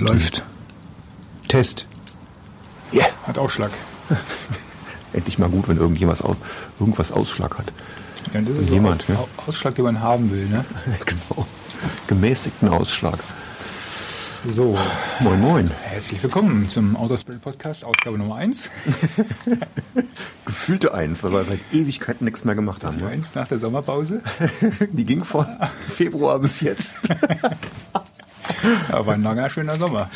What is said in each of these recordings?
Läuft. Test. Ja, Hat Ausschlag. endlich mal gut, wenn irgendjemand aus, irgendwas Ausschlag hat. Ja, das ist Jemand, so ne? Au- Ausschlag, den man haben will. Ne? genau. Gemäßigten Ausschlag. So, Moin, moin. herzlich willkommen zum Autospirit Podcast, Ausgabe Nummer 1. Gefühlte Eins, weil wir seit Ewigkeiten nichts mehr gemacht haben. Ne? Eins nach der Sommerpause. Die ging von Februar bis jetzt. Ja, war ein langer, schöner Sommer.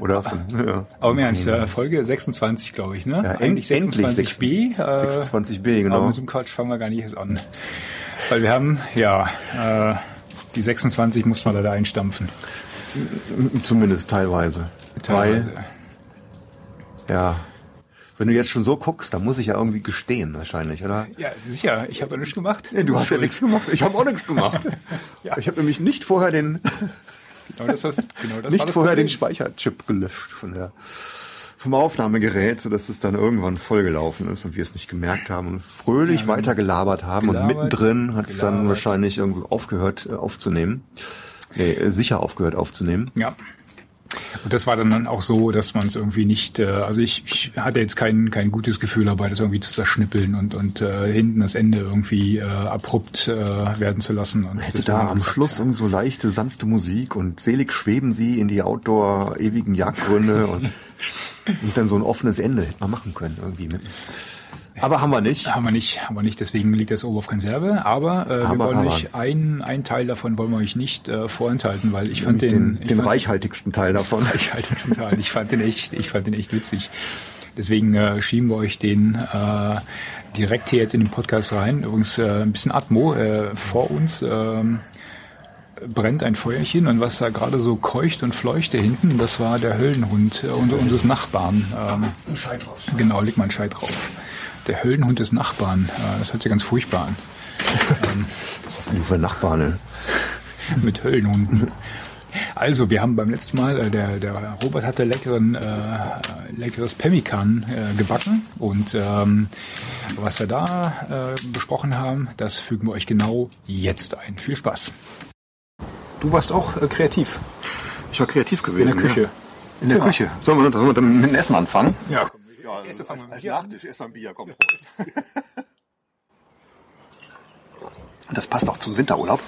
Oder von, ja. Aber im Ernst, äh, Folge 26, glaube ich, ne? Ja, en- endlich 26b. Äh, 26b, genau. Aber mit einem Quatsch fangen wir gar nicht erst an. Weil wir haben, ja, äh, die 26 muss man leider einstampfen. Zumindest teilweise. Teilweise. Weil, ja, wenn du jetzt schon so guckst, dann muss ich ja irgendwie gestehen wahrscheinlich, oder? Ja, sicher, ich habe ja nichts gemacht. Nee, du hast ja nichts gemacht. Ich habe auch nichts gemacht. Ja. Ich habe nämlich nicht vorher den Genau das, hast, genau das nicht das vorher den Problem. Speicherchip gelöscht von der vom Aufnahmegerät, sodass es dann irgendwann vollgelaufen ist und wir es nicht gemerkt haben und fröhlich Ja, weiter gelabert haben und gelabert, mittendrin hat es dann wahrscheinlich irgendwie aufgehört äh, aufzunehmen. Nee, äh, sicher aufgehört aufzunehmen. Ja. Und das war dann auch so, dass man es irgendwie nicht, äh, also ich, ich hatte jetzt kein, kein gutes Gefühl dabei, das irgendwie zu zerschnippeln und, und äh, hinten das Ende irgendwie äh, abrupt äh, werden zu lassen. Und Hätte da am gesagt, Schluss irgendwie so leichte, sanfte Musik und selig schweben sie in die Outdoor-ewigen Jagdgründe und, und dann so ein offenes Ende hätte man machen können irgendwie mit. Aber haben wir nicht. Haben wir nicht, haben wir nicht, deswegen liegt das oben auf Konserve. Aber äh, wir wollen euch einen, einen Teil davon wollen wir euch nicht äh, vorenthalten, weil ich fand den, Den, ich den fand, reichhaltigsten Teil davon. reichhaltigsten Teil. Ich fand den echt, ich fand den echt witzig. Deswegen äh, schieben wir euch den äh, direkt hier jetzt in den Podcast rein. Übrigens äh, ein bisschen Atmo äh, vor uns. ähm, brennt ein Feuerchen und was da gerade so keucht und fleuchte hinten, das war der Höllenhund äh, und, unseres Nachbarn. Ähm, Genau, leg mal einen Scheit drauf. Der Höllenhund des Nachbarn. Äh, das hört sich ganz furchtbar an. Was sind die für Nachbarn? ne? mit Höllenhunden. Also, wir haben beim letzten Mal, äh, der, der Robert hatte leckeren, äh, leckeres Pemmikan äh, gebacken und ähm, was wir da äh, besprochen haben, das fügen wir euch genau jetzt ein. Viel Spaß. Du warst auch äh, kreativ Ich war kreativ gewesen. in der Küche. Ja. In der Küche. Sollen wir, sollen wir dann mit dem Essen anfangen? Ja, komm. Ja, Erst fangen wir mit als Bier an. Nachtisch erstmal ein Bier, komm, Prost. Das passt auch zum Winterurlaub.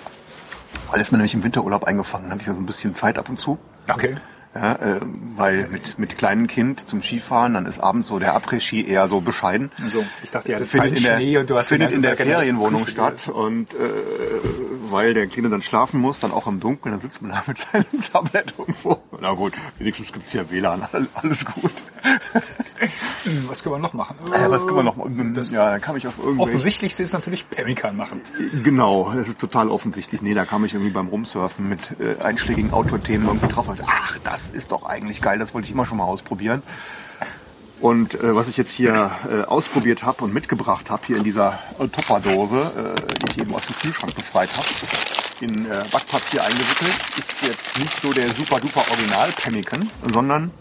Weil ist mir nämlich im Winterurlaub eingefangen, hatte ich ja so ein bisschen Zeit ab und zu. Okay. Ja, äh, weil mit, mit kleinem Kind zum Skifahren, dann ist abends so der Après-Ski eher so bescheiden. Also, ich dachte, hattet findet in der, Schnee und du hast findet in der Tag Ferienwohnung statt und äh, weil der Kleine dann schlafen muss, dann auch im Dunkeln, dann sitzt man da mit seinem Tablet irgendwo. Na gut, wenigstens gibt's hier WLAN, alles gut. Hm, Was können wir noch machen? Äh, was können wir noch machen? Das ja, dann kam ich auf irgendwelche... Offensichtlichste ist natürlich Pemmikan machen. Genau, das ist total offensichtlich. Nee, da kam ich irgendwie beim Rumsurfen mit äh, einschlägigen Outdoor-Themen irgendwie drauf. Und so, ach, das ist doch eigentlich geil, das wollte ich immer schon mal ausprobieren. Und äh, was ich jetzt hier äh, ausprobiert habe und mitgebracht habe, hier in dieser äh, Topperdose, äh, die ich eben aus dem Kühlschrank befreit habe, in äh, Backpapier eingewickelt, ist jetzt nicht so der super-duper Original-Pemmican, sondern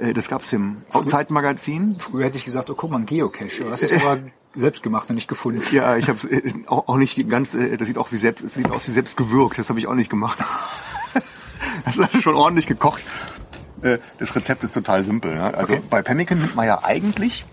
äh, das gab's im Zeitmagazin. Früher hätte ich gesagt, oh guck mal, ein Geocache. Hast es aber selbst gemacht und nicht gefunden. Ja, ich habe äh, auch, auch nicht ganz, das sieht auch wie selbst, es sieht aus wie selbst gewürgt. Das habe ich auch nicht gemacht. das ist schon ordentlich gekocht. Äh, Das Rezept ist total simpel. Ne? Also Okay. bei Pemmican nimmt man ja eigentlich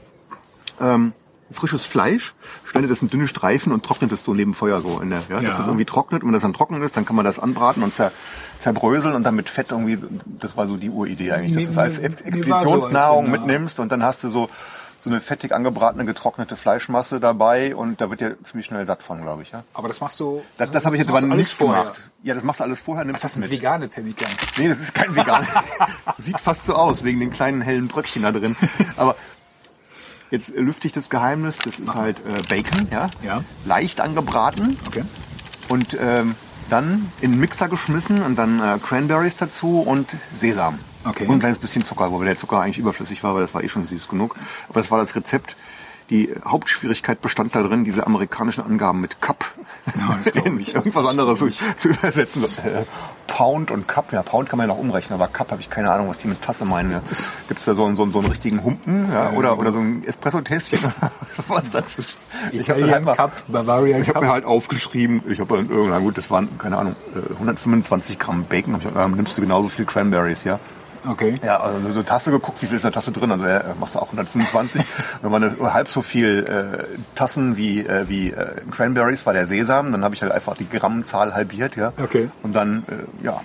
ähm, frisches Fleisch, schneidet das in dünne Streifen und trocknet es so neben Feuer so in der, ja, dass Ja. es irgendwie trocknet. Und wenn das dann trocken ist, dann kann man das anbraten und zer, zerbröseln und dann mit Fett irgendwie. Das war so die Uridee eigentlich, dass du es als Mir- Ex- mir war so, als Expeditionsnahrung wenn, ja. mitnimmst und dann hast du so so eine fettig angebratene getrocknete Fleischmasse dabei und da wird ja ziemlich schnell satt von, glaube ich. Ja? Aber das machst du. Das, das habe ich jetzt aber nicht vorher. gemacht. Ja, das machst du alles vorher, nimmst Das das sind mit. vegane Pemmikan. Nee, das ist kein vegan. Sieht fast so aus, wegen den kleinen hellen Bröckchen da drin. Aber jetzt lüfte ich das Geheimnis. Das ist halt äh, Bacon, ja? Ja. Leicht angebraten Okay. und ähm, dann in den Mixer geschmissen und dann äh, Cranberries dazu und Sesam. Okay. Und ein kleines bisschen Zucker, wobei der Zucker eigentlich überflüssig war, weil das war eh schon süß genug. Aber das war das Rezept. Die Hauptschwierigkeit bestand darin, diese amerikanischen Angaben mit Cup Ja, in ich. irgendwas anderes zu, zu übersetzen. Äh, Pound und Cup. Ja, Pound kann man ja noch umrechnen, aber Cup habe ich keine Ahnung, was die mit Tasse meinen. Ja. Gibt es da so, einen- so, einen- so einen richtigen Humpen ja, oder, oder so ein Espresso-Tässchen was dazu? Ich habe Italian einfach, Cup, Bavarian ich habe Cup. mir halt aufgeschrieben, ich habe dann irgendwann, gut, das waren, keine Ahnung, äh, 125 Gramm Bacon. Hab ich, gesagt, ja, nimmst du genauso viel Cranberries, ja? Okay. Ja, also so eine Tasse geguckt, wie viel ist in der Tasse drin? Also ja, machst du auch 125. Dann waren eine, halb so viel äh, Tassen wie, äh, wie äh, Cranberries war der Sesam. Dann habe ich halt einfach die Grammzahl halbiert, ja. Okay. Und dann, äh, ja,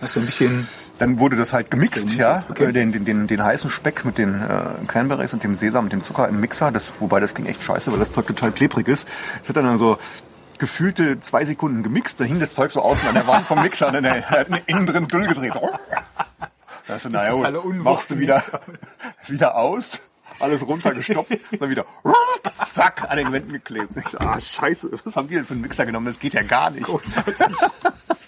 Hast du ein bisschen dann wurde das halt gemixt, ja. Okay. Äh, Den, den, den, den heißen Speck mit den äh, Cranberries und dem Sesam und dem Zucker im Mixer. Das, wobei das ging echt scheiße, weil das Zeug total klebrig ist. Es hat dann so gefühlte zwei Sekunden gemixt. Da hing das Zeug so außen an der Wand vom Mixer und dann er hat innen drin Düll gedreht. Du, naja, machst du wieder, wieder aus, alles runtergestopft, dann wieder, zack, an den Wänden geklebt. Ich so, ah, scheiße, was haben wir denn für einen Mixer genommen? Das geht ja gar nicht. großartig.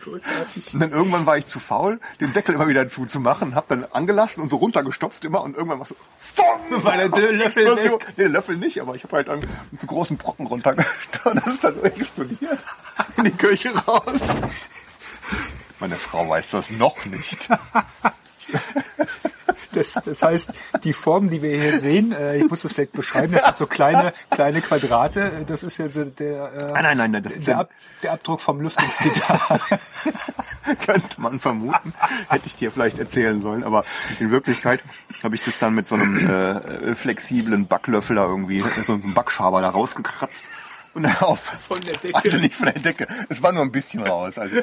großartig. Und dann irgendwann war ich zu faul, den Deckel immer wieder zuzumachen, hab dann angelassen und so runtergestopft immer und irgendwann war so, Fong! War der Löffel Explosion. weg? Nee, Löffel nicht, aber ich habe halt dann zu großen Brocken runtergestört, das ist dann so explodiert. In die Küche raus. Meine Frau weiß das noch nicht. Das, das heißt, die Form, die wir hier sehen, äh, ich muss das vielleicht beschreiben, das sind so kleine, kleine Quadrate. Äh, Das ist ja so der, äh, Nein, nein, nein, nein, das ist der, Ab, der Abdruck vom Lüftungsgitter. Könnte man vermuten. Hätte ich dir vielleicht erzählen sollen. Aber in Wirklichkeit habe ich das dann mit so einem äh, flexiblen Backlöffel da irgendwie, so einem Backschaber da rausgekratzt. Und dann auf. Von der Decke. Also nicht von der Decke. Es war nur ein bisschen raus. Also,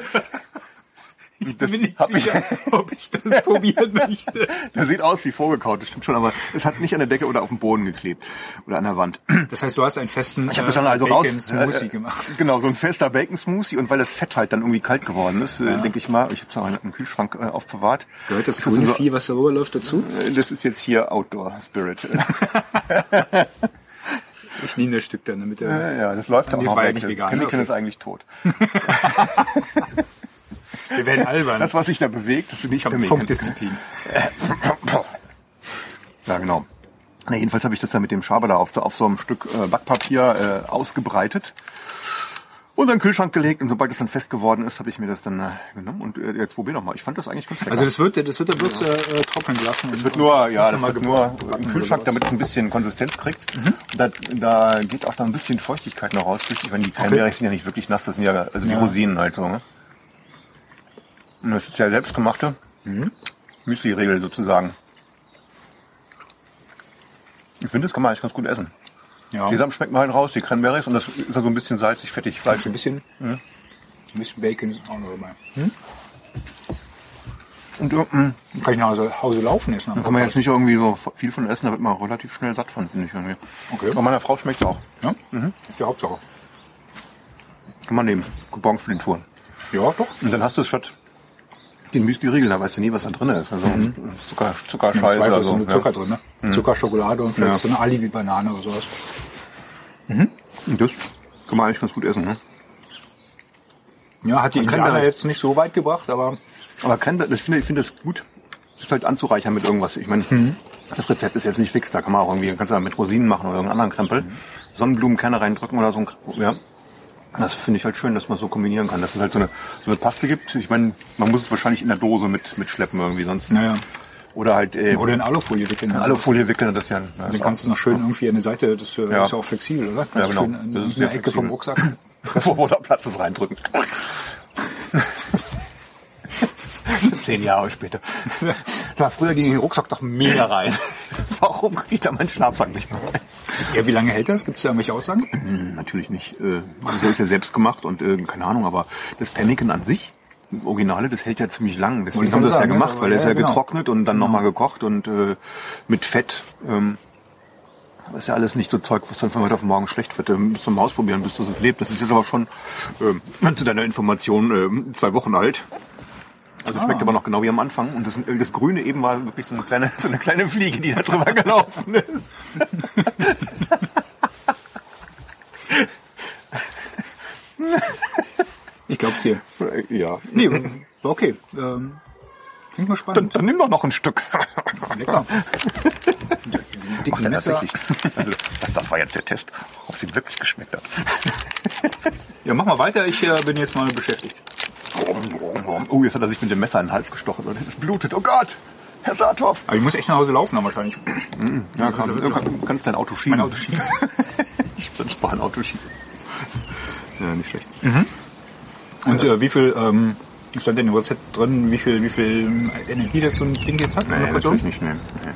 das, bin nicht hab ich, sicher, ob ich das probieren möchte. das sieht aus wie vorgekaut, das stimmt schon, aber es hat nicht an der Decke oder auf dem Boden geklebt. Oder an der Wand. Das heißt, du hast einen festen Ich habe das dann also raus. Smoothie äh, gemacht. Genau, so ein fester Bacon Smoothie und weil das Fett halt dann irgendwie kalt geworden ist, äh, denke ich mal, ich habe es auch im Kühlschrank äh, aufbewahrt. Gehört das Ist so- grüne Vieh, was darüber läuft, dazu? Äh, Das ist jetzt hier Outdoor Spirit. Ich nehme das Stück dann, damit ja, er... ja, das läuft auch Nee, noch ja weg. nicht Das vegan, okay. ist eigentlich tot. Wir werden albern. Das, was sich da bewegt, das ist nicht ich habe Pemmican. Funkdisziplin. Ja, genau. Na, jedenfalls habe ich das dann mit dem Schaber da auf, so- auf so einem Stück äh, Backpapier äh, ausgebreitet und in den Kühlschrank gelegt. Und sobald es dann fest geworden ist, habe ich mir das dann äh, genommen. Und äh, jetzt probier doch mal. Ich fand das eigentlich ganz lecker. Also das wird, das wird er bloß äh, trocknen lassen. Das wird nur, ja, das wird nur im Kühlschrank, damit es ein bisschen Konsistenz kriegt. Mhm. Und da, da geht auch dann ein bisschen Feuchtigkeit noch raus. Ich meine, die Cranberries sind ja nicht wirklich nass, das sind ja, also wie Ja. Rosinen halt so, ne? Und das ist ja selbstgemachte Mhm. Müsli-Regel sozusagen. Ich finde, das kann man eigentlich ganz gut essen. Ja. Sesam schmeckt man halt raus, die Cranberries und das ist ja so ein bisschen salzig, fettig, Fleisch. Ein bisschen, ein bisschen Bacon ist auch noch dabei. Und äh, mh, Kann ich nach Hause, Hause laufen essen. da kann man jetzt nicht irgendwie so viel von essen, da wird man relativ schnell satt von, finde ich irgendwie. Okay. Aber meiner Frau schmeckt es auch. Ja? Ist die Hauptsache. Kann man nehmen. Coupon für den Touren. Ja, doch. Und dann hast du es statt den Müsli-Riegel, da weißt du nie, was da drin ist. Also Zucker, Im Zuckerscheiße Zweifel oder ist so. nur Zucker drin, ne? Zucker, Schokolade und vielleicht Ja. so eine Alibi-Banane oder sowas. Ja. Und das kann man eigentlich ganz gut essen. Ne? Ja, hat die kann Indianer jetzt nicht so weit gebracht, aber Aber Cranberry, das finde ich finde das gut. Das halt anzureichern mit irgendwas. Ich meine, das Rezept ist jetzt nicht fix, da kann man auch irgendwie, kannst du da mit Rosinen machen oder irgendeinen anderen Krempel. Sonnenblumenkerne reindrücken oder so ein, ja. Das finde ich halt schön, dass man so kombinieren kann. Dass es halt so eine, so eine Paste gibt. Ich meine, man muss es wahrscheinlich in der Dose mit, mitschleppen irgendwie sonst. naja. Oder halt, äh, Oder in Alufolie wickeln. in Alufolie wickeln, das ja, das Den ist kannst du noch schön irgendwie an die Seite, das äh, Ja. ist ja auch flexibel, oder? Kannst Ja, genau. Schön in, Das ist in der Ecke vom flexibel. Rucksack. Wo da Platz ist reindrücken. Zehn Jahre später. Na, früher ging in den Rucksack doch mega rein. Warum kriege ich da meinen Schlafsack nicht mehr rein? Ja, wie lange hält das? Gibt es da irgendwelche Aussagen? Hm, natürlich nicht. Äh, Also ist ja selbst gemacht und äh, keine Ahnung, aber das Pemmican an sich, das Originale, das hält ja ziemlich lang. Deswegen ich haben sie das ja sagen, gemacht, weil es ja, ja genau. getrocknet und dann nochmal gekocht und äh, mit Fett. Ähm, das ist ja alles nicht so Zeug, was dann von heute auf morgen schlecht wird. Ähm, Bis zum Ausprobieren, bis das es lebt. Das ist jetzt aber schon ähm, zu deiner Information ähm, zwei Wochen alt. Also schmeckt aber noch genau wie am Anfang. Und das, das Grüne eben war wirklich so eine kleine, so eine kleine Fliege, die da drüber gelaufen ist. Ich glaub's dir. Äh, Ja. Nee, war okay. Ähm, klingt mal Dann, spannend. dann nimm doch noch ein Stück. Lecker. Dicken Ja, Messer. Also das, das war jetzt der Test, ob sie wirklich geschmeckt hat. Ja, mach mal weiter. Ich äh, bin jetzt mal beschäftigt. Oh, jetzt hat er sich mit dem Messer in den Hals gestochen und es blutet. Oh Gott! Herr Saathoff! Aber ich muss echt nach Hause laufen dann wahrscheinlich. Ja, kann, du kann, kannst dein Auto schieben. Mein Auto schieben. ich kann sparen, ein Auto schieben. Ja, nicht schlecht. Und äh, wie viel, ähm, stand denn im Rezept drin, wie viel, wie viel Energie das so ein Ding jetzt hat? Nee, natürlich nicht. Nee. Nee.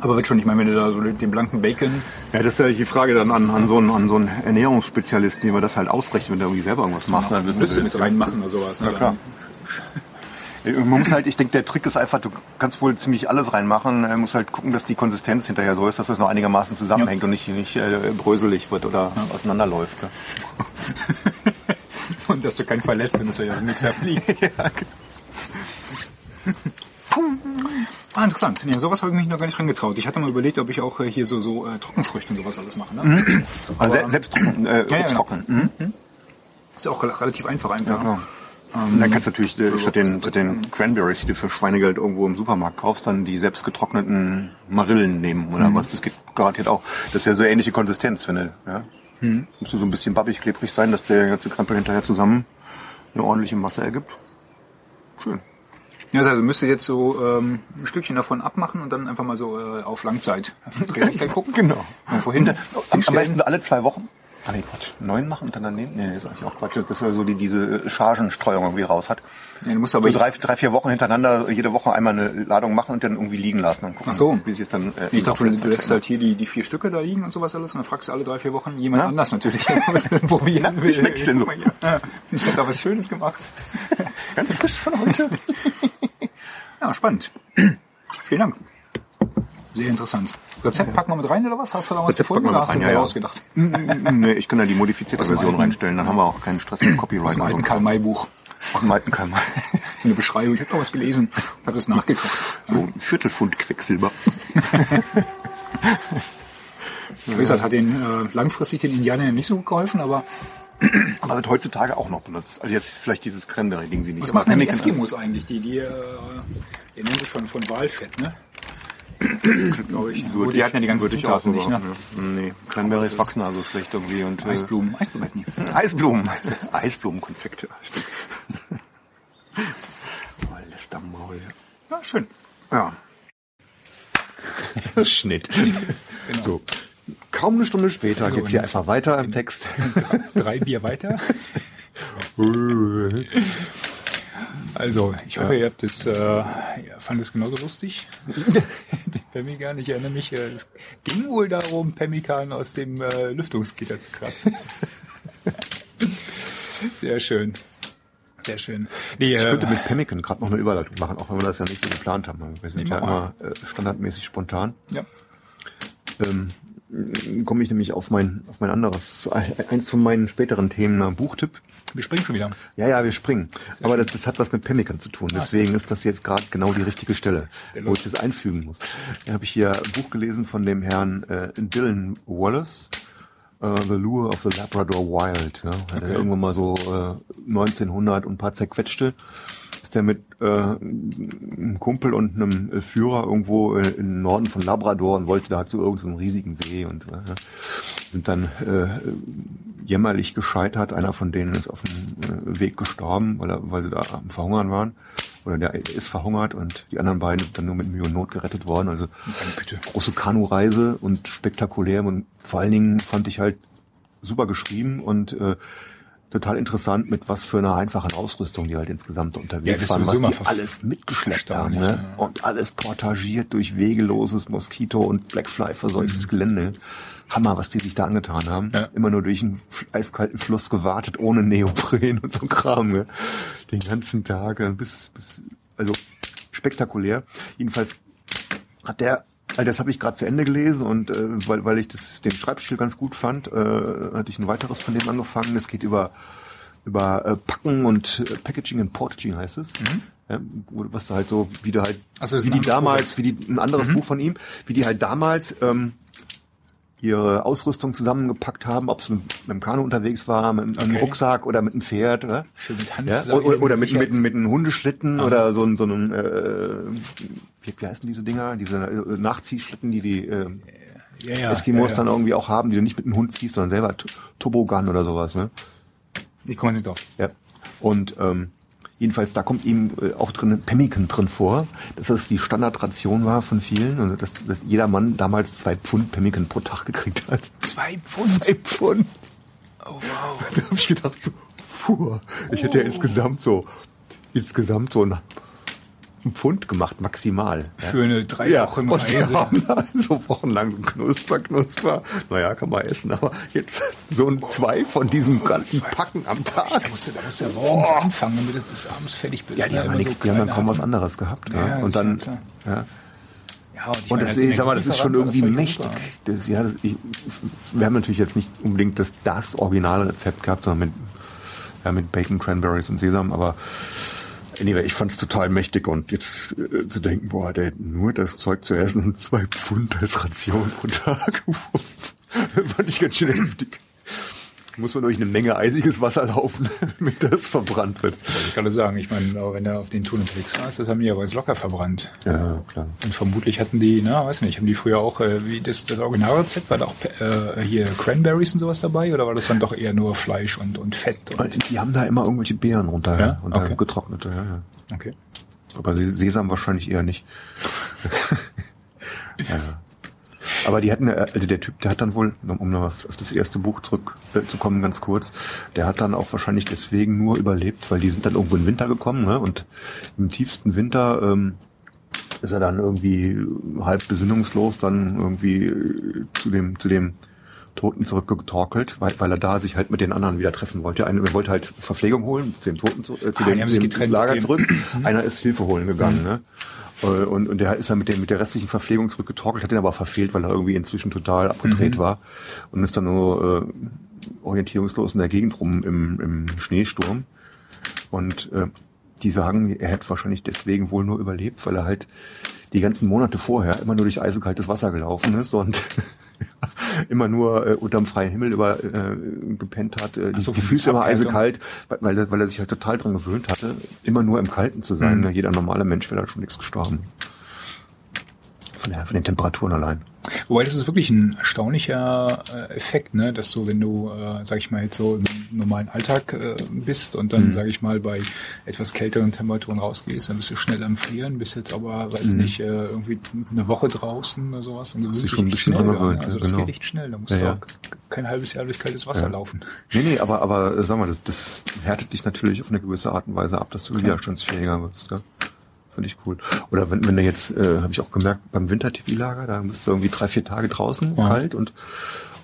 Aber wird schon, ich meine, wenn du da so den blanken Bacon, Ja, das ist ja die Frage dann an, an so einen, an so einen Ernährungsspezialisten, wie man das halt ausrechnet, wenn du irgendwie selber irgendwas machst. Dann müsstest du das reinmachen oder sowas. Ne? Ja, klar. Man muss halt, ich denke, der Trick ist einfach, du kannst wohl ziemlich alles reinmachen. Man muss halt gucken, dass die Konsistenz hinterher so ist, dass das noch einigermaßen zusammenhängt und nicht, nicht äh, bröselig wird oder auseinanderläuft. Ja. Und dass du keinen verletzt, wenn das ja aus dem Mixer fliegt. Ah, interessant. Ja, sowas habe ich mich noch gar nicht rangetraut. Ich hatte mal überlegt, ob ich auch äh, hier so, so äh, Trockenfrüchte und sowas alles mache. Ne? Also se- selbst trocken, äh, ja, genau. trocknen. Mhm. Ist auch rel- relativ einfach einfach. Ja. Und dann kannst du natürlich äh, statt den, statt den Cranberries, die du für Schweinegeld irgendwo im Supermarkt kaufst, dann die selbst getrockneten Marillen nehmen oder was. Das geht garantiert auch. Das ist ja so ähnliche Konsistenz, finde ich. Ja? Muss so ein bisschen babbig, klebrig sein, dass der ganze Krempel hinterher zusammen eine ordentliche Masse ergibt. Schön. Ja, also müsste jetzt so ähm, ein Stückchen davon abmachen und dann einfach mal so äh, auf Langzeit gucken. Genau. Und äh, am, am besten alle zwei Wochen. Ah nee, Quatsch. Neun machen und dann daneben? Nee, das ist eigentlich auch Quatsch. Das ist so die, diese Chargenstreuung irgendwie raus hat. Ja, du musst aber So drei, drei, vier Wochen hintereinander jede Woche einmal eine Ladung machen und dann irgendwie liegen lassen. Dann gucken, Ach so. wie sich es dann. Äh, ich dachte, du, du lässt halt hier die, die vier Stücke da liegen und sowas alles und dann fragst du alle drei, vier Wochen jemand Ja. anders natürlich. probieren Na, wie schmeckt's denn so? Ja, ich habe da was Schönes gemacht. Ganz frisch von heute. Ja, spannend. Vielen Dank. Sehr interessant. Rezept packen wir mit rein oder was? Hast du da was Rezept gefunden oder hast du rein, ja, ja. ausgedacht? nee, ich kann da die modifizierte dem Version reinstellen. Dann haben wir auch keinen Stress mit Copyright. Aus dem alten. Karl-May-Buch. Aus dem alten Karl May. So eine Beschreibung. Ich habe noch was gelesen. Habe das nachgeguckt. So ein Viertelpfund Quecksilber. Wie gesagt, hat den äh, langfristig den Indianern nicht so gut geholfen, aber Aber wird heutzutage auch noch benutzt. Also jetzt vielleicht dieses Cranberry-Ding sie nicht. was machen denn die Eskimos eigentlich? Die, die, äh, die nennen sich von, von Walfett, ne? Glaube ich. Gut, die hatten ja die ganzen Zutaten nicht, ne? Nee, Cranberries wachsen also schlecht irgendwie. Und, äh, Eisblumen, Eisblumen hätten die. Eisblumen. Eisblumenkonfekte. Oh, Lästermaul. Ja, schön. Ja. Schnitt. So. Kaum eine Stunde später So, geht's hier und- einfach weiter im Text. Drei Bier weiter. Also, ich hoffe, ihr habt es, äh, ihr fandet es genauso lustig. Den Pemmikan, ich erinnere mich, äh, es ging wohl darum, Pemmikan aus dem äh, Lüftungsgitter zu kratzen. Sehr schön. Sehr schön. Nee, Ich äh, könnte mit Pemmican gerade noch eine Überleitung machen, auch wenn wir das ja nicht so geplant haben. Wir sind ja immer äh, standardmäßig spontan. ja. Ähm, komme ich nämlich auf mein, auf mein anderes, eins von meinen späteren Themen, ein Buchtipp. Wir springen schon wieder. Ja, ja, wir springen. Aber das, das hat was mit Pemmican zu tun. Deswegen ist das jetzt gerade genau die richtige Stelle, wo ich das einfügen muss. Da habe ich hier ein Buch gelesen von dem Herrn äh, Dylan Wallace. äh, The Lure of the Labrador Wild. Ja? Hat er Okay. irgendwann mal so äh, 1900 und ein paar zerquetschte. Ist der mit äh, einem Kumpel und einem äh, Führer irgendwo äh, im Norden von Labrador und wollte da zu irgendeinem riesigen See und äh, sind dann äh, jämmerlich gescheitert. Einer von denen ist auf dem äh, Weg gestorben, weil, er, weil sie da am Verhungern waren. Oder der ist verhungert und die anderen beiden sind dann nur mit Mühe und Not gerettet worden. Also große Kanureise und spektakulär und vor allen Dingen fand ich halt super geschrieben und äh, total interessant, mit was für einer einfachen Ausrüstung die halt insgesamt Ja, unterwegs das waren, was die alles mitgeschleppt haben. Ne? Und alles portagiert durch wegeloses Moskito und Blackfly verseuchtes Gelände. Hammer, was die sich da angetan haben. Mhm. Ja. Immer nur durch einen eiskalten Fluss gewartet, ohne Neopren und so Kram. Ne? Den ganzen Tag, äh, bis, bis, also spektakulär. Jedenfalls hat der, also das habe ich gerade zu Ende gelesen und äh, weil, weil ich das, den Schreibstil ganz gut fand, äh, hatte ich ein weiteres von dem angefangen. Das geht über über äh, Packen und äh, Packaging and Portaging heißt es. Ja, wo, was da halt so, wie du halt, Mhm. Ach so, das ist wie die damals, wie die ein anderes Buch von ihm, wie die halt damals ähm, ihre Ausrüstung zusammengepackt haben, ob sie mit, mit einem Kanu unterwegs war, mit, mit einem Okay. Rucksack oder mit einem Pferd, oder? Schön mit Ja? Hanfseilen Oder, oder mit, mit, mit einem Hundeschlitten oder so, so einem, äh, wie, wie heißen diese Dinger? Diese äh, Nachziehschlitten, die die äh, ja, ja, Eskimos ja, dann irgendwie auch haben, die du nicht mit einem Hund ziehst, sondern selber T- Toboggan oder sowas, ne? Wie kommen Sie drauf? Ja. Und ähm, Jedenfalls, da kommt eben äh, auch drin Pemmican drin vor, dass das die Standardration war von vielen und dass, dass jeder Mann damals zwei Pfund Pemmican pro Tag gekriegt hat. Zwei Pfund? Zwei Pfund. Oh wow. Da habe ich gedacht, so, puh, ich hätte ja insgesamt so, insgesamt so ein, Pfund gemacht, maximal. Für eine drei Ja, Wochen und wir Reise. haben da so wochenlang Knusper, Knusper. Naja, kann man essen, aber jetzt so ein zwei von diesen ganzen Packen am Da Tag. musst du, da musst du ja morgens anfangen, damit du bis abends fertig bist. Ja, die ne? haben, so die haben dann kaum was Happen. anderes gehabt. Ja, Ja, und dann, ja. Ja, und ich Und das, als ich sag mal, das ist schon irgendwie mächtig. Das, ja, das, ich, wir haben natürlich jetzt nicht unbedingt das, das Originalrezept gehabt, sondern mit, ja, mit Bacon, Cranberries und Sesam, aber anyway, ich fand es total mächtig und jetzt äh, zu denken, boah, der hat nur das Zeug zu essen und zwei Pfund als Ration pro Tag. fand ich ganz schön heftig. Muss man durch eine Menge eisiges Wasser laufen, damit das verbrannt wird. Wollte ich gerade sagen, ich meine, aber wenn du auf den Touren unterwegs warst, das haben die ja ganz locker verbrannt. Ja, klar. Und vermutlich hatten die, na, weiß nicht, haben die früher auch, äh, wie das, das Originalrezept, war da auch äh, hier Cranberries und sowas dabei oder war das dann doch eher nur Fleisch und, und Fett? Und, Die haben da immer irgendwelche Beeren runter, Ja? runter Okay. getrocknete, ja, ja. okay. Aber Se- Sesam wahrscheinlich eher nicht. ja. Aber die hatten, äh, also der Typ, der hat dann wohl, um um noch auf das erste Buch zurückzukommen, ganz kurz, der hat dann auch wahrscheinlich deswegen nur überlebt, weil die sind dann irgendwo in den Winter gekommen, ne? Und im tiefsten Winter ähm, ist er dann irgendwie halb besinnungslos dann irgendwie äh, zu dem, zu dem Toten zurückgetorkelt, weil, weil er da sich halt mit den anderen wieder treffen wollte. Einer er wollte halt Verpflegung holen, zu dem Toten zu, äh, zu Ah, dem, zu dem Lager zurück. Einer ist Hilfe holen gegangen, ne? Äh, Und, und der ist dann mit, dem, mit der restlichen Verpflegung zurückgetorkelt, hat den aber verfehlt, weil er irgendwie inzwischen total abgedreht war und ist dann nur äh, orientierungslos in der Gegend rum im, im Schneesturm. Und äh, die sagen, er hätte wahrscheinlich deswegen wohl nur überlebt, weil er halt die ganzen Monate vorher immer nur durch eisenkaltes Wasser gelaufen ist und immer nur äh, unterm freien Himmel über äh, gepennt hat, äh, die, so, die Füße immer eisekalt, weil, weil, er, weil er sich halt total dran gewöhnt hatte, immer nur im Kalten zu sein. Mhm. Jeder normale Mensch wäre da schon nichts gestorben. Von, der, von den Temperaturen allein. Wobei das ist wirklich ein erstaunlicher äh, Effekt, ne, dass du, wenn du, äh, sag ich mal, jetzt so im normalen Alltag äh, bist und dann, sag ich mal, bei etwas kälteren Temperaturen rausgehst, dann bist du schnell am Frieren, bist jetzt aber, weiß nicht, äh, irgendwie eine Woche draußen oder sowas. Gewöhnst dich dich schon ein bisschen schnell gewöhnt, Also ja, das genau. geht echt schnell, da musst Ja, du ja. auch kein halbes Jahr durch kaltes Wasser Ja. laufen. Nee, nee, aber, aber äh, sag mal, das, das härtet dich natürlich auf eine gewisse Art und Weise ab, dass du widerstandsfähiger wirst. Gell? Finde ich cool. Oder wenn, wenn du jetzt, äh, habe ich auch gemerkt, beim Winter-TV-Lager, da bist du irgendwie drei, vier Tage draußen, Ja. kalt und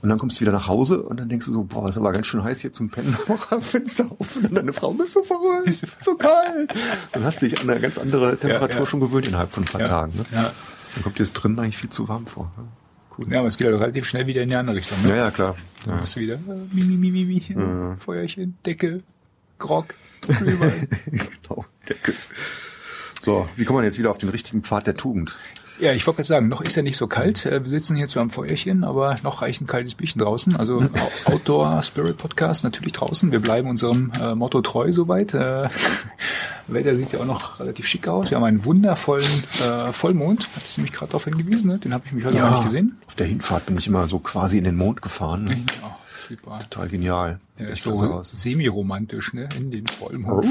und dann kommst du wieder nach Hause und dann denkst du so, boah, ist aber ganz schön heiß hier zum Pennen. Am Fenster auf und dann deine Frau bist so verrückt, ist so kalt. Dann hast du dich an eine ganz andere Temperatur ja. schon gewöhnt innerhalb von ein paar Ja, Tagen. Ne? ja. Dann kommt dir das drinnen eigentlich viel zu warm vor. Ne? Cool. Ja, aber es geht halt relativ schnell wieder in die andere Richtung. Ne? Ja, ja, klar. Dann Ja. bist du wieder, äh, mi, mi, mi, mi, mi, Feuerchen, Decke, Grog, Glühwein. genau. Decke. So, wie kommt man jetzt wieder auf den richtigen Pfad der Tugend? Ja, ich wollte gerade sagen, noch ist ja nicht so kalt. Äh, Wir sitzen hier zu einem Feuerchen, aber noch reicht ein kaltes Bierchen draußen. Also Outdoor Spirit Podcast natürlich draußen. Wir bleiben unserem äh, Motto treu soweit. Äh, Wetter sieht ja auch noch relativ schick aus. Wir haben einen wundervollen äh, Vollmond. Hat es nämlich gerade darauf hingewiesen. Ne? Den habe ich mich heute noch nicht gesehen. Auf der Hinfahrt bin ich immer so quasi in den Mond gefahren. Ne? Ja, super. Total genial. Der Sieht ist echt so aus. semi-romantisch, ne? In den Vollmond.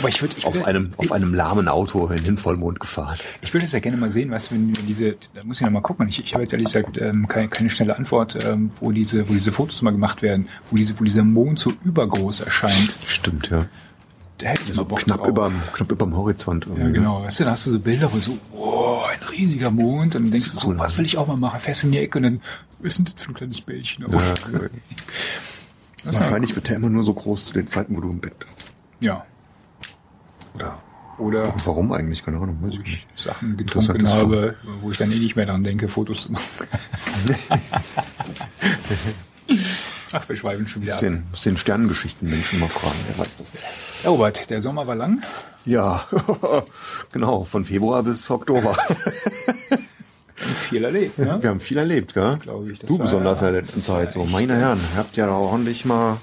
Aber ich würde, Auf einem, auf einem lahmen Auto in den Vollmond gefahren. Ich würde es ja gerne mal sehen, du, wenn diese, da muss ich noch mal gucken. Ich, ich habe jetzt ehrlich gesagt ähm, keine, keine schnelle Antwort, ähm, wo diese, wo diese Fotos mal gemacht werden, wo diese, wo dieser Mond so übergroß erscheint. Stimmt, ja. Da hätte ich So Bock knapp drauf. überm, knapp überm Horizont. Ja, ne? genau. Weißt du, da hast du so Bilder, wo so, oh, ein riesiger Mond. Und dann denkst du so, cool, was ne? will ich auch mal machen? Fährst du in die Ecke und dann, was ist denn das für ein kleines Bällchen? Ja, wahrscheinlich wird der immer nur so groß zu den Zeiten, wo du im Bett bist. Ja. Oder Oder warum eigentlich? Keine Ahnung, weiß ich nicht. Sachen getrunken habe, wo ich dann eh nicht mehr daran denke, Fotos zu machen. Ach, wir schweifen schon wieder Muss den, muss den Sternengeschichten-Menschen mal fragen, wer weiß das nicht. Ja, Robert, der Sommer war lang. Ja, genau, von Februar bis Oktober. Viel erlebt, ne? Wir haben viel erlebt, gell? Glaube ich, du besonders ja- in der letzten Zeit. So, meine Herren, ihr habt ja da ordentlich mal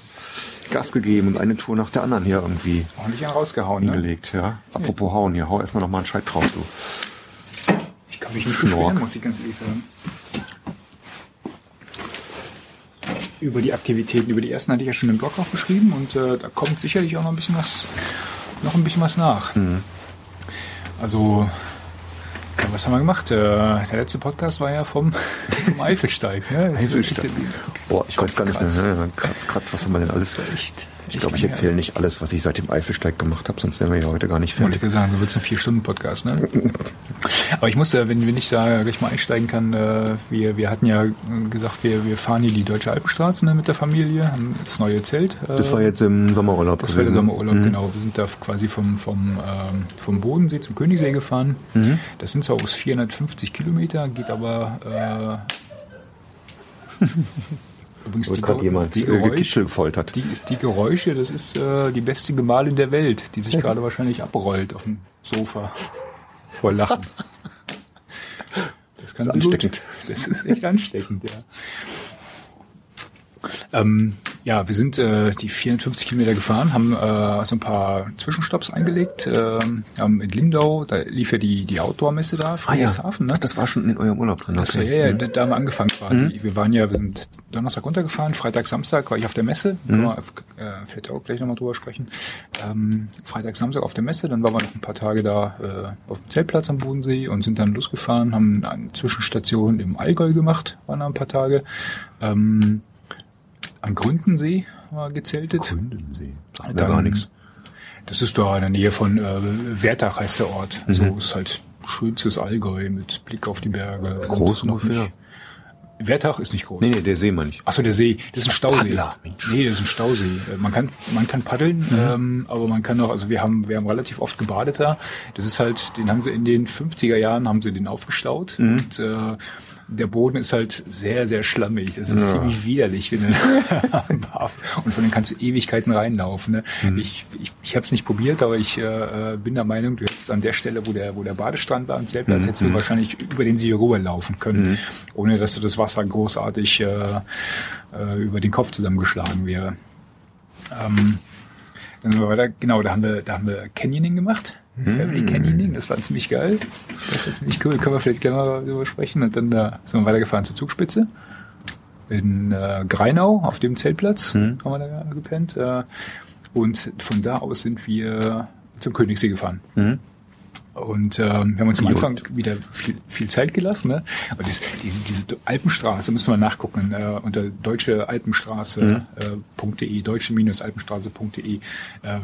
Gas gegeben und eine Tour nach der anderen hier irgendwie Ordentlich einen rausgehauen, ne? hingelegt, ja. Apropos hauen, hier, hau erstmal noch mal einen Scheit drauf, du. Ich kann mich nicht beschweren, muss ich ganz ehrlich sagen. Über die Aktivitäten. Über die ersten hatte ich ja schon im Blog aufgeschrieben und äh, da kommt sicherlich auch noch ein bisschen was, noch ein bisschen was nach. Mhm. Also, ja, was haben wir gemacht? Äh, der letzte Podcast war ja vom, vom Eifelsteig. Ne? Eifelsteig. Boah, ich weiß gar nicht Kratz. mehr. ne? Kratz, kratz, was haben wir denn alles? Echt. Ich glaube, ich erzähle nicht alles, was ich seit dem Eifelsteig gemacht habe, sonst wären wir ja heute gar nicht Wollte ich fertig. sagen, so wird es ein Vier-Stunden-Podcast, ne? Aber ich musste, wenn, wenn ich da gleich mal einsteigen kann, äh, wir, wir hatten ja gesagt, wir, wir fahren hier die Deutsche Alpenstraße ne, mit der Familie, haben das neue Zelt. Äh, Das war jetzt im Sommerurlaub. Das war der. Sommerurlaub, Mhm. genau. Wir sind da quasi vom, vom, ähm, vom Bodensee zum Königssee gefahren. Mhm. Das sind zwar aus 450 Kilometer, geht aber äh, übrigens die, gerade jemand die, äh, Geräusche, gefoltert. die, die Geräusche, das ist äh, die beste Gemahlin der Welt, die sich gerade wahrscheinlich abrollt auf dem Sofa vor Lachen. Das Das ist sie gut. ansteckend. Das ist echt ansteckend, ja. Ähm, ja, wir sind äh, die 450 Kilometer gefahren, haben äh, so ein paar Zwischenstopps eingelegt. Ähm, haben in Lindau, da lief ja die, die Outdoor-Messe da, Friedrichshafen, ne? Ach, das war schon in eurem Urlaub drin. Das war, okay. ja, ja, da, da haben wir angefangen quasi. Wir waren ja, wir sind Donnerstag runtergefahren, Freitag, Samstag war ich auf der Messe. Können wir äh, vielleicht auch gleich nochmal drüber sprechen. Ähm, Freitag, Samstag auf der Messe, dann waren wir noch ein paar Tage da äh, auf dem Zeltplatz am Bodensee und sind dann losgefahren, haben eine Zwischenstation im Allgäu gemacht, waren da ein paar Tage. Ähm, am Gründensee wir gezeltet. Gründensee. Sagt mir Dann- gar nichts. Das ist da in der Nähe von äh, Wertach heißt der Ort. Mhm. So ist halt schönstes Allgäu mit Blick auf die Berge. Groß ungefähr? Wertach ist nicht groß. Nee, nee, der See meine ich. Achso, der See, das ist ein Stausee. Paddler, Mensch. Nee, das ist ein Stausee. Äh, Man kann, man kann paddeln, ähm, aber man kann auch, also wir haben, wir haben relativ oft gebadet da. Das ist halt, den haben sie in den 50er Jahren, haben sie den aufgestaut. Und äh, der Boden ist halt sehr, sehr schlammig. Das ist ziemlich widerlich. Wenn du und von den kannst du Ewigkeiten reinlaufen. Ne? Ich, ich, ich habe es nicht probiert, aber ich äh, bin der Meinung, du hättest an der Stelle, wo der, wo der Badestrand war, am Zeltplatz, hättest du wahrscheinlich über den See rüberlaufen können, ohne dass du das Wasser großartig äh, äh, über den Kopf zusammengeschlagen wäre. Ähm, dann sind wir weiter, genau, da haben wir, da haben wir Canyoning gemacht. Family Canyoning, das war ziemlich geil. Das war ziemlich cool, können wir vielleicht gleich mal drüber sprechen. Und dann äh, sind wir weitergefahren zur Zugspitze. In äh, Greinau, auf dem Zeltplatz, haben wir da gepennt. Äh, und von da aus sind wir zum Königssee gefahren. Und ähm, wir haben uns am Anfang wieder viel, viel Zeit gelassen. Ne? Und das, diese, diese Alpenstraße, müssen wir nachgucken, äh, unter deutschealpenstraße.de, deutsche-alpenstraße.de. Äh,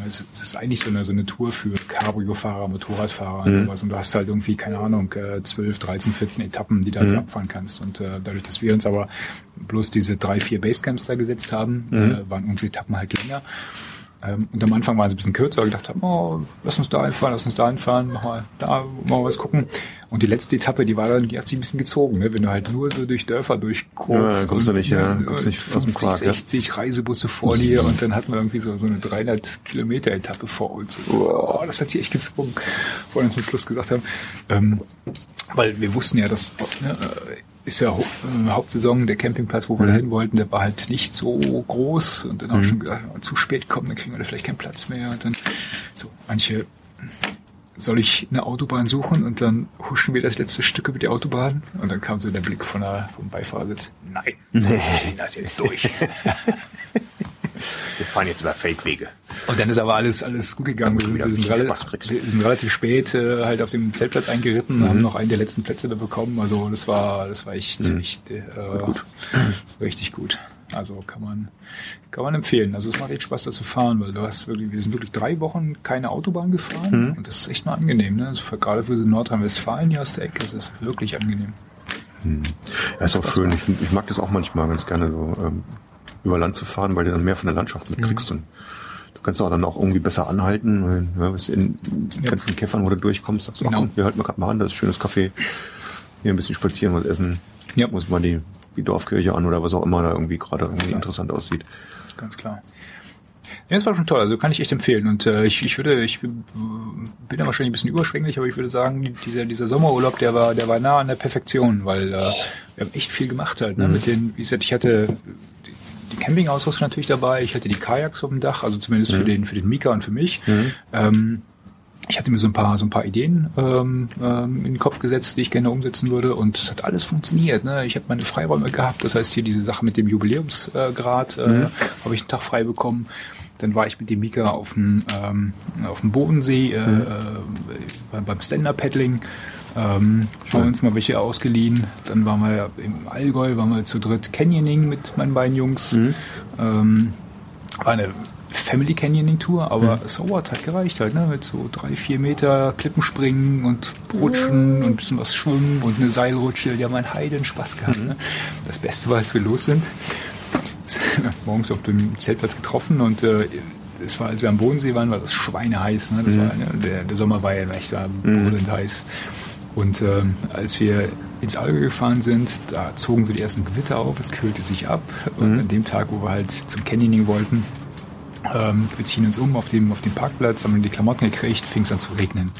es, es ist eigentlich so eine, so eine Tour für Cabrio-Fahrer, Motorradfahrer und sowas. Und du hast halt irgendwie, keine Ahnung, äh, 12, 13, 14 Etappen, die du also abfahren kannst. Und äh, dadurch, dass wir uns aber bloß diese drei, vier Basecamps da gesetzt haben, äh, waren unsere Etappen halt länger. Ähm, und am Anfang waren sie ein bisschen kürzer, wir gedacht haben, oh, lass uns da hinfahren, lass uns da hinfahren, mach mal da mal was gucken. Und die letzte Etappe, die war dann, die hat sich ein bisschen gezogen, ne? wenn du halt nur so durch Dörfer durchguckst. Ja, kommst du nicht, ja, äh, kommst nicht aus dem 50, Quark, ja. 60 Reisebusse vor dir und dann hatten wir irgendwie so, so eine 300 Kilometer Etappe vor uns. Oh, das hat sich echt gezwungen, vor uns zum Schluss gesagt haben. Ähm, weil wir wussten ja, dass ne, ist ja äh, Hauptsaison, der Campingplatz, wo wir da hin wollten, der war halt nicht so groß. Und dann haben wir schon wir zu spät kommen, dann kriegen wir da vielleicht keinen Platz mehr. Und dann so manche soll ich eine Autobahn suchen? Und dann huschen wir das letzte Stück über die Autobahn. Und dann kam so der Blick von der, vom Beifahrersitz. Nein, wir ziehen das jetzt durch. Wir fahren jetzt über Feldwege. Und dann ist aber alles, alles gut gegangen. Wir sind, wir sind, wir sind relativ spät äh, halt auf dem Zeltplatz eingeritten, haben noch einen der letzten Plätze da bekommen. Also das war, das war echt, echt äh, gut. richtig gut. Also kann man, kann man empfehlen. Also es macht echt Spaß da zu fahren, weil du hast wirklich, wir sind wirklich drei Wochen keine Autobahn gefahren und das ist echt mal angenehm. Ne? Also für, gerade für Nordrhein-Westfalen hier aus der Ecke, das ist wirklich angenehm. Ja, ist auch schön. Ich, ich mag das auch manchmal ganz gerne, so ähm, über Land zu fahren, weil du dann mehr von der Landschaft mitkriegst. Und du kannst auch dann auch irgendwie besser anhalten, weil ja, was in den Ja. ganzen Käffern, wo du durchkommst, sagst du, Genau. ach, komm, wir halten mal gerade mal an, das ist ein schönes Café. Hier ein bisschen spazieren, was essen. Ja. Muss mal die, die Dorfkirche an oder was auch immer da irgendwie gerade irgendwie interessant aussieht. Ganz klar. Ja, das war schon toll, also kann ich echt empfehlen. Und äh, ich, ich würde, ich bin da wahrscheinlich ein bisschen überschwänglich, aber ich würde sagen, dieser, dieser Sommerurlaub, der war, der war nah an der Perfektion, weil äh, wir haben echt viel gemacht halt. Ne? Mit den, wie gesagt, ich hatte die- Campingausrüstung natürlich dabei, ich hatte die Kajaks auf dem Dach, also zumindest für den für den Mika und für mich. Ähm, ich hatte mir so ein paar, so ein paar Ideen ähm, ähm, in den Kopf gesetzt, die ich gerne umsetzen würde. Und es hat alles funktioniert. Ne? Ich habe meine Freiräume gehabt. Das heißt, hier diese Sache mit dem Jubiläumsgrad äh, mhm. habe ich einen Tag frei bekommen. Dann war ich mit dem Mika auf dem, ähm, auf dem Bodensee äh, mhm. äh, beim Stand-Up-Paddling. Ähm, haben uns mal welche ausgeliehen. Dann waren wir im Allgäu, waren wir zu dritt Canyoning mit meinen beiden Jungs. Mhm. Ähm, war eine Family Canyoning Tour, aber mhm. so what hat gereicht halt, ne? Mit so drei, vier Meter Klippenspringen und Rutschen mhm. und ein bisschen was schwimmen und eine Seilrutsche. Die haben einen Heiden Spaß gehabt. Mhm. Ne? Das Beste war, als wir los sind, morgens auf dem Zeltplatz getroffen und äh, es war, als wir am Bodensee waren, war das schweineheiß. Ne? Das mhm. war, ne? der, der, Sommer war ja echt da brüllend heiß. Und ähm, als wir ins Allgäu gefahren sind, da zogen sie die ersten Gewitter auf, es kühlte sich ab. Und mhm. an dem Tag, wo wir halt zum Canyoning wollten, ähm, wir ziehen uns um auf dem, auf dem Parkplatz, haben die Klamotten gekriegt, fing es an zu regnen.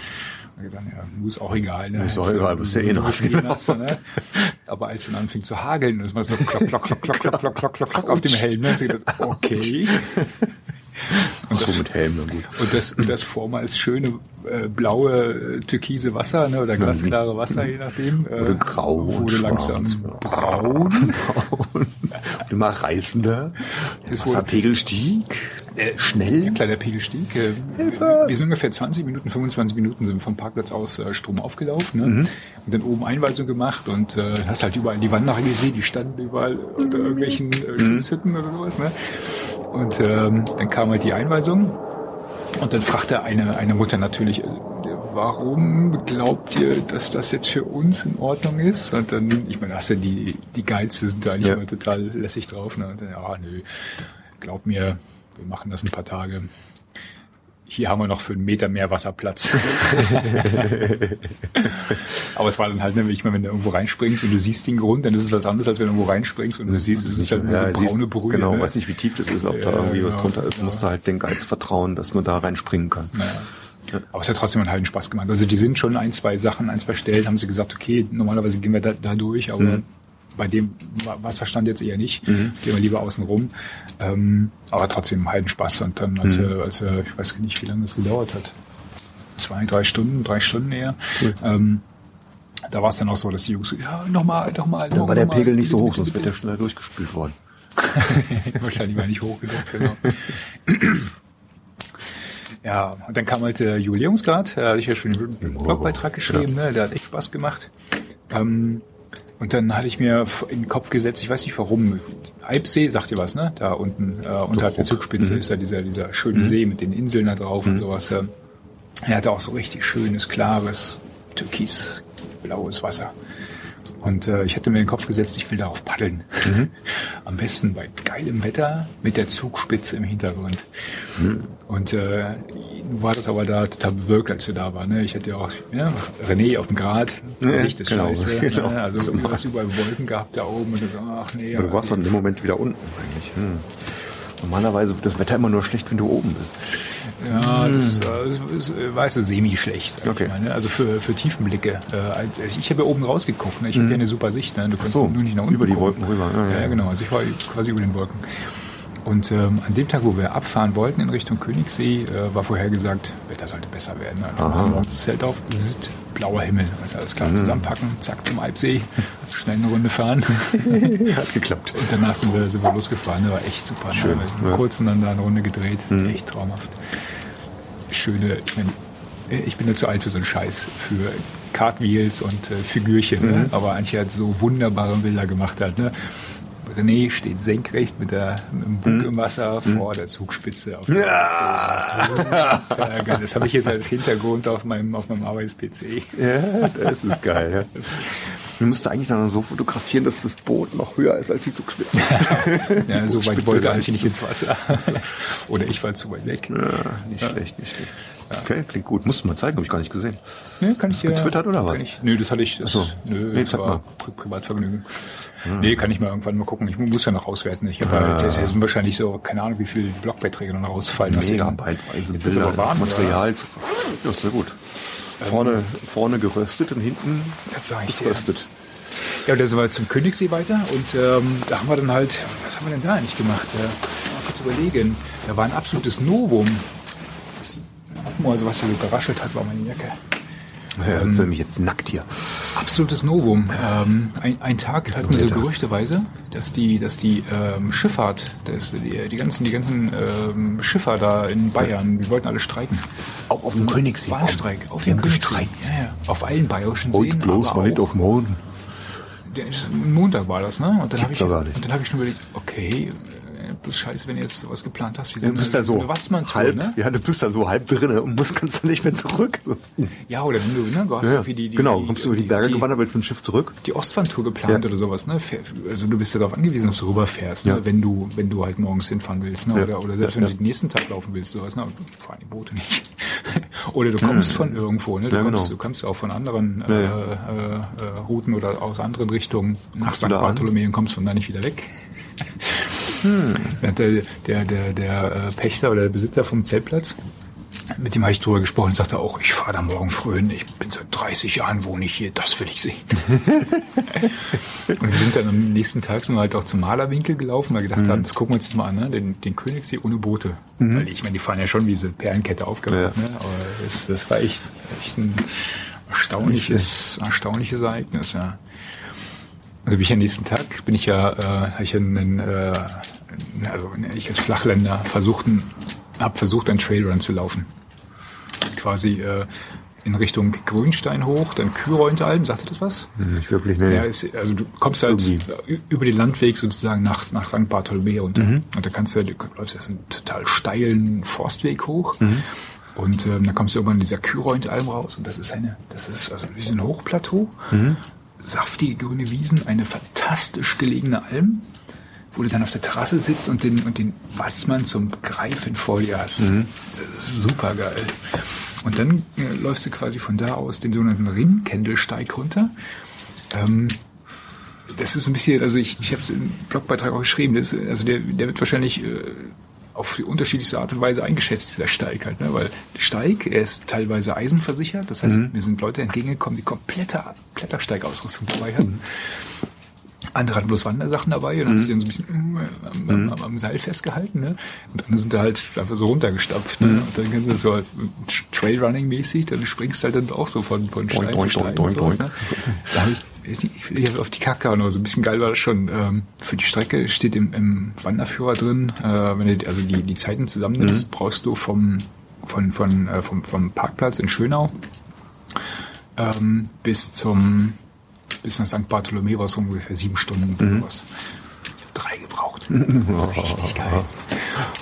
Dann, ja, muss auch egal. Ne? Ist auch egal, bist ja eh noch. Genau. Ne? Aber als es dann anfing zu hageln, das war so klock, klock, klock, klock, klock, klock, klock, klock auf dem Helm, ne? gedacht, okay. Und Ach so, mit Helm, na gut. Und das, und das vormals schöne äh, blaue, äh, türkise Wasser ne, oder glasklare Wasser, je nachdem. Äh, oder grau wurde langsam braun. braun. und immer reißender. Der Wasserpegel stieg. Äh, schnell. Klar, der Pegel stieg. Äh, wir sind ungefähr 20 Minuten, 25 Minuten sind vom Parkplatz aus äh, Strom aufgelaufen. Ne? Mhm. Und dann oben Einweisung gemacht und äh, hast halt überall die Wanderer gesehen, die standen überall unter irgendwelchen äh, Schutzhütten mhm. oder sowas. Ne? Und ähm, dann kam halt die Einweisung und dann fragte eine, eine Mutter natürlich, äh, warum glaubt ihr, dass das jetzt für uns in Ordnung ist? Und dann, ich meine, hast ja die, die Guides sind da eigentlich ja. immer total lässig drauf. Ne? Und dann, ja, nö, glaub mir, wir machen das ein paar Tage hier haben wir noch für einen Meter mehr Wasserplatz. Aber es war dann halt, ne, ich meine, wenn du irgendwo reinspringst und du siehst den Grund, dann ist es was anderes, als wenn du irgendwo reinspringst und du siehst, es ist halt ja, so braune Brühe. Genau, ne? weiß nicht, wie tief das ist, ob da irgendwie ja, was drunter ist. Ja. musst du halt den Geiz vertrauen, dass man da reinspringen kann. Ja. Ja. Aber es hat trotzdem einen halben Spaß gemacht. Also die sind schon ein, zwei Sachen, ein, zwei Stellen, haben sie gesagt, okay, normalerweise gehen wir da, da durch, aber mhm bei dem Wasserstand jetzt eher nicht. Mhm. Gehen wir lieber außen rum. Ähm, aber trotzdem halt Spaß. Und dann, als, mhm. wir, als wir, ich weiß nicht, wie lange das gedauert hat. Zwei, drei Stunden, drei Stunden eher. Cool. Ähm, da war es dann auch so, dass die Jungs, ja, nochmal, nochmal. Dann war der Pegel nicht so hoch, sonst wird der schneller durchgespült worden. Wahrscheinlich war nicht hoch genug, genau. ja, und dann kam halt der Jubiläumsgrad, da hatte ich ja schon einen Blogbeitrag geschrieben, ja. ne? der hat echt Spaß gemacht. Ähm, und dann hatte ich mir in den Kopf gesetzt, ich weiß nicht warum, Eibsee, sagt ihr was, ne? Da unten, äh, unterhalb der Zugspitze mhm. ist ja dieser, dieser schöne mhm. See mit den Inseln da drauf mhm. und sowas. Er hatte auch so richtig schönes, klares, türkisblaues Wasser. Und äh, ich hatte mir den Kopf gesetzt, ich will darauf paddeln. Mhm. Am besten bei geilem Wetter mit der Zugspitze im Hintergrund. Mhm. Und äh, war das aber da total bewirkt, als wir da waren. Ne? Ich hatte ja auch ja, René auf dem Grad, Sicht ist genau, scheiße. Genau. Ne? Also du hast überall Wolken gehabt da oben und so, ach nee. Aber du warst dann in dem Moment wieder unten eigentlich. Hm. Normalerweise wird das Wetter immer nur schlecht, wenn du oben bist. Ja, das, das äh, war so semi-schlecht. Okay. Ne? Also für, für Tiefenblicke. Äh, also ich habe ja oben rausgeguckt. Ne? Ich mhm. habe ja eine super Sicht. Ne? Du kannst so, nur nicht nach unten Über die gucken. Wolken rüber. Ja, ja, ja, genau. Also ich war quasi über den Wolken. Und ähm, an dem Tag, wo wir abfahren wollten in Richtung Königssee, äh, war vorhergesagt, Wetter sollte besser werden. Also wir das Zelt auf, ist blauer Himmel. Also alles klar, mhm. zusammenpacken, zack zum Alpsee, schnell eine Runde fahren. Hat geklappt. Und danach sind wir, sind wir losgefahren. Das war echt super. Schön. Ne? Ja. Kurz dann da eine Runde gedreht. Mhm. Echt traumhaft. Schöne, ich, mein, ich bin ja zu alt für so einen Scheiß, für Cartwheels und äh, Figürchen. Ne? Mhm. Ne? Aber Antje hat so wunderbare Bilder gemacht halt. Ne? René steht senkrecht mit, der, mit dem Bug im Wasser hm. vor der Zugspitze. Auf ja. Das, das habe ich jetzt als Hintergrund auf meinem, auf meinem Arbeits-PC. Ja, das ist geil. Ja. Wir müssten eigentlich dann so fotografieren, dass das Boot noch höher ist als die Zugspitze. ja, so weit wollte eigentlich nicht ins Wasser. Oder ich war zu weit weg. Ja, nicht schlecht, nicht schlecht. Okay, klingt gut. Musst du mal zeigen, habe ich gar nicht gesehen. Nee, kann ich dir. Getwittert oder was? Ich, nö, das hatte ich. Das, so. Nö, nee, das war Privatvergnügen. Hm. Nee, kann ich mal irgendwann mal gucken. Ich muss ja noch auswerten. Ich habe ah. halt, das sind wahrscheinlich so, keine Ahnung, wie viele Blogbeiträge noch rausfallen. Megabyteweise Bilder, aber warm, Material. Zu, ja, ist sehr gut. Vorne, ähm, vorne geröstet und hinten geröstet. Ja, und da sind wir zum Königssee weiter und ähm, da haben wir dann halt, was haben wir denn da eigentlich gemacht? Äh, mal kurz überlegen. Da war ein absolutes Novum. Also was hier so geraschelt hat, war meine Jacke. Ja, ähm, nämlich jetzt nackt hier. Absolutes Novum. Ähm, ein, ein Tag hatten wir so gerüchteweise, dass die, dass die ähm, Schifffahrt, das, die, die ganzen, die ganzen ähm, Schiffer da in Bayern, die wollten alle streiken. Auch auf dem Königssee. Wahlstreik. Auf dem Königssee. Ja, ja. Auf allen bayerischen Seen. bloß aber weit auf dem Hoden. der, Montag war das, ne? Und dann habe ich, und habe ich schon überlegt, okay, äh, bloß scheiße, wenn du jetzt sowas geplant hast, wie so Du bist da so eine halb, ne? ja, du bist da so halb drinne und musst kannst du nicht mehr zurück. So. Ja, oder wenn du, ne, du hast Ja, irgendwie die, die, genau, die, kommst du über die Berge gewandert, willst mit dem Schiff zurück. die Ostwandtour geplant Ja. oder sowas, ne? Also du bist ja darauf angewiesen, dass du rüberfährst, ne? Ja. wenn du, wenn du halt morgens hinfahren willst, ne? Oder, oder selbst wenn du den nächsten Tag laufen willst, sowas, ne? Fahren die Boote nicht. oder du kommst von irgendwo, ne? Du kommst, genau. du kommst auch von anderen äh. Äh, äh, Routen oder aus anderen Richtungen nach St. Bartholomew und kommst von da nicht wieder weg. Der, der, der, der äh, Pächter oder der Besitzer vom Zeltplatz, mit dem habe ich drüber gesprochen, sagte auch, ich fahre da morgen früh hin, ich bin seit 30 Jahren wohne ich hier, das will ich sehen. und wir sind dann am nächsten Tag sind wir halt auch zum Malerwinkel gelaufen, weil wir gedacht haben, das gucken wir uns jetzt mal an, ne? den, den Königssee ohne Boote. Weil ich meine, die fahren ja schon wie diese Perlenkette aufgebaut, Ja. ne? aber das, das war echt, echt ein erstaunliches, erstaunliches Ereignis, ja. Also bin ich am nächsten Tag, bin ich ja, äh, hab ich einen, äh, also ich als Flachländer versuchten, habe versucht, einen Trailrun zu laufen. Quasi äh, in Richtung Grünstein hoch, dann Kühlreuntalm, sagt ihr das was? Nicht wirklich, nee. Ja, ist, also du kommst halt Irgendwie. über den Landweg sozusagen nach, nach St. Bartholomew und, und da kannst du, du läufst jetzt einen total steilen Forstweg hoch. Und ähm, dann kommst du irgendwann in dieser Kühlreuntalm raus und das ist eine, das ist also wie so ein Hochplateau, saftige grüne Wiesen, eine fantastisch gelegene Alm, wo du dann auf der Terrasse sitzt und den, und den Watzmann zum Greifen vor dir hast. Das ist super geil. Und dann äh, läufst du quasi von da aus den sogenannten Rinkendelsteig runter. Ähm, das ist ein bisschen, also ich, ich habe es im Blogbeitrag auch geschrieben, das, also der, der wird wahrscheinlich äh, auf die unterschiedlichste Art und Weise eingeschätzt, dieser Steig halt, ne? weil der Steig, er ist teilweise eisenversichert, das heißt, mir sind Leute entgegengekommen, die komplette Klettersteigausrüstung dabei hatten. Andere hatten bloß Wandersachen dabei und haben sich dann so ein bisschen äh, am, am, am Seil festgehalten. Ne? Und andere sind da halt einfach so runtergestapft. Ne? Und dann kannst du so halt Trailrunning-mäßig, dann springst du halt dann auch so von, von Stein Doink, zu Stein. doink, und sowas, ne? Da hab ich, ich auf die Kacke aber so ein bisschen geil war das schon. Ähm, für die Strecke steht im, im Wanderführer drin, äh, wenn du also die, die Zeiten zusammennimmst, brauchst du vom, von, von, äh, vom, vom Parkplatz in Schönau ähm, bis zum bis nach St. Bartholomew war es ungefähr sieben Stunden oder sowas. Ich habe drei gebraucht. Richtig geil.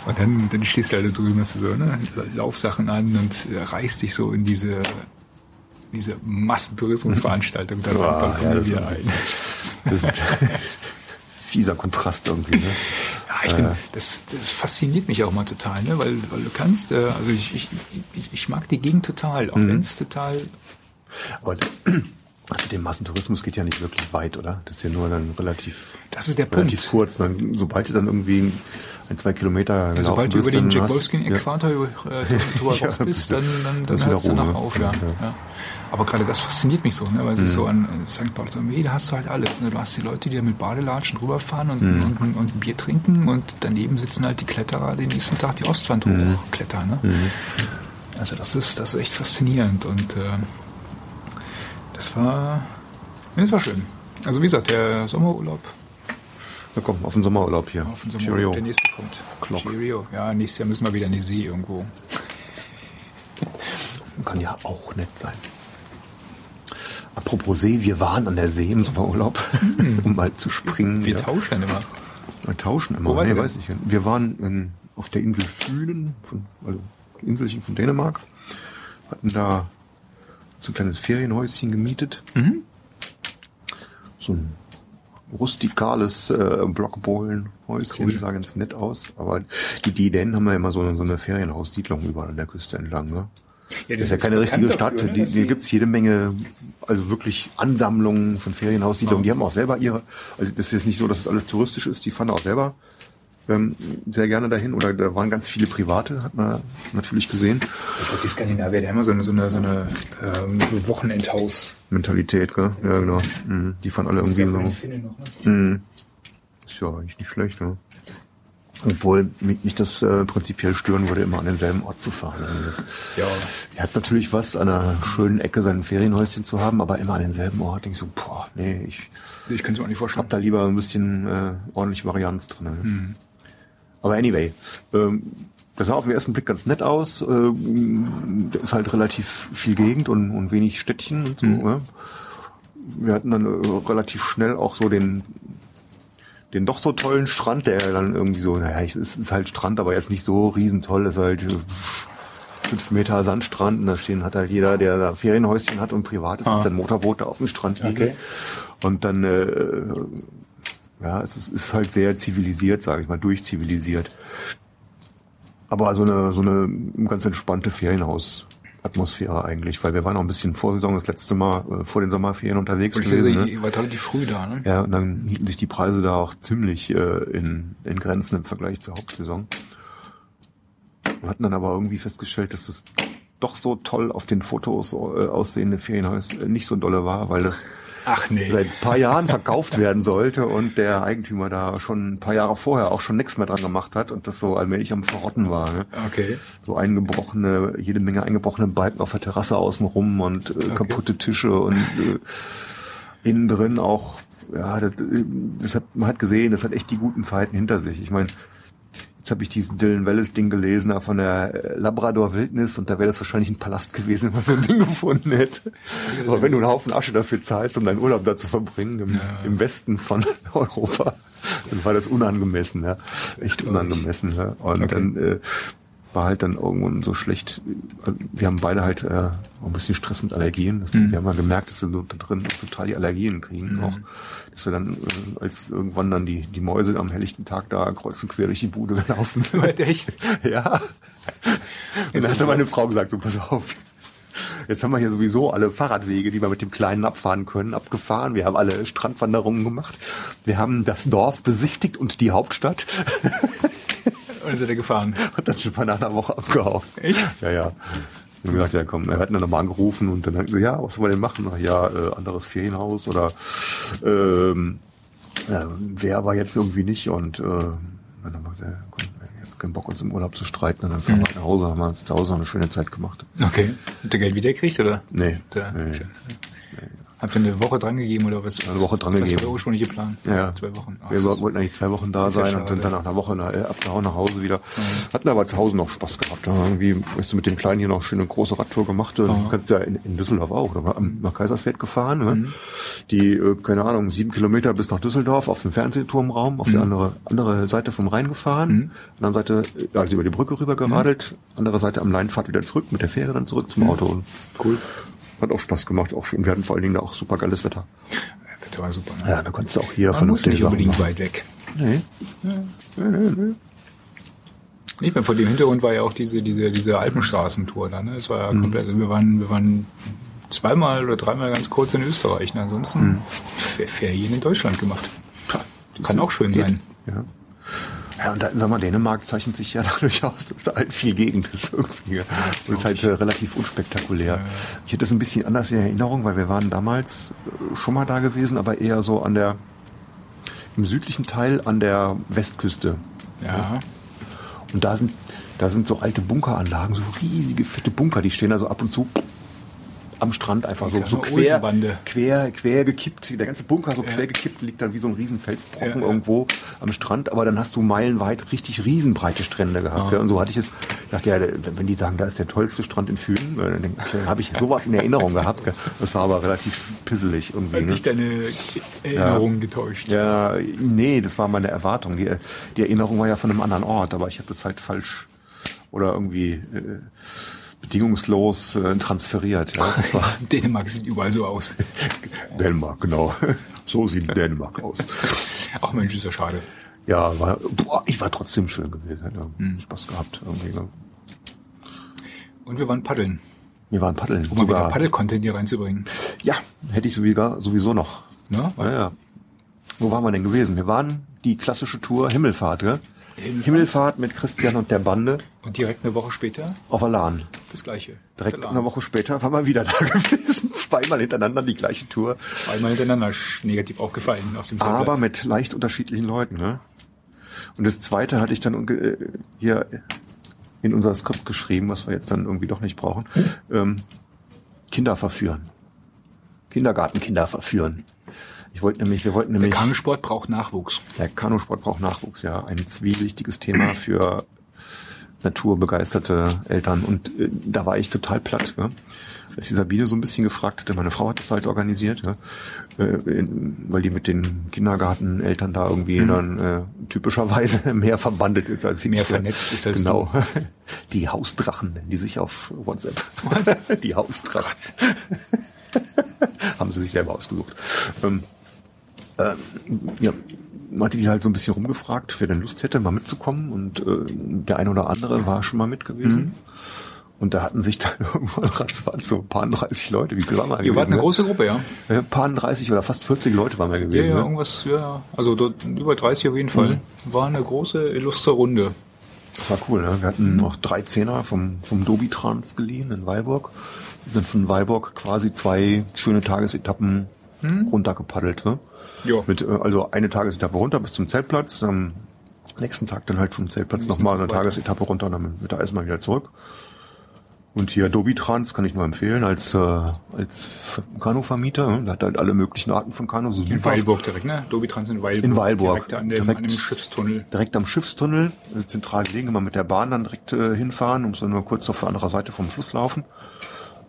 Und dann, dann stehst du halt da drüben, hast du so ne, Laufsachen an und äh, reißt dich so in diese diese Massentourismusveranstaltung da St. Ja, ja, das wieder ist- ein. Das ist, fieser Kontrast irgendwie. Ne? ja, ich bin, das, das fasziniert mich auch mal total, ne? weil, weil du kannst, äh, also ich, ich, ich, ich mag die Gegend total, auch wenn es total Aber also der Massentourismus geht ja nicht wirklich weit, oder? Das ist ja nur dann relativ, Das ist der relativ Punkt. kurz. Dann, sobald du dann irgendwie ein, zwei Kilometer Ja, sobald du über den Jack Wolfskin-Äquator über äh, Ja, raus bist, dann, dann, dann es danach Ruhe. auf. Ja. Ja. Aber gerade das fasziniert mich so, ne? weil es ist so an St. Bartholomew, da hast du halt alles. Ne? Du hast die Leute, die da mit Badelatschen rüberfahren und, und, und, und ein Bier trinken und daneben sitzen halt die Kletterer, den nächsten Tag die Ostwand hochklettern. Ne? Also das ist, das ist echt faszinierend und äh, das war, das war schön. Also wie gesagt, der Sommerurlaub Na komm, auf den Sommerurlaub hier. auf den Cheerio. Sommerurlaub, der nächste kommt. Clock. Cheerio. Ja, nächstes Jahr müssen wir wieder in die See irgendwo. Kann ja auch nett sein. Apropos See, wir waren an der See im Sommerurlaub, um mal zu springen. Wir ja. tauschen immer. Wir tauschen immer. Wo nee, weiß ich. nicht. Wir waren in, auf der Insel Fünen, von, also Inselchen von Dänemark, hatten da so ein kleines Ferienhäuschen gemietet. Mhm. So ein rustikales äh, Blockbohlenhäuschen, Cool. sah ganz nett aus. Aber die, die Dänen haben ja immer so, so eine Ferienhaussiedlung überall an der Küste entlang. Ne? Ja, Das ist ja keine richtige Stadt. die, die gibt's jede Menge, also wirklich Ansammlungen von Ferienhaussiedlungen. Die haben auch selber ihre, also das ist jetzt nicht so, dass es alles touristisch ist, die fahren auch selber ähm, sehr gerne dahin. Oder da waren ganz viele Private, hat man natürlich gesehen. Ich glaube, die Skandinavier, die haben immer so eine, so eine, so eine ähm, Wochenendhaus. Mentalität, gell? Ja, genau. Mhm. Die fahren alle irgendwie so. Finnen noch, ne? Mhm. Ist ja eigentlich nicht schlecht, ne? Obwohl mich das äh, prinzipiell stören würde, immer an denselben Ort zu fahren. Also Ja. er hat natürlich was, an einer schönen Ecke sein Ferienhäuschen zu haben, aber immer an denselben Ort. Denk ich so, boah, nee, ich Ich kann es mir auch nicht vorstellen. hab da lieber ein bisschen äh, ordentlich Varianz drin. Ne? Aber anyway, ähm, das sah auf den ersten Blick ganz nett aus. Da ist halt relativ viel Gegend und, und wenig Städtchen und so. Ne? Wir hatten dann äh, relativ schnell auch so den den doch so tollen Strand, der dann irgendwie so, naja, es ist halt Strand, aber jetzt nicht so riesentoll, ist halt äh, fünf Meter Sandstrand und da stehen hat halt jeder, der da Ferienhäuschen hat und privates, Ah. hat sein Motorboot da auf dem Strand liegen. Okay. Und dann, äh, ja, es ist, ist halt sehr zivilisiert, sage ich mal, durchzivilisiert. Aber so eine, so eine ganz entspannte Ferienhaus-Atmosphäre eigentlich, weil wir waren auch ein bisschen vor Saison das letzte Mal äh, vor den Sommerferien unterwegs Und gewesen. sehe, Ne? wart relativ früh da, ne? Ja, und dann hielten sich die Preise da auch ziemlich äh, in, in Grenzen im Vergleich zur Hauptsaison. Wir hatten dann aber irgendwie festgestellt, dass es doch so toll auf den Fotos äh, aussehende Ferienhaus äh, nicht so dolle war, weil das Ach nee. seit ein paar Jahren verkauft werden sollte und der Eigentümer da schon ein paar Jahre vorher auch schon nichts mehr dran gemacht hat und das so allmählich am Verrotten war. Ne? Okay. So eingebrochene, jede Menge eingebrochene Balken auf der Terrasse außenrum und äh, kaputte Tische und äh, innen drin auch, ja, das, äh, das hat, man hat gesehen, das hat echt die guten Zeiten hinter sich. Ich meine, jetzt habe ich diesen Dylan Wallace Ding gelesen von der äh, Labrador Wildnis und da wäre das wahrscheinlich ein Palast gewesen, wenn man so ein Ding gefunden hätte. Aber wenn du einen Haufen Asche dafür zahlst, um deinen Urlaub da zu verbringen, im, im Westen von Europa, dann war das unangemessen, ja. Echt unangemessen, ja. Und Okay. dann äh, war halt dann irgendwann so schlecht. Wir haben beide halt äh, auch ein bisschen Stress mit Allergien. Mhm. Wir haben mal gemerkt, dass wir da drin total die Allergien kriegen. Auch, dass wir dann, äh, als irgendwann dann die, die Mäuse am helllichten Tag da kreuz und quer durch die Bude gelaufen sind. Weit echt? Ja. Und dann hatte meine Frau gesagt, so pass auf. Jetzt haben wir hier sowieso alle Fahrradwege, die wir mit dem Kleinen abfahren können, abgefahren. Wir haben alle Strandwanderungen gemacht. Wir haben das Dorf besichtigt und die Hauptstadt. Und dann seid ihr gefahren. Und dann sind wir nach einer Woche abgehauen. Echt? Ja, ja. Und wir gesagt, ja komm, er hat dann nochmal angerufen und dann hat er gesagt, ja, was sollen wir denn machen? Ach, ja, äh, anderes Ferienhaus oder ähm, ja, wer aber jetzt irgendwie nicht und äh, dann haben wir gesagt, komm, keinen Bock, uns im Urlaub zu streiten und dann fahren wir nach Hause, haben wir uns zu Hause noch eine schöne Zeit gemacht. Okay. Habt ihr Geld wiedergekriegt, oder? Nee, Da, nee. Habt ihr eine Woche dran gegeben, oder was? Eine Woche dran was gegeben. war der ursprüngliche Plan? Ja. Zwei Wochen. Ach, Wir wollten eigentlich zwei Wochen da sein und sind schade. dann nach einer Woche nach, äh, abgehauen nach Hause wieder. Hatten aber zu Hause noch Spaß gehabt. Ja, irgendwie, weißt du, mit dem Kleinen hier noch schöne große Radtour gemacht. Du kannst ja in, in Düsseldorf auch. Da war am- nach Kaiserswerth gefahren. Ne? Mhm. Die, äh, keine Ahnung, sieben Kilometer bis nach Düsseldorf auf dem Fernsehturmraum, auf die Mhm. andere, andere Seite vom Rhein gefahren. Andere Seite, äh, also über die Brücke rüber geradelt. Andere Seite am Leinfahrt wieder zurück, mit der Fähre dann zurück zum Auto. Cool. Hat auch Spaß gemacht, auch schön. Wir hatten vor allen Dingen da auch super geiles Wetter. Das war super. Ne? Ja, da konntest du auch hier Man muss vernünftige nicht unbedingt machen. weit weg. Nee. Nee, nee, nee. Nicht mehr vor dem Hintergrund war ja auch diese, diese, diese Alpenstraßentour da, ne? Es war ja Mhm. komplett, also wir waren, wir waren zweimal oder dreimal ganz kurz in Österreich, ne? Ansonsten Mhm. Fer- Ferien in Deutschland gemacht. Kann auch schön sein. Ja. Ja, und da, sag mal, Dänemark zeichnet sich ja dadurch aus, dass da halt viel Gegend ist irgendwie. Und ist halt äh, relativ unspektakulär. Ich hätte es ein bisschen anders in Erinnerung, weil wir waren damals äh, schon mal da gewesen, aber eher so an der, im südlichen Teil an der Westküste. Ja. Und da sind, da sind so alte Bunkeranlagen, so riesige, fette Bunker, die stehen da so ab und zu am Strand einfach so, Ja, so quer, quer, quer gekippt. Der ganze Bunker so quer gekippt, liegt dann wie so ein riesen Felsbrocken Ja, ja. irgendwo am Strand. Aber dann hast du meilenweit richtig riesenbreite Strände gehabt. Ja. Und so hatte ich es, ich dachte ja, wenn die sagen, da ist der tollste Strand in Fünen, äh, dann habe ich sowas in Erinnerung gehabt. Das war aber relativ pisselig irgendwie. Hat Ne? dich deine Erinnerungen getäuscht. Ja, nee, das war meine Erwartung. Die, die Erinnerung war ja von einem anderen Ort, aber ich habe das halt falsch oder irgendwie äh, bedingungslos äh, transferiert. Ja, Dänemark sieht überall so aus. Dänemark, genau. So sieht Dänemark aus. Ach Mensch, ist ja schade. Ja, war, boah, ich war trotzdem schön gewesen. Hätte Spaß gehabt. Irgendwie. ne? Und wir waren paddeln, Wir waren paddeln. um mal wieder Sogar, Paddel-Content hier reinzubringen. ja, hätte ich sowieso, sowieso noch. Ne? Ja, ja. Wo waren wir denn gewesen? Wir waren die klassische Tour Himmelfahrt, gell? Himmelfahrt. Himmelfahrt mit Christian und der Bande Und direkt eine Woche später auf Alan. Das Gleiche. Direkt Verladen. eine Woche später waren wir wieder da gewesen. Zweimal hintereinander die gleiche Tour. Zweimal hintereinander negativ aufgefallen auf dem Aber mit leicht unterschiedlichen Leuten. Ne? Und das zweite hatte ich dann äh, hier in unser Skript geschrieben, was wir jetzt dann irgendwie doch nicht brauchen. Ähm, Kinder verführen. Kindergartenkinder verführen. Ich wollte nämlich, wir wollten nämlich. Der Kanusport braucht Nachwuchs. Der Kanusport braucht Nachwuchs, ja. Ein zwielichtiges Thema für naturbegeisterte Eltern. Und äh, da war ich total platt. Ja? Als die Sabine so ein bisschen gefragt hatte, meine Frau hat das halt organisiert, ja? äh, in, weil die mit den Kindergarteneltern da irgendwie mhm. dann äh, typischerweise mehr verbandelt ist als sie mehr vernetzt ist als genau. Du. Die Hausdrachen nennen die sich auf WhatsApp. die Hausdrachen. Haben sie sich selber ausgesucht. Ähm, ähm, ja, hatte die halt so ein bisschen rumgefragt, wer denn Lust hätte, mal mitzukommen. Und äh, der eine oder andere war schon mal mit gewesen. Mhm. Und da hatten sich dann irgendwann ratzfatz so ein paar 30 Leute. Wie viel waren wir gewesen? Ihr wart eine ne? große Gruppe, ja. Ein paar 30 oder fast 40 Leute waren wir gewesen. Ja, ja ne? irgendwas, ja. Also dort über 30 auf jeden Fall. Mhm. War eine große, illustre Runde. Das war cool, ne? Wir hatten noch drei Zehner vom, vom Dobi-Trans geliehen in Weilburg. Wir sind von Weilburg quasi zwei schöne Tagesetappen mhm. runtergepaddelt, ne? Ja. Mit, äh, also eine Tagesetappe runter bis zum Zeltplatz, am nächsten Tag dann halt vom Zeltplatz nochmal eine Tagesetappe runter und dann mit der Eisbahn wieder zurück. Und hier Adobe Trans kann ich nur empfehlen als, äh, als Kanuvermieter. Ne? Der hat halt alle möglichen Arten von Kanu. So in Weilburg direkt, ne? Adobe Trans in Weilburg. In Weilburg. Direkt an dem, direkt, an dem Schiffstunnel. Direkt am Schiffstunnel. Äh, zentral gelegen, immer mit der Bahn dann direkt äh, hinfahren, muss dann nur kurz auf der anderen Seite vom Fluss laufen.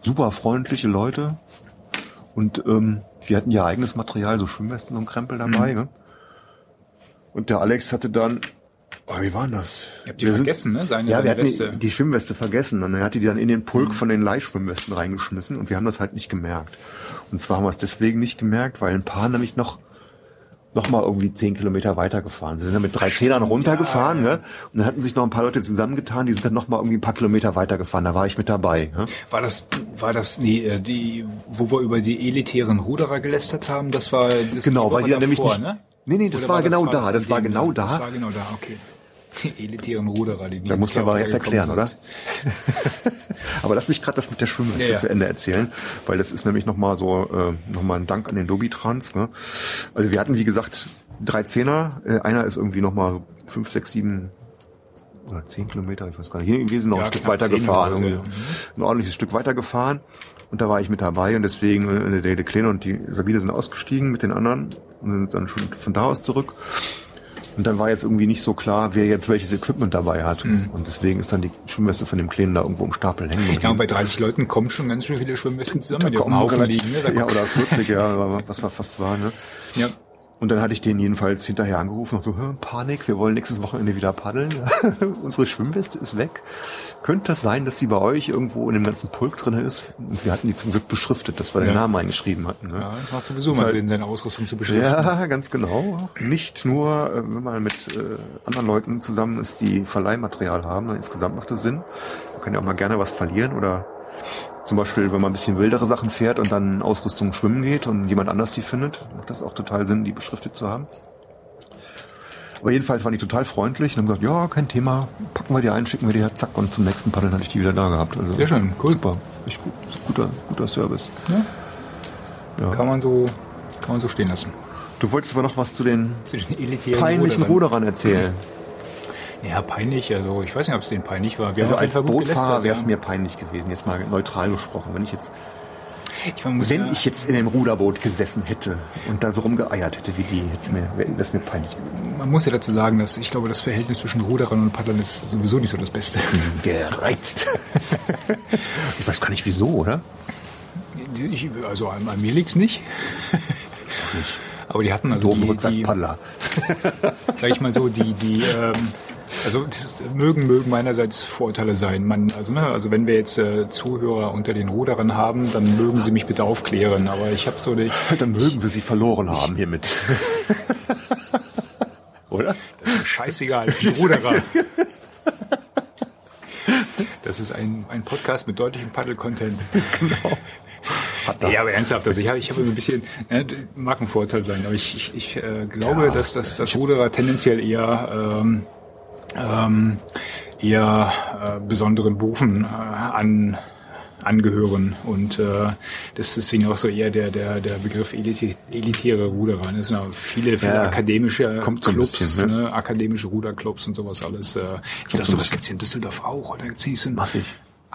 Super freundliche Leute. Und ähm, wir hatten ja eigenes Material, so Schwimmwesten und Krempel dabei. Mhm. Ne? Und der Alex hatte dann, oh, wie war das? Ihr habt die wir vergessen, sind, ne? Seine, ja, wir hatten Weste. Die, die Schwimmweste vergessen und er hatte die dann in den Pulk mhm. von den Leihschwimmwesten reingeschmissen und wir haben das halt nicht gemerkt. Und zwar haben wir es deswegen nicht gemerkt, weil ein paar nämlich noch noch mal irgendwie zehn Kilometer weitergefahren. Sie sind dann mit drei Zählern runtergefahren, ja, ne? Und dann hatten sich noch ein paar Leute zusammengetan, die sind dann noch mal irgendwie ein paar Kilometer weitergefahren. Da war ich mit dabei. Ne? War das, war das die, äh, die, wo wir über die elitären Ruderer gelästert haben? Das war das genau, weil die dann nämlich nicht, ne? Nee, nee, das Oder war, genau das, da. Das, das war genau da. Das war genau da. Okay. Die elitären Ruderer, die Da musst du aber jetzt erklären, sind. oder? aber lass mich gerade das mit der Schwimmweste ja, zu Ende erzählen, weil das ist nämlich nochmal so, äh, nochmal ein Dank an den Dobitrans. Ne? Also wir hatten, wie gesagt, drei Zehner. Äh, einer ist irgendwie nochmal fünf, sechs, sieben oder zehn Kilometer, ich weiß gar nicht. Hier wir sind noch ja, ein Stück weiter gefahren. Ja. Ein ordentliches Stück weiter gefahren. Und da war ich mit dabei und deswegen, äh, der, der Kleine und die Sabine sind ausgestiegen mit den anderen und sind dann schon von da aus zurück. Und dann war jetzt irgendwie nicht so klar, wer jetzt welches Equipment dabei hat. Mhm. Und deswegen ist dann die Schwimmweste von dem Kleinen da irgendwo im Stapel hängen. Ja, und bei 30 Leuten kommen schon ganz schön viele Schwimmwesten zusammen, die auf dem Haufen liegen. Ne? Ja, oder 40, ja, was war fast war. Ne? Ja. Und dann hatte ich den jedenfalls hinterher angerufen und so, Panik, wir wollen nächstes Wochenende wieder paddeln. Unsere Schwimmweste ist weg. Könnte das sein, dass sie bei euch irgendwo in dem ganzen Pulk drin ist? Und wir hatten die zum Glück beschriftet, dass wir ja. den Namen eingeschrieben hatten. Ne? Ja, macht sowieso mal halt, Sinn, seine Ausrüstung zu beschriften. Ja, ganz genau. Nicht nur, äh, wenn man mit äh, anderen Leuten zusammen ist, die Verleihmaterial haben, insgesamt macht das Sinn. Man kann ja auch mal gerne was verlieren oder zum Beispiel, wenn man ein bisschen wildere Sachen fährt und dann Ausrüstung schwimmen geht und jemand anders die findet, macht das auch total Sinn, die beschriftet zu haben. Aber jedenfalls waren die total freundlich und haben gesagt, ja, kein Thema, packen wir die ein, schicken wir die her, zack, und zum nächsten Paddeln hatte ich die wieder da gehabt. Also, Sehr schön, cool. Super, echt gut, guter, guter Service. Ja. ja. Kann man so, kann man so stehen lassen. Du wolltest aber noch was zu den, zu den peinlichen Ruderern erzählen. Ja, peinlich. Also ich weiß nicht, ob es denen peinlich war. Wir also als Bootfahrer wäre es ja. mir peinlich gewesen, jetzt mal neutral gesprochen. Wenn ich jetzt ich meine, wenn ja ich jetzt in einem Ruderboot gesessen hätte und da so rumgeeiert hätte wie die, wäre das mir peinlich gewesen. Man muss ja dazu sagen, dass ich glaube, das Verhältnis zwischen Ruderern und Paddlern ist sowieso nicht so das Beste. Gereizt. ich weiß gar nicht wieso, oder? Ich, also an, an mir liegt's nicht. nicht. Aber die hatten also die, die sag ich mal so, die, die ähm, also das mögen mögen meinerseits Vorteile sein. Man, also, ne, also wenn wir jetzt äh, Zuhörer unter den Ruderern haben, dann mögen sie mich bitte aufklären. Aber ich habe so die, Dann mögen ich, wir sie verloren ich, haben hiermit. Oder? Das ist scheißegal, das sind Ruderer. Das ist ein, ein Podcast mit deutlichem Paddel-Content. Genau. Ja, aber ernsthaft, also ich habe ich hab so ein bisschen, ne, mag ein Vorteil sein, aber ich, ich, ich äh, glaube, ja, dass, dass das Ruderer tendenziell eher ähm, ähm, eher äh, besonderen Berufen äh, an angehören. Und äh, das ist deswegen auch so eher der, der, der Begriff elite, elitäre Ruderer. Das sind auch viele, viele Ja, akademische so Clubs, bisschen, ne? ne? akademische Ruderclubs und sowas alles. Äh, ich glaube, sowas gibt's in Düsseldorf auch. Oder gibt's diesen Massig.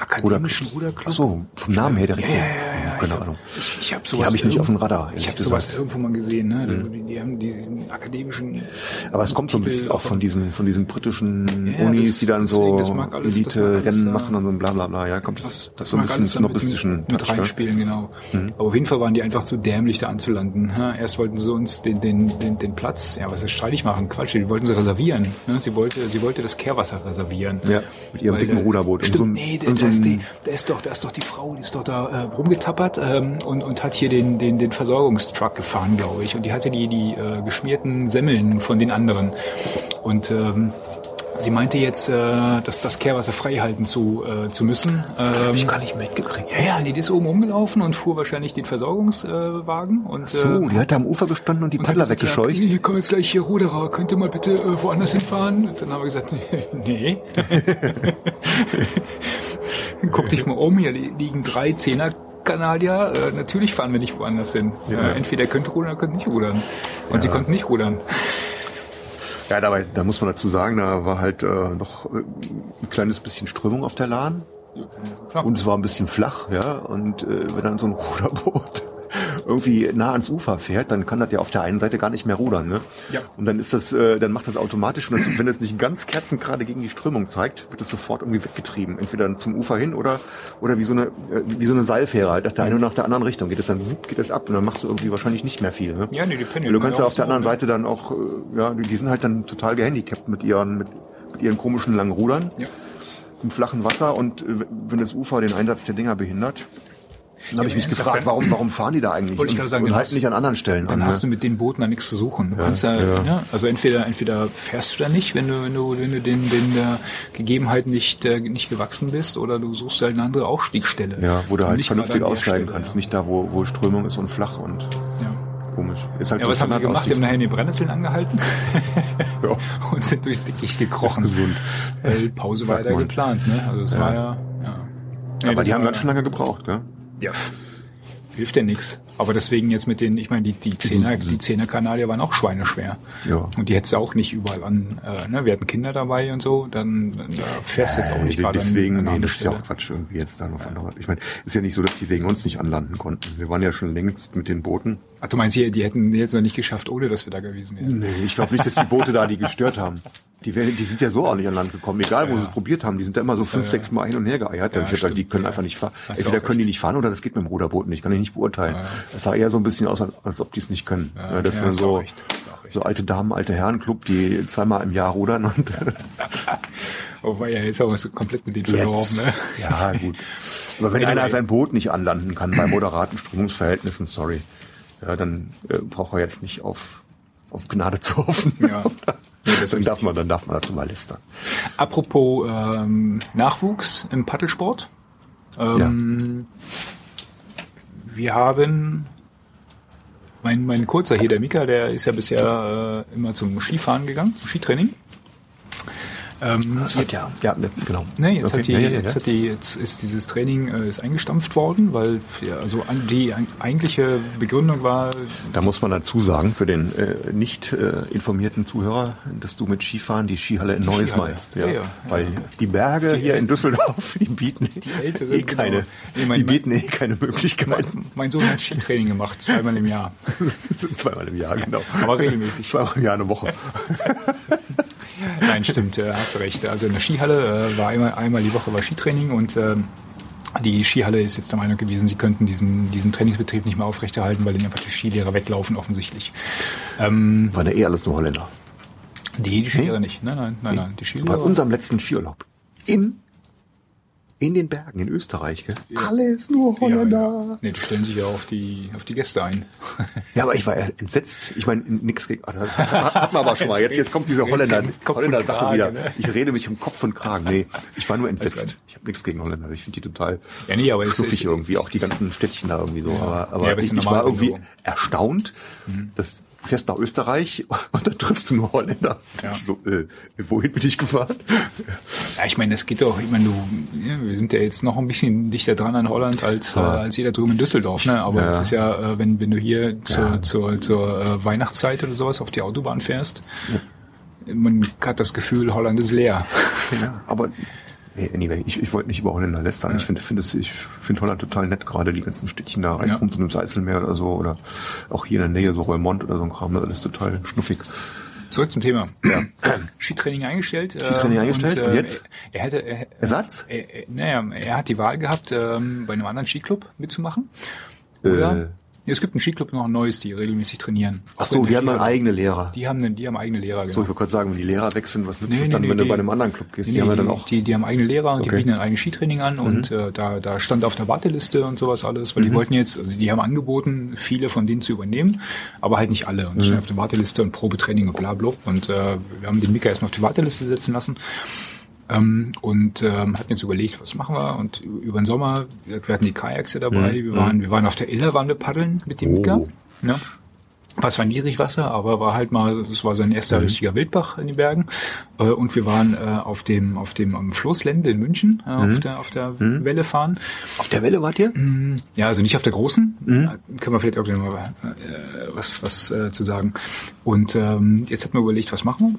Akademischen Ruderclub? Ach so, vom Namen her direkt. Ja, ja, ja, ja. Keine ich, Ahnung. Ich, ich habe Die sowas. habe ich nicht auf dem Radar. Ich habe. Mhm. sowas irgendwo mal gesehen. Ne? Die, die haben diesen akademischen. Aber es kommt so ein bisschen auch von diesen, von diesen britischen Ja, Unis, das- die dann so Elite-Rennen machen und so ein bla bla bla. Ja, kommt das, Das, so ein bisschen snobistischen mit, mit reinspielen, genau. Aber auf jeden Fall waren die einfach zu dämlich, da anzulanden. Erst wollten sie uns den, den, den, den Platz, ja, was ist streitig machen? Quatsch, die wollten sie reservieren. Ne? Sie wollte, sie wollte das Kehrwasser reservieren. Ja, mit ihrem dicken der- Ruderboot. Stimmt, nee, ist die, da ist doch, da ist doch die Frau, die ist doch da äh, rumgetappert ähm, und, und hat hier den, den, den Versorgungstruck gefahren, glaube ich. Und die hatte die, die äh, geschmierten Semmeln von den anderen. Und ähm, sie meinte jetzt, äh, dass das Kehrwasser frei halten zu, äh, zu müssen. Ähm, ich gar nicht mitgekriegt. ja, ja, nee, die ist oben rumgelaufen und fuhr wahrscheinlich den Versorgungswagen. und, So, äh, die hat da am Ufer gestanden und die und Paddler gesagt, weggescheucht. Ja, hier kommen jetzt gleich hier Ruderer, könnt ihr mal bitte äh, woanders hinfahren? Und dann haben wir gesagt, nee. Guck dich mal um, hier li- liegen drei Zehner Kanadier. Äh, natürlich fahren wir nicht woanders hin. Ja. Äh, entweder könnt ihr rudern, könnt nicht rudern. Und sie konnten nicht rudern. Ja, dabei, da muss man dazu sagen, da war halt äh, noch äh, ein kleines bisschen Strömung auf der Lahn. Und es war ein bisschen flach, ja. Und äh, wenn dann so ein Ruderboot irgendwie nah ans Ufer fährt, dann kann das ja auf der einen Seite gar nicht mehr rudern, ne? Ja. Und dann ist das, äh, dann macht das automatisch, wenn es, wenn es nicht ganz kerzengerade gegen die Strömung zeigt, wird es sofort irgendwie weggetrieben. Entweder zum Ufer hin oder oder wie so eine äh, wie so eine Seilfähre halt nach der einen nach der anderen Richtung geht es dann geht es ab und dann machst du irgendwie wahrscheinlich nicht mehr viel. Ne? Ja, nee, die pendeln Du kannst ja auf der anderen ne? Seite dann auch, äh, ja, die die sind halt dann total gehandicapt mit ihren mit, mit ihren komischen langen Rudern Ja. im flachen Wasser und äh, wenn das Ufer den Einsatz der Dinger behindert. Dann habe ich mich gefragt, warum, warum fahren die da eigentlich Wollte ich und, gerade sagen, und halten hast- nicht an anderen Stellen Dann an. hast du ne? mit den Booten da nichts zu suchen. Du kannst ja, ja. ja. also entweder entweder fährst du da nicht, wenn du wenn du wenn du den den der Gegebenheiten nicht äh, nicht gewachsen bist, oder du suchst halt eine andere Aufstiegsstelle. Ja, wo du halt nicht vernünftig aussteigen Stelle, kannst, ja. nicht da, wo, wo Strömung ist und flach und Ja. komisch. Ist halt Ja, so was haben sie gemacht? Sie haben nachher in den Brennnesseln angehalten Ja. und sind durchs Dickicht gekrochen. Ist gesund. Weil Pause war Sagt ja geplant, ne? Also es war ja, ja. Aber die haben war- ganz schön lange gebraucht, gell? Ja, hilft ja nichts. Aber deswegen jetzt mit den, ich meine, die, die Zehner, die Zehner Kanadier waren auch schweineschwer. Ja. Und die hättest du auch nicht überall an, äh, ne? Wir hatten Kinder dabei und so, dann, da fährst du jetzt auch nicht Nee, gerade an- deswegen, an, nee, eine das ist ja auch Quatsch irgendwie jetzt da noch andere. Ich meine, ist ja nicht so, dass die wegen uns nicht anlanden konnten. Wir waren ja schon längst mit den Booten. Ach, du meinst hier, die hätten die hätten es nicht geschafft, ohne dass wir da gewesen wären. Nee, ich glaube nicht, dass die Boote da die gestört haben. Die, werden, die sind ja so auch nicht an Land gekommen, egal wo sie es probiert haben. Die sind da immer so fünf, sechs Mal hin und her geeiert. Ja, ich gesagt, die können Ja. einfach nicht fahren. Entweder können die nicht fahren oder das geht mit dem Ruderboot nicht. Kann ich nicht beurteilen. Ja. Das sah eher so ein bisschen aus, als, als ob die es nicht können. Ja, das ja, sind so, so alte Damen, alte Herren-Club, die zweimal im Jahr rudern und Oh, war ja jetzt aber so komplett mit den jetzt. ne? Ja, gut. Aber wenn Anyway. einer sein Boot nicht anlanden kann bei moderaten Strömungsverhältnissen, sorry, ja, dann äh, braucht er jetzt nicht auf, auf Gnade zu hoffen. Ja. Nee, dann darf man, dann darf man dazu mal lästern. Apropos ähm, Nachwuchs im Paddelsport. Ähm, Wir haben mein, mein Kurzer hier, der Mika, der ist ja bisher äh, immer zum Skifahren gegangen, zum Skitraining. Ähm, Das hat ja, ja, genau. Nee, jetzt, Okay, hat die, ja, ja, ja. jetzt hat die, jetzt ist dieses Training äh, ist eingestampft worden, weil also die eigentliche Begründung war, Da muss man dazu sagen, für den äh, nicht äh, informierten Zuhörer, dass du mit Skifahren die Skihalle in Neuss Skihalle. meinst. Ja. Weil die Berge hier in Düsseldorf, die bieten älteren, eh keine, genau. Nee, mein- die bieten eh keine Möglichkeiten. mein Sohn hat Skitraining gemacht, zweimal im Jahr. Zweimal im Jahr, genau. aber regelmäßig. Zweimal im Jahr eine Woche. Nein, stimmt, äh, hast du recht. Also in der Skihalle äh, war einmal, einmal die Woche war Skitraining und ähm, die Skihalle ist jetzt der Meinung gewesen, sie könnten diesen, diesen Trainingsbetrieb nicht mehr aufrechterhalten, weil ihnen einfach die Skilehrer weglaufen offensichtlich. Ähm, Waren ja eh alles nur Holländer. nee, die Skilehrer nicht. Nein, nein, nein, nein. Die Bei Skilehrer. unserem letzten Skiurlaub. In, in den Bergen in Österreich. Gell? Alles nur ja, Holländer. ja. Nee, die stellen sich ja auf die, auf die Gäste ein. Ja, aber ich war entsetzt. Ich meine, nix gegen. ah, das Hatten wir aber schon mal. Jetzt, jetzt kommt diese Holländer, Holländer Sache Kragen, wieder. ne? Ich rede mich im Kopf und Kragen. Nee, ich war nur entsetzt. Ich habe nichts gegen Holländer. Ich finde die total Ja, nee, aber es schnuffig ist- irgendwie. Auch die ist- ganzen Städtchen da irgendwie so. Aber, aber Ja, ist ich, ich war irgendwie erstaunt, dass fährst nach Österreich und dann triffst du nur Holländer. Ja. So, äh, wohin bin ich gefahren? Ja, ich meine, das geht doch, ich meine, du, ja, wir sind ja jetzt noch ein bisschen dichter dran an Holland als, äh, als jeder drüben in Düsseldorf, ne? Aber es Ja. ist ja, äh, wenn, wenn du hier zur, Ja. zur, zur äh, Weihnachtszeit oder sowas auf die Autobahn fährst, man hat das Gefühl, Holland ist leer. Ja, aber nee, anyway, ich, ich wollte nicht über Holländer lästern. Ich finde finde es- ich finde Holland total nett, gerade die ganzen Städtchen da Ja. reinkommen, so im Eiselmeer oder so, oder auch hier in der Nähe, so Roermond oder so ein Kram, das ist total schnuffig. Zurück zum Thema. Skitraining eingestellt. Skitraining äh, eingestellt und jetzt? Er hätte, er, Ersatz? Er, er, naja, er hat die Wahl gehabt, ähm, bei einem anderen Skiclub mitzumachen. Oder? Äh. Es gibt einen Skiclub noch ein neues, die regelmäßig trainieren. Ach so, die haben dann eigene Lehrer. Die haben, die haben eigene Lehrer, genau. So, ich wollte gerade sagen, wenn die Lehrer wechseln, was nützt Nee, es nee, dann, nee, wenn du die- bei einem anderen Club gehst? Die haben ja dann auch. Die, die haben eigene Lehrer und die Okay. Mhm. bieten dann eigenes Skitraining an und äh, da, da stand auf der Warteliste und sowas alles, weil die wollten jetzt, also die haben angeboten, viele von denen zu übernehmen, aber halt nicht alle. Und Mhm. standen auf der Warteliste und Probetraining und bla bla. Und äh, wir haben den Mika erstmal auf die Warteliste setzen lassen. Ähm, und ähm, hatten jetzt überlegt, was machen wir? Und über den Sommer, wir hatten die Kajaks ja dabei, wir waren, wir waren auf der Iller, waren wir paddeln mit dem Mhm. Oh. Mika. Ne? Was war Niedrigwasser, aber war halt mal, es war sein erster richtiger Wildbach in den Bergen. Äh, Und wir waren äh, auf dem, auf dem am Floßlände in München äh, auf der, auf der Welle fahren. Auf der Welle wart ihr? Ja, also nicht auf der großen. Äh, Können wir vielleicht auch gleich mal was, was zu sagen. Und ähm, jetzt hat man überlegt, was machen wir?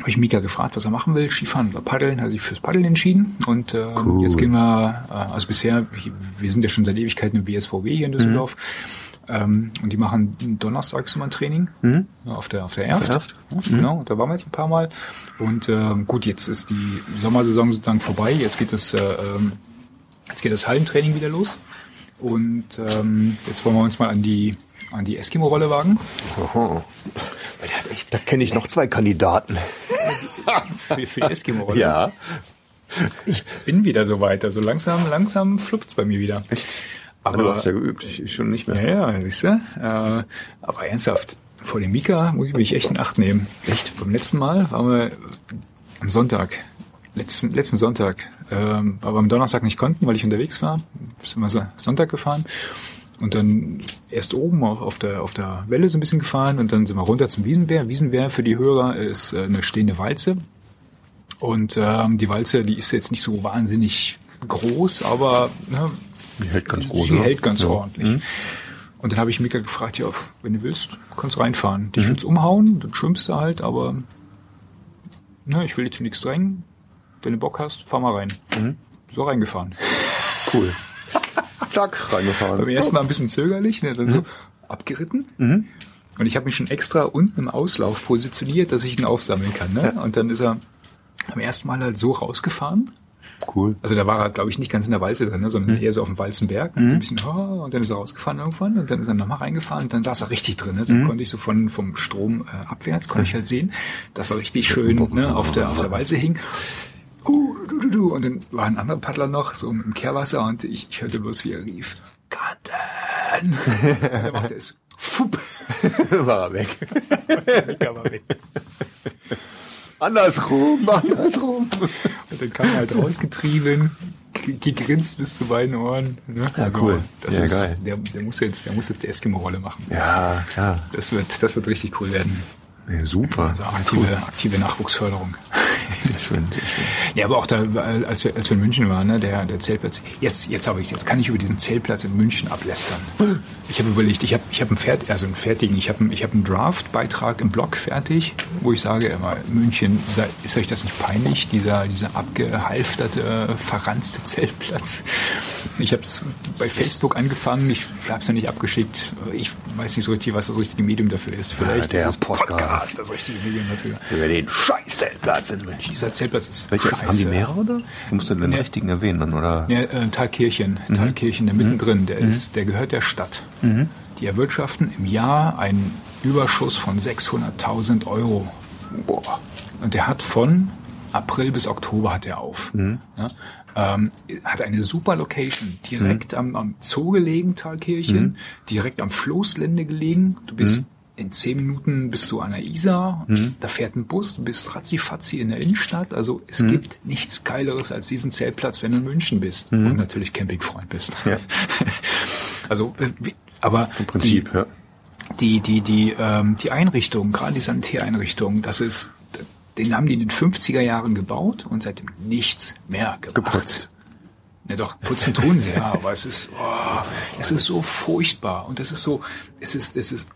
Habe ich Mika gefragt, was er machen will. Skifahren oder Paddeln, hat sich fürs Paddeln entschieden. Und äh, Cool. jetzt gehen wir, äh, also bisher, wir sind ja schon seit Ewigkeiten im BSVW hier in Düsseldorf. Ähm, und die machen donnerstags immer ein Training ja, auf der auf der Erft. Erft. Ja, Genau, und da waren wir jetzt ein paar Mal. Und ähm, gut, jetzt ist die Sommersaison sozusagen vorbei. Jetzt geht das, äh, ähm, jetzt geht das Hallentraining wieder los. Und ähm, jetzt wollen wir uns mal an die an die Eskimo-Rolle wagen. Aha. Echt Da kenne ich noch zwei Kandidaten. für, für die Eskimo-Rolle. Ja. Ich bin wieder so weit. Also langsam, langsam fluppt's bei mir wieder. Echt? Aber du hast ja geübt, ich, schon nicht mehr. Ja, ja, siehst du? Äh, aber ernsthaft, vor dem Mika muss ich mich echt in Acht nehmen. Echt? Beim letzten Mal waren wir am Sonntag, letzten, letzten Sonntag, ähm, aber am Donnerstag nicht konnten, weil ich unterwegs war. Sind wir so Sonntag gefahren. Und dann erst oben auf, der, auf der Welle so ein bisschen gefahren und dann sind wir runter zum Wiesenwehr. Wiesenwehr für die Hörer ist äh, eine stehende Walze. Und ähm, die Walze, die ist jetzt nicht so wahnsinnig groß, aber ne, Die hält ganz groß. Sie ne? hält ganz Ja. ordentlich. Und dann habe ich Mika gefragt, ja, wenn du willst, kannst reinfahren. Dich willst umhauen, dann schwimmst du halt, aber ne, ich will dich zu nichts drängen. Wenn du Bock hast, fahr mal rein. So reingefahren. Cool. Zack, reingefahren. Beim ersten Mal ein bisschen zögerlich, ne, dann so abgeritten. Und ich habe mich schon extra unten im Auslauf positioniert, dass ich ihn aufsammeln kann. Ne? Und dann ist er am ersten Mal halt so rausgefahren. Cool. Also da war er, glaube ich, nicht ganz in der Walze drin, ne, sondern eher so auf dem Walzenberg. Und ein bisschen, oh, und dann ist er rausgefahren irgendwann und dann ist er nochmal reingefahren und dann saß er richtig drin. Ne? Dann konnte ich so von vom Strom äh, abwärts, konnte ich halt sehen, dass er richtig schön ne, auf, der, auf der Walze hing. Uh, du, du, du. Und dann war ein anderer Paddler noch, so im Kehrwasser und ich, ich hörte bloß, wie er rief, Kanten! und dann machte er es, fupp, War er weg. die Kamera weg. Andersrum, andersrum. Und dann kam er halt rausgetrieben, gegrinst bis zu beiden Ohren. Ne? Ja, cool. Das Ja, ist, geil. Der, der muss jetzt, der muss jetzt die Eskimo-Rolle machen. Ja, klar. Das wird, das wird richtig cool werden. Nee, super. Also aktive, aktive Nachwuchsförderung. Schön, sehr schön. Ja, aber auch da, als wir, als wir in München waren, ne, der, der Zeltplatz. Jetzt, jetzt habe ich, jetzt kann ich über diesen Zeltplatz in München ablästern. Ich habe überlegt, ich habe, ich habe einen Fert, also einen fertigen, ich habe, einen- ich habe einen Draft-Beitrag im Blog fertig, wo ich sage immer, München, ist euch das nicht peinlich, dieser, dieser abgehalfterte, verranzte Zeltplatz? Ich habe es bei Facebook angefangen, ich habe es ja nicht abgeschickt. Ich weiß nicht so richtig, was das richtige Medium dafür ist. Vielleicht der ist das Podcast. das richtige Medium dafür. Über den Scheiß-Zeltplatz in München. Dieser Zeltplatz ist Welcher ist? Haben die scheiße. mehrere, oder? Du musst ja den Nee. richtigen erwähnen, dann, oder? Ja, äh, Thalkirchen, Mhm. Thalkirchen, der mittendrin, der ist, der gehört der Stadt. Die erwirtschaften im Jahr einen Überschuss von 600.000 Euro. Boah. Und der hat von April bis Oktober hat er auf. Mhm. Ja, ähm, hat eine super Location, direkt Mhm. am, am Zoo gelegen, Thalkirchen, direkt am Floßlände gelegen. Du bist Mhm. In zehn Minuten bist du an der Isar, da fährt ein Bus, du bist ratzifatzi in der Innenstadt. Also es Mhm. gibt nichts Geileres als diesen Zeltplatz, wenn du in München bist und natürlich Campingfreund bist. Ja. Also, äh, aber Im Prinzip, die, ja. die, die, die, ähm, die Einrichtung, gerade die Sanitäreinrichtung, das ist, den haben die in den 50er Jahren gebaut und seitdem nichts mehr gemacht. Geputzt. Ne, doch, putzen tun sie, ja, aber es ist, oh, es ist so furchtbar und es ist so, es ist, es ist,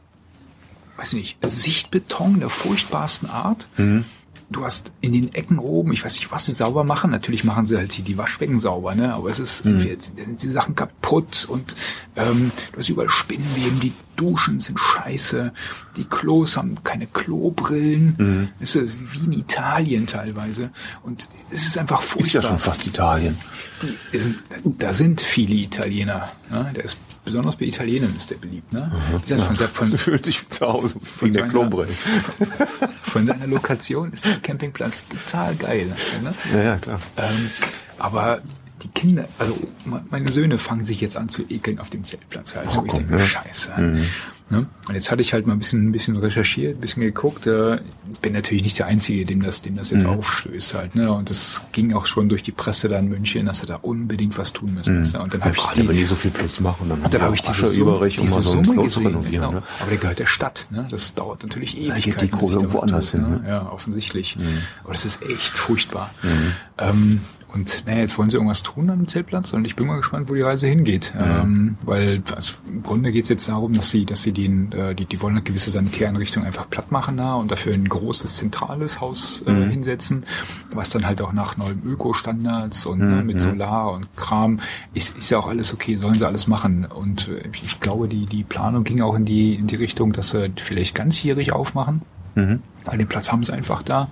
weiß nicht, Sichtbeton der furchtbarsten Art. Mhm. Du hast in den Ecken oben, ich weiß nicht, was sie sauber machen. Natürlich machen sie halt die, die Waschbecken sauber, ne? Aber es ist, Mhm. sind die Sachen kaputt und ähm, du hast überall Spinnenweben, die Duschen sind scheiße, die Klos haben keine Klobrillen. Mhm. Es ist wie in Italien teilweise. Und es ist einfach furchtbar. Ist ja schon fast Italien. Sind, da sind viele Italiener. Ne? Der ist besonders bei Italienern ist der beliebt. Ne? Wie gesagt, von, von, Fühlt sich zu Hause wegen der seiner- Klobrille. von seiner Lokation ist der Campingplatz total geil. Ne? Ja, ja, klar. Ähm, aber die Kinder, also me- meine Söhne fangen sich jetzt an zu ekeln auf dem Zeltplatz halt. wo ich komm, denke, ja. scheiße. Ne? Und jetzt hatte ich halt mal ein bisschen, ein bisschen recherchiert, ein bisschen geguckt. Äh, bin natürlich nicht der Einzige, dem das, dem das jetzt aufstößt halt. Ne? Und es ging auch schon durch die Presse da in München, dass sie da unbedingt was tun müssen. Und dann habe ich gerade wenn die, die so viel Plus machen, dann, dann habe ich diese Summe, um diese mal so ein Summe gesehen. renovieren. Genau. Ne? Aber der gehört der Stadt. Ne? Das dauert natürlich Ewigkeiten. geht die Kohle da irgendwo anders tut, hin, Ne? ne? Ja, offensichtlich. Aber das ist echt furchtbar. Ähm, und naja, jetzt wollen sie irgendwas tun am Zeltplatz und ich bin mal gespannt, wo die Reise hingeht. Ähm, weil also im Grunde geht es jetzt darum, dass sie, dass sie den, äh, die, die wollen eine gewisse Sanitäreinrichtung einfach platt machen da und dafür ein großes zentrales Haus äh, hinsetzen, was dann halt auch nach neuen Ökostandards und ne, mit Solar und Kram ist, ist ja auch alles okay, sollen sie alles machen. Und äh, ich glaube, die, die Planung ging auch in die, in die Richtung, dass sie vielleicht ganzjährig aufmachen. Weil den Platz haben sie einfach da.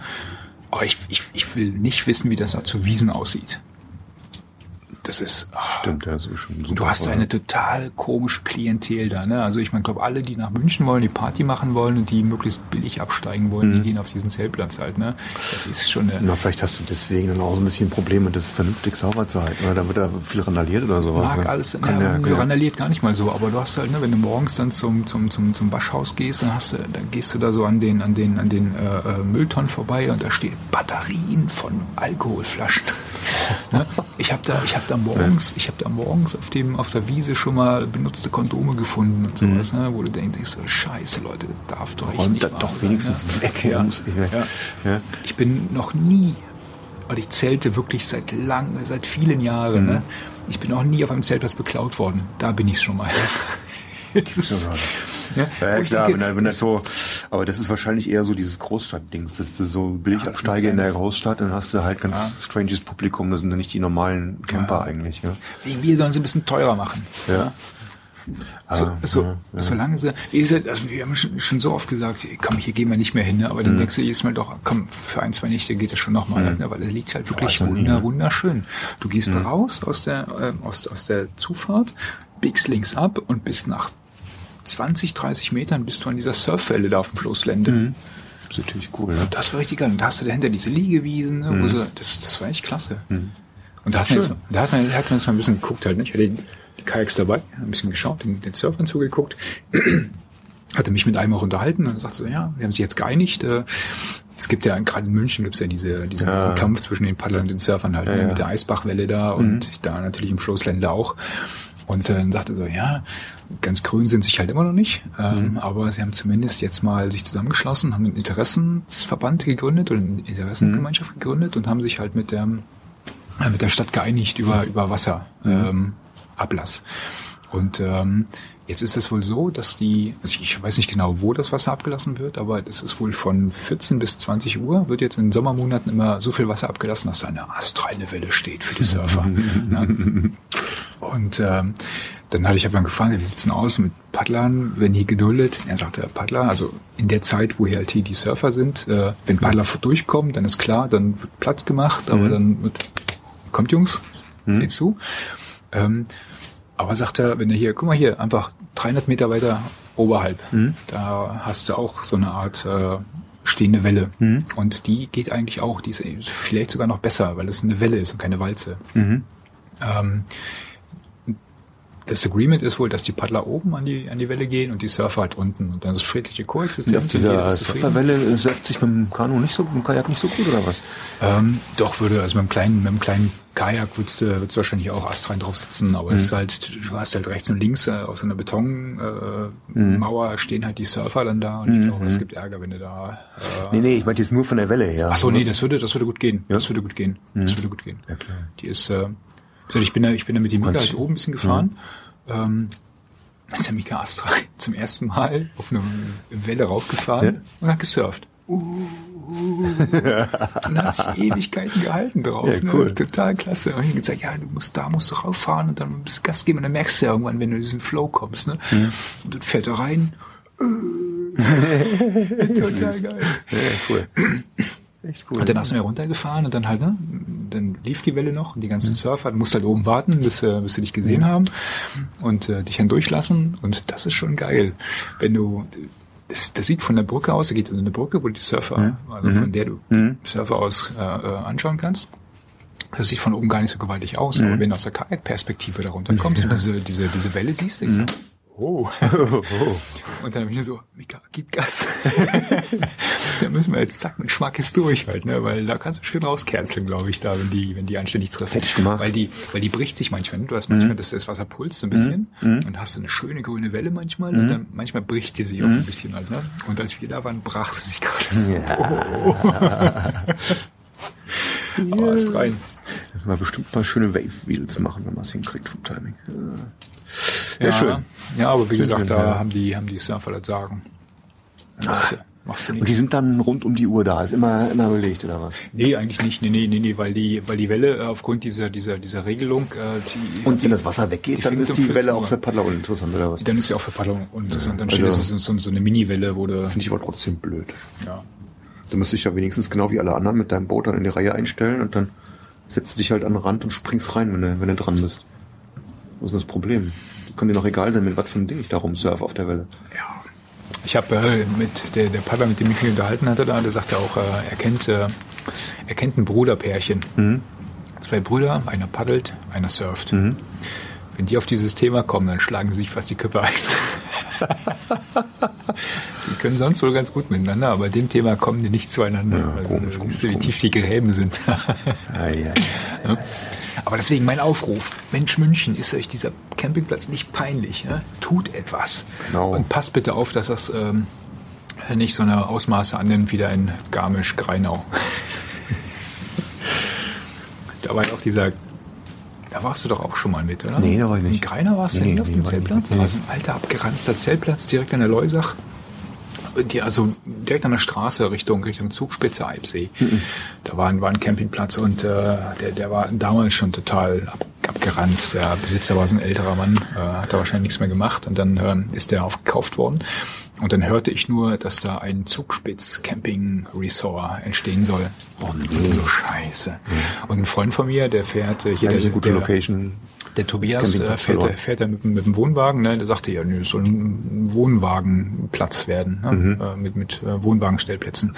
Aber ich, ich, ich will nicht wissen, wie das da zu Wiesen aussieht. Das ist. ah, Stimmt, ja, so schon super. Du hast eine total komische Klientel da, ne? Also ich meine, glaube alle, die nach München wollen, die Party machen wollen und die möglichst billig absteigen wollen, Mhm. die gehen auf diesen Zeltplatz halt, ne? Das ist schon eine. Na, vielleicht hast du deswegen dann auch so ein bisschen Probleme, das vernünftig sauber zu halten. Oder da wird da viel randaliert oder sowas. mag ne? alles, Kann ja, ja. randaliert gar nicht mal so, aber du hast halt, ne, wenn du morgens dann zum, zum, zum, zum Waschhaus gehst, dann hast du, dann gehst du da so an den, an den, an den äh, äh, Mülltonnen vorbei und da stehen Batterien von Alkoholflaschen. Ne? Ich habe da, ich habe da morgens, ich habe da morgens auf dem, auf der Wiese schon mal benutzte Kondome gefunden und sowas, ne, wo du denkst, so, Scheiße, Leute, das darf doch Räumt nicht wahr doch wenigstens ne? weg. Ja. Muss ich weg. Ja. Ich bin noch nie, weil ich zelte wirklich seit lang, seit vielen Jahren. Mhm. Ne? Ich bin auch nie auf einem Zeltplatz beklaut worden. Da bin ich schon mal. Das ist, Ja? Ja, klar, denke, wenn, wenn das so, aber das ist wahrscheinlich eher so dieses Großstadtdings, dass du so billig Ja, in der. Großstadt, dann hast du halt ganz stranges Publikum, das sind dann nicht die normalen Camper Ja. eigentlich. Ja. mir sollen sie ein bisschen teurer machen. Ja. So, Ah, so, ja, ja. Solange sie, wie gesagt, also wir haben schon, schon so oft gesagt, komm, hier gehen wir nicht mehr hin, ne? aber Mhm. dann denkst du jedes Mal doch, komm, für ein, zwei Nächte geht das schon nochmal, ne? weil es liegt halt wirklich wunder, ne? wunderschön. Du gehst Mhm. raus aus der, ähm, aus, aus der Zufahrt, biegst links ab und bist nach 20, 30 Metern bist du an dieser Surfwelle da auf dem Flusslende. Mhm. Das ist natürlich cool. Ne? Das war richtig geil. Und da hast du dahinter diese Liegewiesen, ne, wo so, das, das war echt klasse. Und da hat, man jetzt, da hat man, da hat man jetzt mal ein bisschen geguckt halt, ne? Ich hatte die, Kajaks dabei, ein bisschen geschaut, den, den Surfern zugeguckt, hatte mich mit einem auch unterhalten und sagte so, ja, wir haben sich jetzt geeinigt, äh, es gibt ja, gerade in München gibt es ja diese, diesen Ja. Kampf zwischen den Paddlern und den Surfern halt, ne, ja. mit der Eisbachwelle da und da natürlich im Floßländer auch. Und äh, dann sagte er so, ja, ganz grün sind sich halt immer noch nicht, ähm, aber sie haben zumindest jetzt mal sich zusammengeschlossen, haben einen Interessensverband gegründet oder eine Interessengemeinschaft gegründet und haben sich halt mit der, äh, mit der Stadt geeinigt über, über Wasser, ähm, Ablass. Und ähm, jetzt ist es wohl so, dass die, also ich weiß nicht genau, wo das Wasser abgelassen wird, aber es ist wohl von 14 bis 20 Uhr wird jetzt in den Sommermonaten immer so viel Wasser abgelassen, dass da eine astreine Welle steht für die Surfer. ne? Und ähm, dann hatte ich aber gefragt, wie sieht's denn aus mit Paddlern, wenn hier geduldet? Er sagte, Paddler, also in der Zeit, wo hier halt hier die Surfer sind, äh, wenn Paddler durchkommen, dann ist klar, dann wird Platz gemacht, aber dann wird, kommt Jungs, seht zu. Ähm, aber sagt er, wenn er hier, guck mal hier, einfach 300 Meter weiter oberhalb, da hast du auch so eine Art äh, stehende Welle. Und die geht eigentlich auch, die ist vielleicht sogar noch besser, weil es eine Welle ist und keine Walze. Ähm, das Agreement ist wohl, dass die Paddler oben an die, an die Welle gehen und die Surfer halt unten. Und dann ist friedliche Koexistenz. Auf dieser Surferwelle surft sich mit dem Kanu nicht so, mit dem Kajak nicht so gut, oder was? Ähm, doch, würde, also mit einem kleinen, mit einem kleinen Kajak würdest du, würdest du wahrscheinlich auch astrein drauf sitzen, aber es ist halt, du hast halt rechts und links äh, auf so einer Betonmauer äh, Mauer stehen halt die Surfer dann da und ich glaube, es gibt Ärger, wenn du da. Äh, Nee, nee, ich meinte jetzt nur von der Welle her. Ach so, nee, das würde, das würde gut gehen. Das würde gut gehen. Das würde gut gehen. Ja, klar. Die ist, äh, also ich bin da, ich bin da mit dem Mika halt oben ein bisschen gefahren. Ähm, ist der Mika Astra zum ersten Mal auf eine Welle raufgefahren Ja? und hat gesurft. und hat sich Ewigkeiten gehalten drauf. Ja, ne? cool. Total klasse. Und ich gesagt, ja, du musst, da musst du rauffahren und dann ein bisschen Gas geben und dann merkst du ja irgendwann, wenn du in diesen Flow kommst, ne? Mhm. Und dann fährt er rein. Total geil. Ja, cool. Echt cool. Und dann hast du mir runtergefahren und dann halt, ne, dann lief die Welle noch und die ganzen Surfer, du musst halt oben warten, bis, äh, bis sie dich gesehen haben und äh, dich dann durchlassen und das ist schon geil. Wenn du, das, das sieht von der Brücke aus, da geht in eine Brücke, wo du die Surfer, also von der du Surfer aus äh, äh, anschauen kannst. Das sieht von oben gar nicht so gewaltig aus, aber wenn du aus der Kajakperspektive da runterkommst und diese, diese, diese Welle siehst, denkst du, oh. Und dann habe ich mir so, Mika, gib Gas. da müssen wir jetzt zack mit Schmack jetzt durch halt, ne? Weil da kannst du schön rauskerzeln, glaube ich, da, wenn die, wenn die anständig trifft. Fertig gemacht. Weil die, weil die bricht sich manchmal, ne? Du hast manchmal, dass das Wasser pulst so ein bisschen und hast du eine schöne grüne Welle manchmal und dann manchmal bricht die sich auch so ein bisschen halt, ne? Und als wir da waren, brach sie sich gerade so. Aber ist rein. Mal bestimmt mal schöne Wave Wheels machen, wenn man es hinkriegt vom Timing. Ja, ja schön. Ja, aber wie Schön, gesagt, da ja. haben die, haben die Surfer das Sagen. Machst du, machst du Und die sind dann rund um die Uhr da, ist immer, immer belegt, oder was? Nee, eigentlich nicht. Nee, nee, nee, nee, weil die, weil die Welle äh, aufgrund dieser, dieser, dieser Regelung, äh, die, Und wenn das Wasser weggeht, dann ist die 14 Welle auch für Paddler uninteressant, oder was? dann ist sie auch für Paddler und das, und dann Also- steht es so, so eine Mini-Welle, wo du, Finde ich aber trotzdem blöd. ja. Du musst dich ja wenigstens genau wie alle anderen mit deinem Boot dann in die Reihe einstellen und dann setzt du dich halt an den Rand und springst rein, wenn du, wenn du dran bist. Was ist denn das Problem? Kann dir noch egal sein, mit was für ein Ding ich da rumsurf auf der Welle. ja. Ich habe äh, mit der, der Paddler, mit dem ich mich unterhalten hatte, da, der sagte auch, äh, er kennt, äh, er kennt ein Bruderpärchen. Zwei Brüder, einer paddelt, einer surft. Wenn die auf dieses Thema kommen, dann schlagen sie sich fast die Köpfe ein. die können sonst wohl ganz gut miteinander, aber dem Thema kommen die nicht zueinander. Ja, also, komisch, da komisch, du, wie komisch. tief die Gräben sind. Ah, ja. Aber deswegen mein Aufruf. Mensch, München, ist euch dieser Campingplatz nicht peinlich? Ja? Tut etwas. Genau. Und passt bitte auf, dass das ähm, nicht so eine Ausmaße annimmt wie da in Garmisch-Greinau. da war ja auch dieser... Da warst du doch auch schon mal mit, oder? Nee, da war ich nicht. In Greinau warst du Nee, nicht auf dem. Zeltplatz? Nee. Da war so ein alter, abgeranzter Zeltplatz direkt an der Leusach. Die, also direkt an der Straße Richtung Richtung Zugspitze Eibsee. Mhm. Da war ein, war ein Campingplatz und äh, der, der war damals schon total ab, abgeranzt. Der Besitzer war so ein älterer Mann, äh, hat da wahrscheinlich nichts mehr gemacht und dann ähm, ist der aufgekauft worden. Und dann hörte ich nur, dass da ein Zugspitz-Camping-Resort entstehen soll. Oh nee. So scheiße. Und ein Freund von mir, der fährt äh, hier der, eine gute der, Location. Der Tobias äh, fährt, er- fährt er mit, dem- mit dem Wohnwagen, ne? Der sagte ja, nö, es soll ein Wohnwagenplatz werden, ne? Mhm. äh, mit, mit äh, Wohnwagenstellplätzen.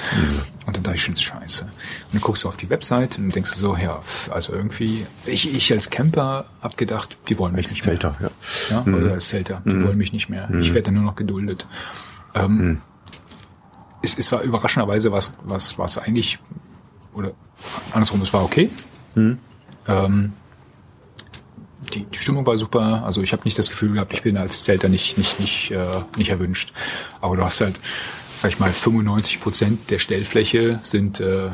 Und dann dachte ich schon, scheiße. Und dann guckst du auf die Website und denkst so, ja, also irgendwie, ich, ich als Camper hab gedacht, die wollen mich Als nicht Zelter, ja. mehr. Ja, oder als Zelter, die wollen mich nicht mehr. Ich werde dann nur noch geduldet. Ähm, es, es war überraschenderweise was, was, was eigentlich, oder andersrum, es war okay. Ähm, die, die Stimmung war super. Also ich habe nicht das Gefühl gehabt, ich bin als Zelter nicht nicht nicht äh, nicht erwünscht. Aber du hast halt, sag ich mal, 95 Prozent der Stellfläche sind äh, äh,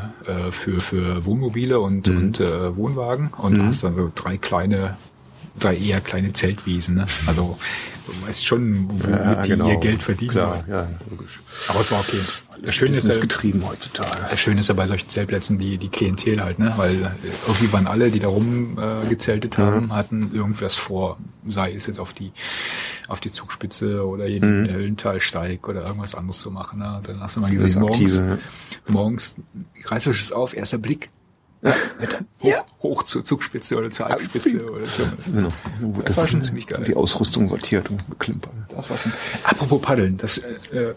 für für Wohnmobile und Mhm. und äh, Wohnwagen und du hast dann so drei kleine drei eher kleine Zeltwiesen. Ne? Also du weißt schon, womit Ja, die genau. ihr Geld verdienen. Klar, ja, logisch. Aber es war okay. Das Schöne ist, ja, getrieben heutzutage. das Schöne ist ja bei solchen Zeltplätzen die, die Klientel halt, ne? Weil äh, irgendwie waren alle, die da rum äh, gezeltet haben, hatten irgendwas vor, sei es jetzt auf die auf die Zugspitze oder jeden mhm. Höllentalsteig oder irgendwas anderes zu machen. Ne? Dann hast du mal gesehen, Das morgens, Aktive, morgens reißerisch ist auf, erster Blick. Ja. Hoch zur Zugspitze oder zur Alpspitze oder so. Genau. Das war schon ziemlich geil. Die Ausrüstung sortiert und beklimpert. Das war schon. Apropos Paddeln, das äh, äh,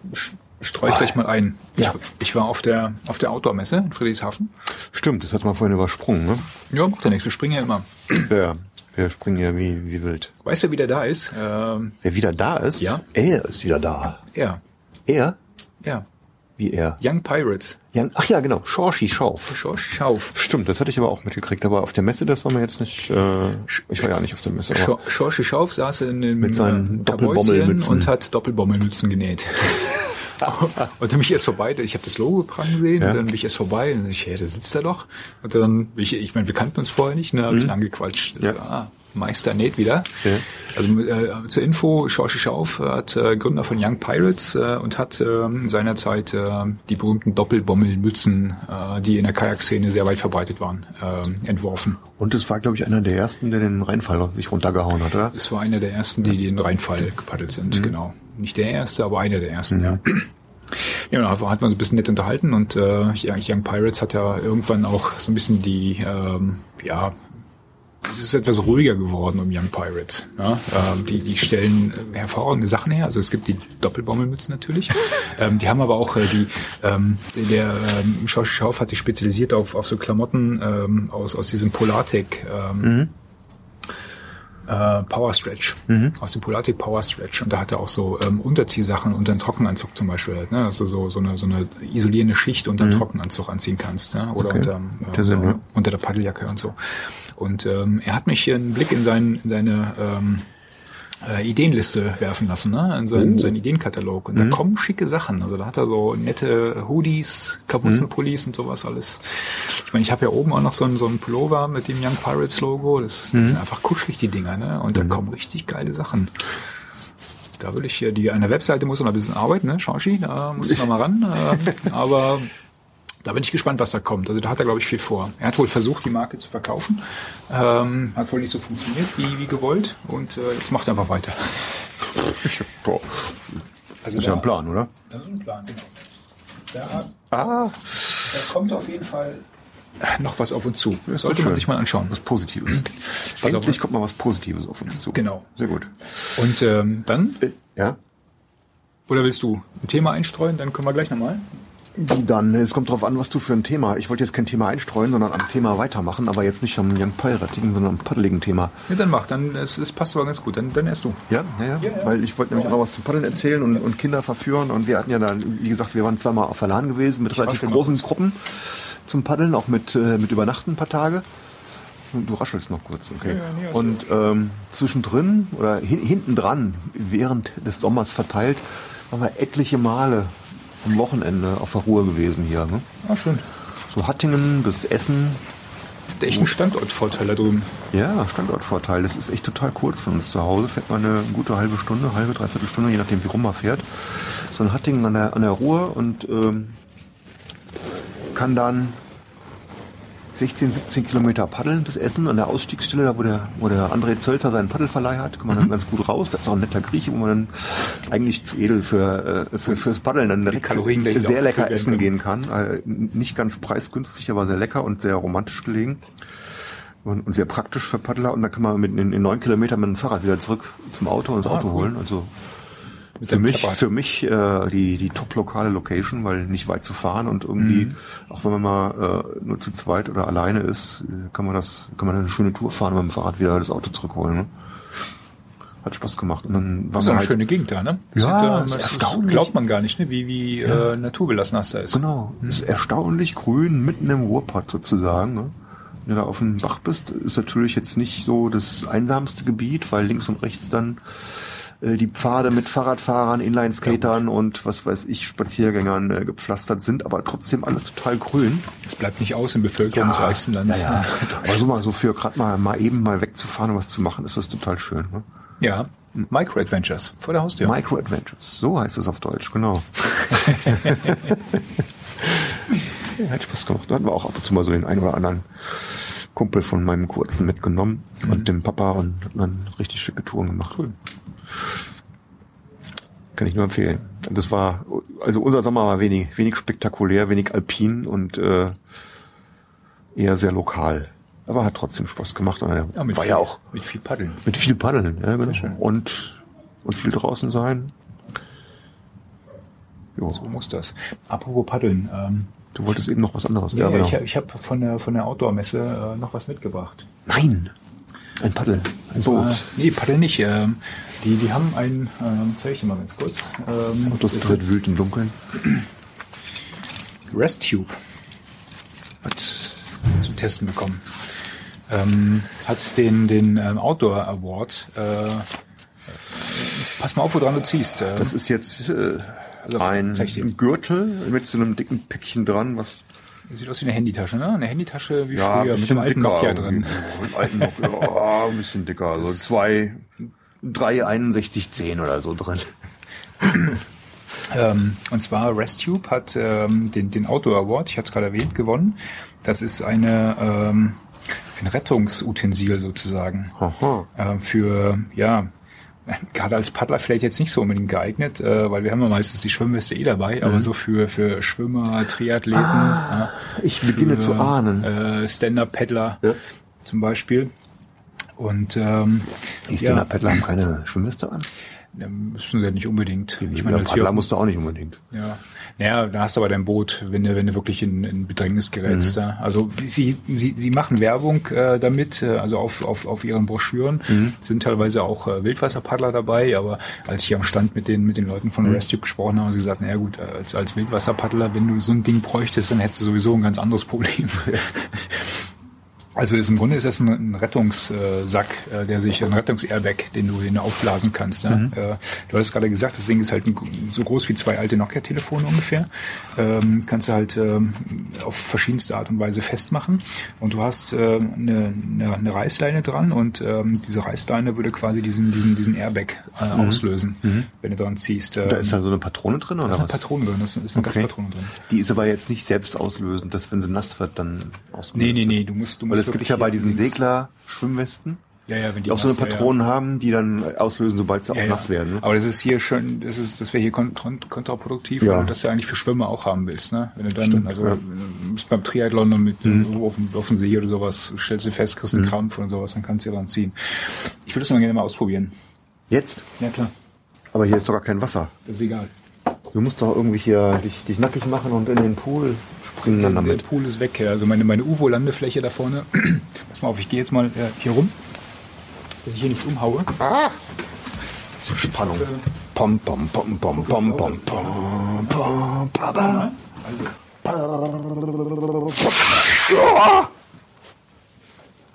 streue ich gleich mal ein. Ja. Ich, ich war auf der, auf der Outdoor-Messe in Friedrichshafen. Stimmt, das hat man vorhin übersprungen, ne? Ja, macht ja nichts, wir springen ja immer. Ja, wir springen ja wie, wie wild. Weißt du, wer wieder da ist? Ähm, Wer wieder da ist? Ja. Er ist wieder da. er. Er? Ja. Wie er? Young Pirates. Ja, ach ja, genau. Schorschi Schauf. Schorsch Schauf. Stimmt, das hatte ich aber auch mitgekriegt. Aber auf der Messe, das war mir jetzt nicht. Äh, ich war ja nicht auf der Messe. Schorsche Schauf saß in einem Mit seinen äh, Doppelbommelmützen. Und hat Doppelbommelmützen genäht. und dann bin ich erst vorbei, ich habe das Logo prang gesehen Ja. und dann bin ich erst vorbei und ich, hey, da sitzt er doch. Und dann, bin ich, ich meine, wir kannten uns vorher nicht, ne, habe ich ihn angequatscht. Das Mhm. Ja. war, ah, Meister näht wieder. Ja. Also äh, zur Info, Schorsche Schauf hat äh, Gründer von Young Pirates äh, und hat ähm, seinerzeit äh, die berühmten Doppelbommelmützen, äh, die in der Kajakszene sehr weit verbreitet waren, ähm, entworfen. Und es war, glaube ich, einer der ersten, der den Reinfall sich runtergehauen hat, oder? Es war einer der ersten, die den Rheinfall gepaddelt sind, Mhm. genau. Nicht der erste, aber einer der ersten, ja. Ja, da hat man uns ein bisschen nett unterhalten und äh, Young Pirates hat ja irgendwann auch so ein bisschen die, ähm, ja, es ist etwas ruhiger geworden um Young Pirates. Ja? Ähm, die, die stellen hervorragende Sachen her. Also es gibt die Doppelbommelmützen natürlich. ähm, die haben aber auch äh, die, ähm, der ähm, Schauf hat sich spezialisiert auf, auf so Klamotten ähm, aus, aus diesem Polartec ähm, äh, Power Stretch. Aus dem Polartec Power Stretch. Und da hat er auch so ähm, Unterziehsachen unter den Trockenanzug zum Beispiel. Halt, ne? Dass du so, so, eine, so eine isolierende Schicht unter den Trockenanzug anziehen kannst. Ne? Oder Okay. unterm, Der Sinn, äh, ja. unter der Paddeljacke und so. Und ähm, er hat mich hier einen Blick in, sein, in seine ähm, äh, Ideenliste werfen lassen, ne? in seinen, Oh. seinen Ideenkatalog. Und Mhm. da kommen schicke Sachen. Also da hat er so nette Hoodies, Kapuzenpullis Mhm. und sowas alles. Ich meine, ich habe ja oben auch noch so einen, so einen Pullover mit dem Young Pirates Logo. Das, Mhm. das sind einfach kuschelig, die Dinger. Ne? Und da kommen richtig geile Sachen. Da will ich hier, die an der Webseite muss noch ein bisschen arbeiten, ne, Shaoshi, da muss ich noch mal ran. Ähm, aber da bin ich gespannt, was da kommt. Also da hat er, glaube ich, viel vor. Er hat wohl versucht, die Marke zu verkaufen. Ähm, hat wohl nicht so funktioniert, wie, wie gewollt. Und äh, jetzt macht er einfach weiter. Boah, Also ist ja ein Plan, oder? Das ist ein Plan, genau. Da, Ah, da kommt auf jeden Fall noch was auf uns zu. Das sollte man sich mal anschauen. was Positives. Auf. Endlich kommt mal was Positives auf uns zu. Genau. Sehr gut. Und ähm, dann, Äh, Ja? oder willst du ein Thema einstreuen? Dann können wir gleich nochmal. Dann, es kommt drauf an, was du für ein Thema. Ich wollte jetzt kein Thema einstreuen, sondern am Thema weitermachen, aber jetzt nicht am Young Piratigen, sondern am paddeligen Thema. Ja, dann mach. Dann, es, es passt aber ganz gut. Dann, dann erst du. Ja, ja, ja. Ja, ja. Weil ich wollte nämlich auch noch was zum Paddeln erzählen und, und Kinder verführen. Und wir hatten ja dann, wie gesagt, wir waren zweimal auf Verlan gewesen mit relativ raschel mal großen kurz. Gruppen zum Paddeln, auch mit, äh, mit Übernachten ein paar Tage. Du raschelst noch kurz, okay. Ja, und ähm, zwischendrin oder hin, hinten dran, während des Sommers verteilt, waren wir etliche Male am Wochenende auf der Ruhe gewesen hier. Ne? Ah, schön. So Hattingen bis Essen. Ihr echt einen Standortvorteil da drüben. Ja, Standortvorteil. Das ist echt total kurz von uns zu Hause. Fährt man eine gute halbe Stunde, halbe, dreiviertel Stunde, je nachdem wie rum man fährt. So ein Hattingen an der, an der Ruhr und ähm, kann dann 16, 17 Kilometer paddeln bis Essen an der Ausstiegsstelle, da wo der, wo der André Zölzer seinen Paddelverleih hat, kann man dann ganz gut raus. Das ist auch ein netter Grieche, wo man dann eigentlich zu edel für, äh, für fürs Paddeln dann direkt Kalorien dahinter sehr lecker essen können. gehen kann. Äh, nicht ganz preisgünstig, aber sehr lecker und sehr romantisch gelegen und, und sehr praktisch für Paddler. Und da kann man mit in, in neun Kilometern mit dem Fahrrad wieder zurück zum Auto und das Ah, Auto cool. holen. Also Mit für mich, für mich äh, die, die top lokale Location, weil nicht weit zu fahren und irgendwie, Mhm. auch wenn man mal äh, nur zu zweit oder alleine ist, äh, kann man das, kann man eine schöne Tour fahren und mit dem Fahrrad wieder das Auto zurückholen. Ne? Hat Spaß gemacht. Und dann war Das ist eine halt, schöne Gegend da, ne? Das Ja, sieht, äh, ist das erstaunlich. Glaubt man gar nicht, ne? Wie, wie äh, naturbelassen das da ist. Genau, ist erstaunlich grün, mitten im Ruhrpott sozusagen. Ne? Wenn du da auf dem Bach bist, ist natürlich jetzt nicht so das einsamste Gebiet, weil links und rechts dann äh, die Pfade mit Fahrradfahrern, Inlineskatern und was weiß ich, Spaziergängern äh, gepflastert sind, aber trotzdem alles total grün. Es bleibt nicht aus im bevölkerungsreichsten Land. ja, ja. Aber so mal so für gerade mal, mal eben mal wegzufahren und was zu machen, ist das total schön. Ne? Ja. Micro Adventures vor der Haustür. Micro Adventures, so heißt es auf Deutsch, genau. ja, hat Spaß gemacht. Da hatten wir auch ab und zu mal so den einen oder anderen Kumpel von meinem Kurzen mitgenommen und dem Papa und dann richtig schicke Touren gemacht. Cool. Kann ich nur empfehlen. Das war, also unser Sommer war wenig, wenig spektakulär, wenig alpin und äh, eher sehr lokal. Aber hat trotzdem Spaß gemacht. Und, Ja, mit war viel, ja auch mit viel Paddeln. mit viel Paddeln, ja, genau. schön. Und, und viel draußen sein. Jo. So muss das. Apropos Paddeln. Ähm, Du wolltest eben noch was anderes. ja, genau. ich, ich habe von der, von der Outdoor-Messe äh, noch was mitgebracht. Nein! Ein Paddel. Ein Äh, Boot. nee, Paddel nicht. Ähm, die, die haben ein, ähm, zeige ich dir mal ganz kurz. Ähm, Das ist halt wild im Dunkeln. RestTube Was? zum Testen bekommen. Ähm, hat den, den ähm, Outdoor Award. Äh, pass mal auf, woran du ziehst. Äh, Das ist jetzt äh, Also, ein. Gürtel mit so einem dicken Päckchen dran, was sieht aus wie eine Handytasche, ne? Eine Handytasche wie ja, früher mit dem alten. Nokia drin. alten Nokia, ja, ein bisschen dicker. Also zwei, drei 6110 oder so drin. Ähm, und zwar ResTube hat ähm, den, den Outdoor Award, ich hatte es gerade erwähnt, gewonnen. Das ist eine, ähm, ein Rettungsutensil sozusagen. Äh, für, ja, gerade als Paddler vielleicht jetzt nicht so unbedingt geeignet, äh, weil wir haben ja meistens die Schwimmweste eh dabei, aber so für, für Schwimmer, Triathleten, ja, ich beginne für, zu ahnen. Äh, Stand-Up-Paddler Ja. zum Beispiel. Und ähm, Die ja, Stand-Up-Paddler haben keine Schwimmweste an. ja, müssen sie ja nicht unbedingt. Ich meine, wir Paddler musst du auch nicht unbedingt. Ja, naja, da hast du aber dein Boot, wenn du, wenn du wirklich in, in Bedrängnis gerätst. Mhm. Also sie, sie, sie machen Werbung äh, damit, äh, also auf, auf, auf ihren Broschüren Mhm. sind teilweise auch äh, Wildwasserpaddler dabei, aber als ich am Stand mit den, mit den Leuten Mhm. von Restube gesprochen habe, haben sie gesagt, naja gut, als, als Wildwasserpaddler, wenn du so ein Ding bräuchtest, dann hättest du sowieso ein ganz anderes Problem. Also ist im Grunde ist das ein, ein Rettungssack, äh, der sich ein Rettungsairbag, den du, den du aufblasen kannst. Ja? Äh, du hast gerade gesagt, das Ding ist halt ein, so groß wie zwei alte Nokia-Telefone ungefähr. Ähm, kannst du halt ähm, auf verschiedenste Art und Weise festmachen. Und du hast äh, eine, eine, eine Reißleine dran und ähm, diese Reißleine würde quasi diesen, diesen, diesen Airbag äh, auslösen, wenn du dran ziehst. Ähm, Da ist da so eine Patrone drin da oder ist eine was? Patrone drin, das ist eine Okay. Gaspatrone drin. Die ist aber jetzt nicht selbst auslösend, dass wenn sie nass wird, dann auslöst. Nee, nee, nee, du musst, du musst gibt wirklich ja bei diesen Segler-Schwimmwesten, ja, ja, wenn die auch so eine nass- ja, ja. Patronen haben, die dann auslösen, sobald sie Ja, auch nass werden. Ne? Aber das ist hier schon, das ist, das wäre hier kon kon kontraproduktiv, Ja. weil du das ja eigentlich für Schwimmer auch haben willst, ne? Wenn du dann, Stimmt, also. Mhm. bist beim Triathlon und mit irgendwo auf, dem- auf dem See oder sowas, stellst du fest, kriegst einen Krampf und sowas, dann kannst du ja dran ziehen. Ich würde das mal gerne mal ausprobieren. Jetzt? Ja klar, Aber hier ist doch gar kein Wasser. das ist egal. Du musst doch irgendwie hier dich, dich nackig machen und in den Pool springen dann Der damit. Pool ist weg, ja. also meine, meine UVO-Landefläche da vorne. Pass mal auf, ich gehe jetzt mal äh, hier rum, dass ich hier nicht umhaue. Spannung. Pom, pom, pom, pom, pom, pom, pom, pom, pom. Also,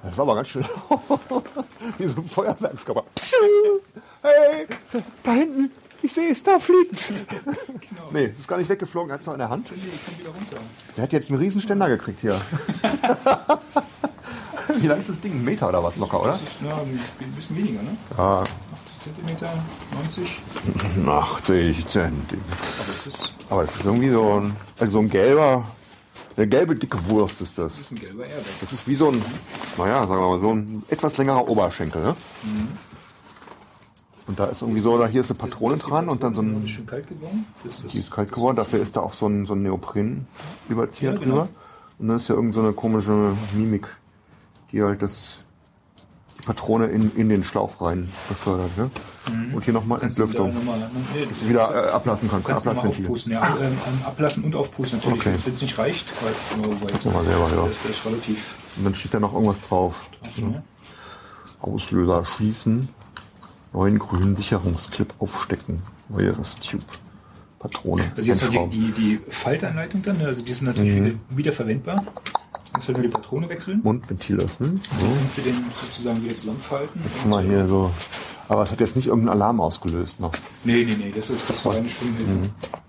Das war aber ganz schön. Wie so ein Feuerwerkskörper. Hey, da hinten, ich sehe es, da fliegt's. Nee, es ist gar nicht weggeflogen, er hat es noch in der Hand. ich kann wieder runter. Der hat jetzt einen riesen Ständer gekriegt hier. Wie lang ist das Ding? Ein Meter oder was locker, oder? Das ist na, ein bisschen weniger, ne? Ja, 80 Zentimeter, 90. 80 Zentimeter. Aber es ist, Aber das ist irgendwie so ein, also so ein gelber, eine gelbe dicke Wurst ist das. das ist ein gelber Airbag. Das ist wie so ein, naja, sagen wir mal, so ein etwas längerer Oberschenkel. Ne? Und da ist irgendwie so, da hier ist eine Patrone dran und dann so ein, Ist schön kalt geworden. Die ist kalt geworden, dafür ist da auch so ein, so ein Neopren-Überzieher Ja, genau. drüber. Und dann ist ja irgend so eine komische Mimik, die halt das, die Patrone in, in den Schlauch rein befördert. Ne? Und hier nochmal Kannst du Entlüftung. wieder Nochmal, nee, du Wieder äh, ablassen kannst, kannst Ablassventil. aufpusten. Ja, ähm, ähm, ablassen und aufpusten natürlich, Okay. wenn es nicht reicht. Weil, weil jetzt, mal selber, ja. das, das ist relativ. Und dann steht da noch irgendwas drauf. Ja. Auslöser schließen, neuen grünen Sicherungsclip aufstecken, neue Resttube, Patrone. Also jetzt halt die, die, die Faltanleitung dann, also die sind natürlich Mhm. wieder, wiederverwendbar. Du musst halt nur die Patrone wechseln. Mundventil öffnen. So. Dann kannst du den sozusagen wieder zusammenfalten. Jetzt mal hier so. Aber es hat jetzt nicht irgendeinen Alarm ausgelöst noch. Nee, nee, nee, das ist das war eine Schwimmhilfe.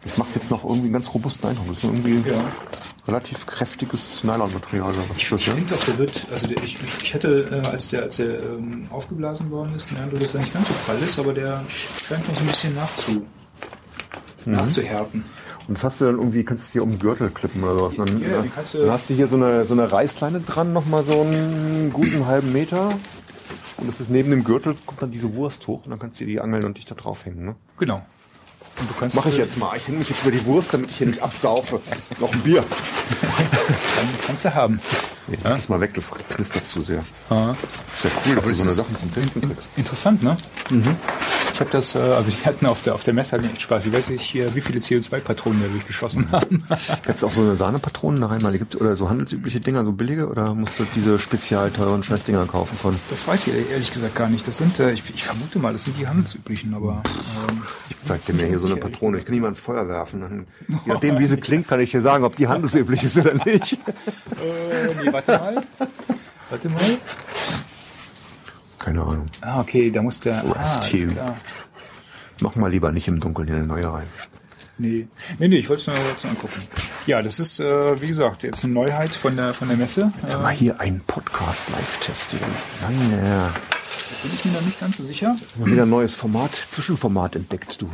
Das macht jetzt noch irgendwie einen ganz robusten Eindruck. Das ist irgendwie Ja. relativ kräftiges Nylonmaterial. Ich das, ja? finde auch, der wird, also der, ich, ich, ich hatte, äh, als der, als der ähm, aufgeblasen worden ist, den Eindruck, dass er nicht ganz so prall ist, aber der scheint noch so ein bisschen nachzu, Mhm. nachzuhärten. Und das hast du dann irgendwie, kannst du es hier um den Gürtel klippen oder sowas. Dann, Ja, kannst du- dann hast du hier so eine, so eine Reißleine dran, nochmal so einen guten halben Meter. Und das ist neben dem Gürtel, kommt dann diese Wurst hoch und dann kannst du die angeln und dich da draufhängen. Ne? Genau. Und du kannst Mache ich jetzt mal. Ich hänge mich jetzt über die Wurst, damit ich hier nicht absaufe. Noch ein Bier. Dann kannst du haben. Nee, leg das mal weg, das knistert zu sehr. Ah. Ist ja cool, dass du das so eine Sachen zum Testen kriegst. Interessant, ne? Ich habe das, äh, also die hatten auf der auf der Messe echt Spaß. Ich weiß nicht, wie viele CO2-Patronen wir durchgeschossen haben. Jetzt auch so eine Sahnepatronen da rein, mal gibt's oder so handelsübliche Dinger, so billige, oder musst du diese spezial teuren Scheißdinger kaufen von? Das weiß ich ehrlich gesagt gar nicht. Das sind, äh, ich, ich vermute mal, das sind die handelsüblichen, aber ähm, Zeig dir mir hier so eine Patrone. Ich kann die mal ins Feuer werfen. Je nachdem, wie sie klingt, kann ich dir sagen, ob die handelsüblich ist oder nicht. äh, nee, warte mal. Warte mal. Keine Ahnung. Ah, okay, da muss der. Ah, alles Tube. klar. Mach mal lieber nicht im Dunkeln hier eine neue rein. Nee, nee, nee ich wollte es nur kurz angucken. Ja, das ist, äh, wie gesagt, jetzt eine Neuheit von der, von der Messe. Jetzt Äh, haben wir hier einen Podcast-Live-Test. Nein, ja. bin ich mir noch nicht ganz so sicher. Wieder ein neues Format, Zwischenformat entdeckt, du.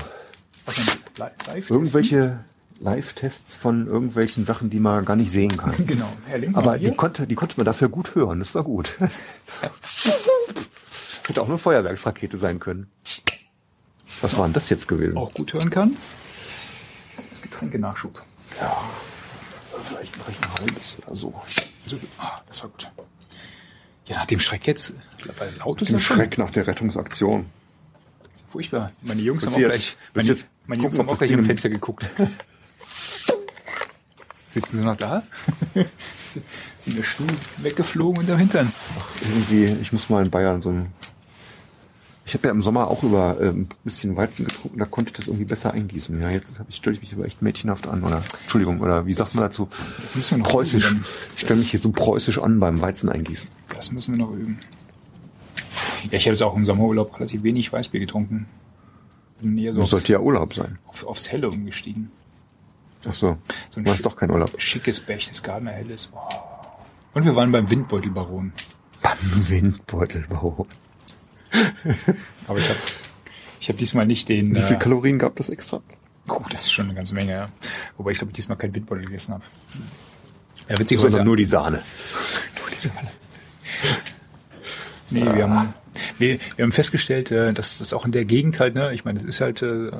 Li- Live Irgendwelche Live-Tests von irgendwelchen Sachen, die man gar nicht sehen kann. Genau, Herr Link. Aber die konnte, die konnte man dafür gut hören. Das war gut. Hätte auch eine Feuerwerksrakete sein können. Was war denn das jetzt gewesen? auch gut hören kann. Das Getränkenachschub. Vielleicht mache ich ein Holz oder so. So, ah, das war gut. Ja, nach dem Schreck jetzt, weil laut ist schon. Schreck nach der Rettungsaktion. Furchtbar. Meine Jungs haben Willst auch du gleich, jetzt- meine, willst du jetzt meine Jungs haben auch gleich im Fenster geguckt. Sitzen sie noch da? Sind der Stuhl weggeflogen und der Hintern? Irgendwie, ich muss mal in Bayern so ein. Ich habe ja im Sommer auch über ähm, ein bisschen Weizen getrunken, da konnte ich das irgendwie besser eingießen. Ja, jetzt ich, stelle ich mich aber echt mädchenhaft an, oder Entschuldigung, oder wie sagt man dazu? Das müssen wir noch Preußisch. üben. Ich stelle mich hier so preußisch an beim Weizen eingießen. Das müssen wir noch üben. Ja, ich habe jetzt auch im Sommerurlaub relativ wenig Weißbier getrunken. Eher so sollte ja Urlaub sein. auf, aufs Helle umgestiegen. Ach so. So hast Schi- doch kein Urlaub. Schickes Bechtes Gardner Helles. Wow. Und wir waren beim Windbeutelbaron. Beim Windbeutelbau. Aber ich habe ich hab diesmal nicht den... Wie viel äh, Kalorien gab das extra? Oh, das ist schon eine ganze Menge, ja. Wobei ich glaube, ich diesmal keinen Windbeutel gegessen habe. Ja, witzigerweise. Sondern nur die Sahne. nur diese Walle. Nee, wir haben, wir, wir haben festgestellt, äh, dass das auch in der Gegend halt, ne, ich meine, das ist halt äh,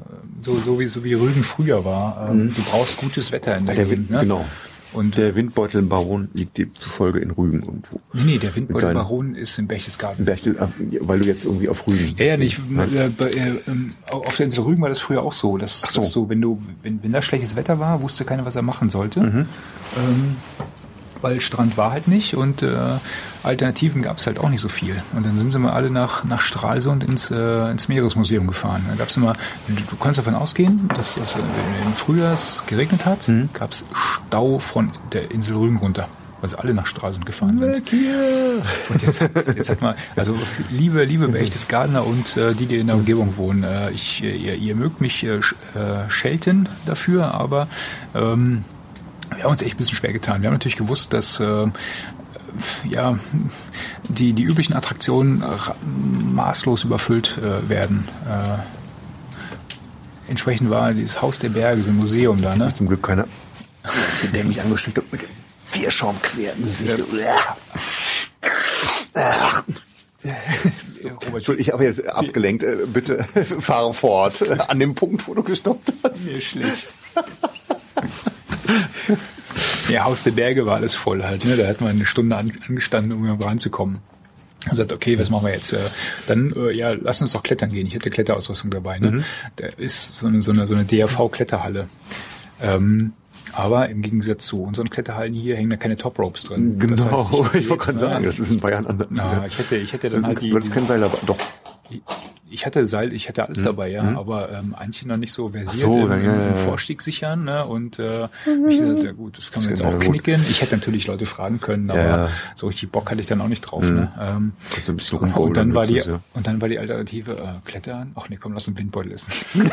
so, so, wie, so wie Rügen früher war. Ähm, Du brauchst gutes Wetter in der, Mhm. Der Gegend. Wind, Ne? Genau. Und Der Windbeutelbaron liegt demzufolge in Rügen irgendwo. nee, nee, der seinen- Windbeutelbaron ist in Berchtesgaden. Berchtel- ah, Weil du jetzt irgendwie auf Rügen. Ja, ja, nicht. Äh, bei, äh, ähm, auf der Insel Rügen war das früher auch so, dass, so. dass du, wenn du, wenn, wenn da schlechtes Wetter war, wusste keiner, was er machen sollte. Mhm. Ähm, weil Strand war halt nicht und äh, Alternativen gab es halt auch nicht so viel. Und dann sind sie mal alle nach, nach Stralsund ins, äh, ins Meeresmuseum gefahren. Da gab's immer, du, du kannst davon ausgehen, dass das, äh, im Frühjahr es geregnet hat, Mhm. gab's Stau von der Insel Rügen runter. Weil sie alle nach Stralsund gefahren sind. Und jetzt, jetzt hat man, also liebe, liebe Berchtesgadener und äh, die, die in der Umgebung wohnen, äh, ich, ihr, ihr mögt mich äh, äh, schelten dafür, aber ähm, wir haben uns echt ein bisschen schwer getan. Wir haben natürlich gewusst, dass äh, ja, die, die üblichen Attraktionen ra- maßlos überfüllt äh, werden. Äh, entsprechend war dieses Haus der Berge, so ein Museum da, ne? Zum Glück keiner, der mich angesteckt hat mit dem Bierschaum quer im Gesicht. Robert, Entschuldigung, ich habe jetzt abgelenkt. Äh, Bitte fahre fort an dem Punkt, wo du gestoppt hast. mir schlecht. Ja, Haus der Berge war alles voll halt. Ne? Da hat man eine Stunde an, angestanden, um irgendwo ranzukommen. Er sagt, okay, was machen wir jetzt? Äh, Dann, äh, ja, lass uns doch klettern gehen. Ich hatte Kletterausrüstung dabei. Ne? Da ist so eine, so eine, so eine DRV-Kletterhalle. Ähm, aber im Gegensatz zu unseren Kletterhallen hier hängen da keine Top Ropes drin. Das Genau, heißt, ich, hätte wollte gerade jetzt, ne, sagen, das ist in Bayern anders. Na, ich hätte, ich hätte das, dann halt die, das ist kein Seil, aber doch. Ich hatte Seil, ich hatte alles dabei, ja, aber ähm, einige noch nicht so versiert Hm? so, im, ja, im. Vorstieg sichern, ne? Und äh, ich dachte, ja gut, das kann man jetzt Ja, auch gut. knicken. Ich hätte natürlich Leute fragen können, aber Ja, ja. so richtig Bock hatte ich dann auch nicht drauf. Ne? Ähm, ein bisschen und rumbouldern, dann war die nützt es, ja. und dann war die Alternative äh, Klettern. Ach nee, komm, lass einen Windbeutel essen.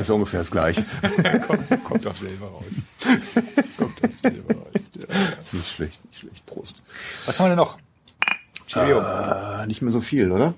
Ist ja ungefähr das gleiche. kommt, kommt auf selber raus. kommt auf selber raus. Ja. Nicht schlecht, nicht schlecht. Prost. Was haben wir denn noch? Cheerio. Äh, nicht mehr so viel, oder?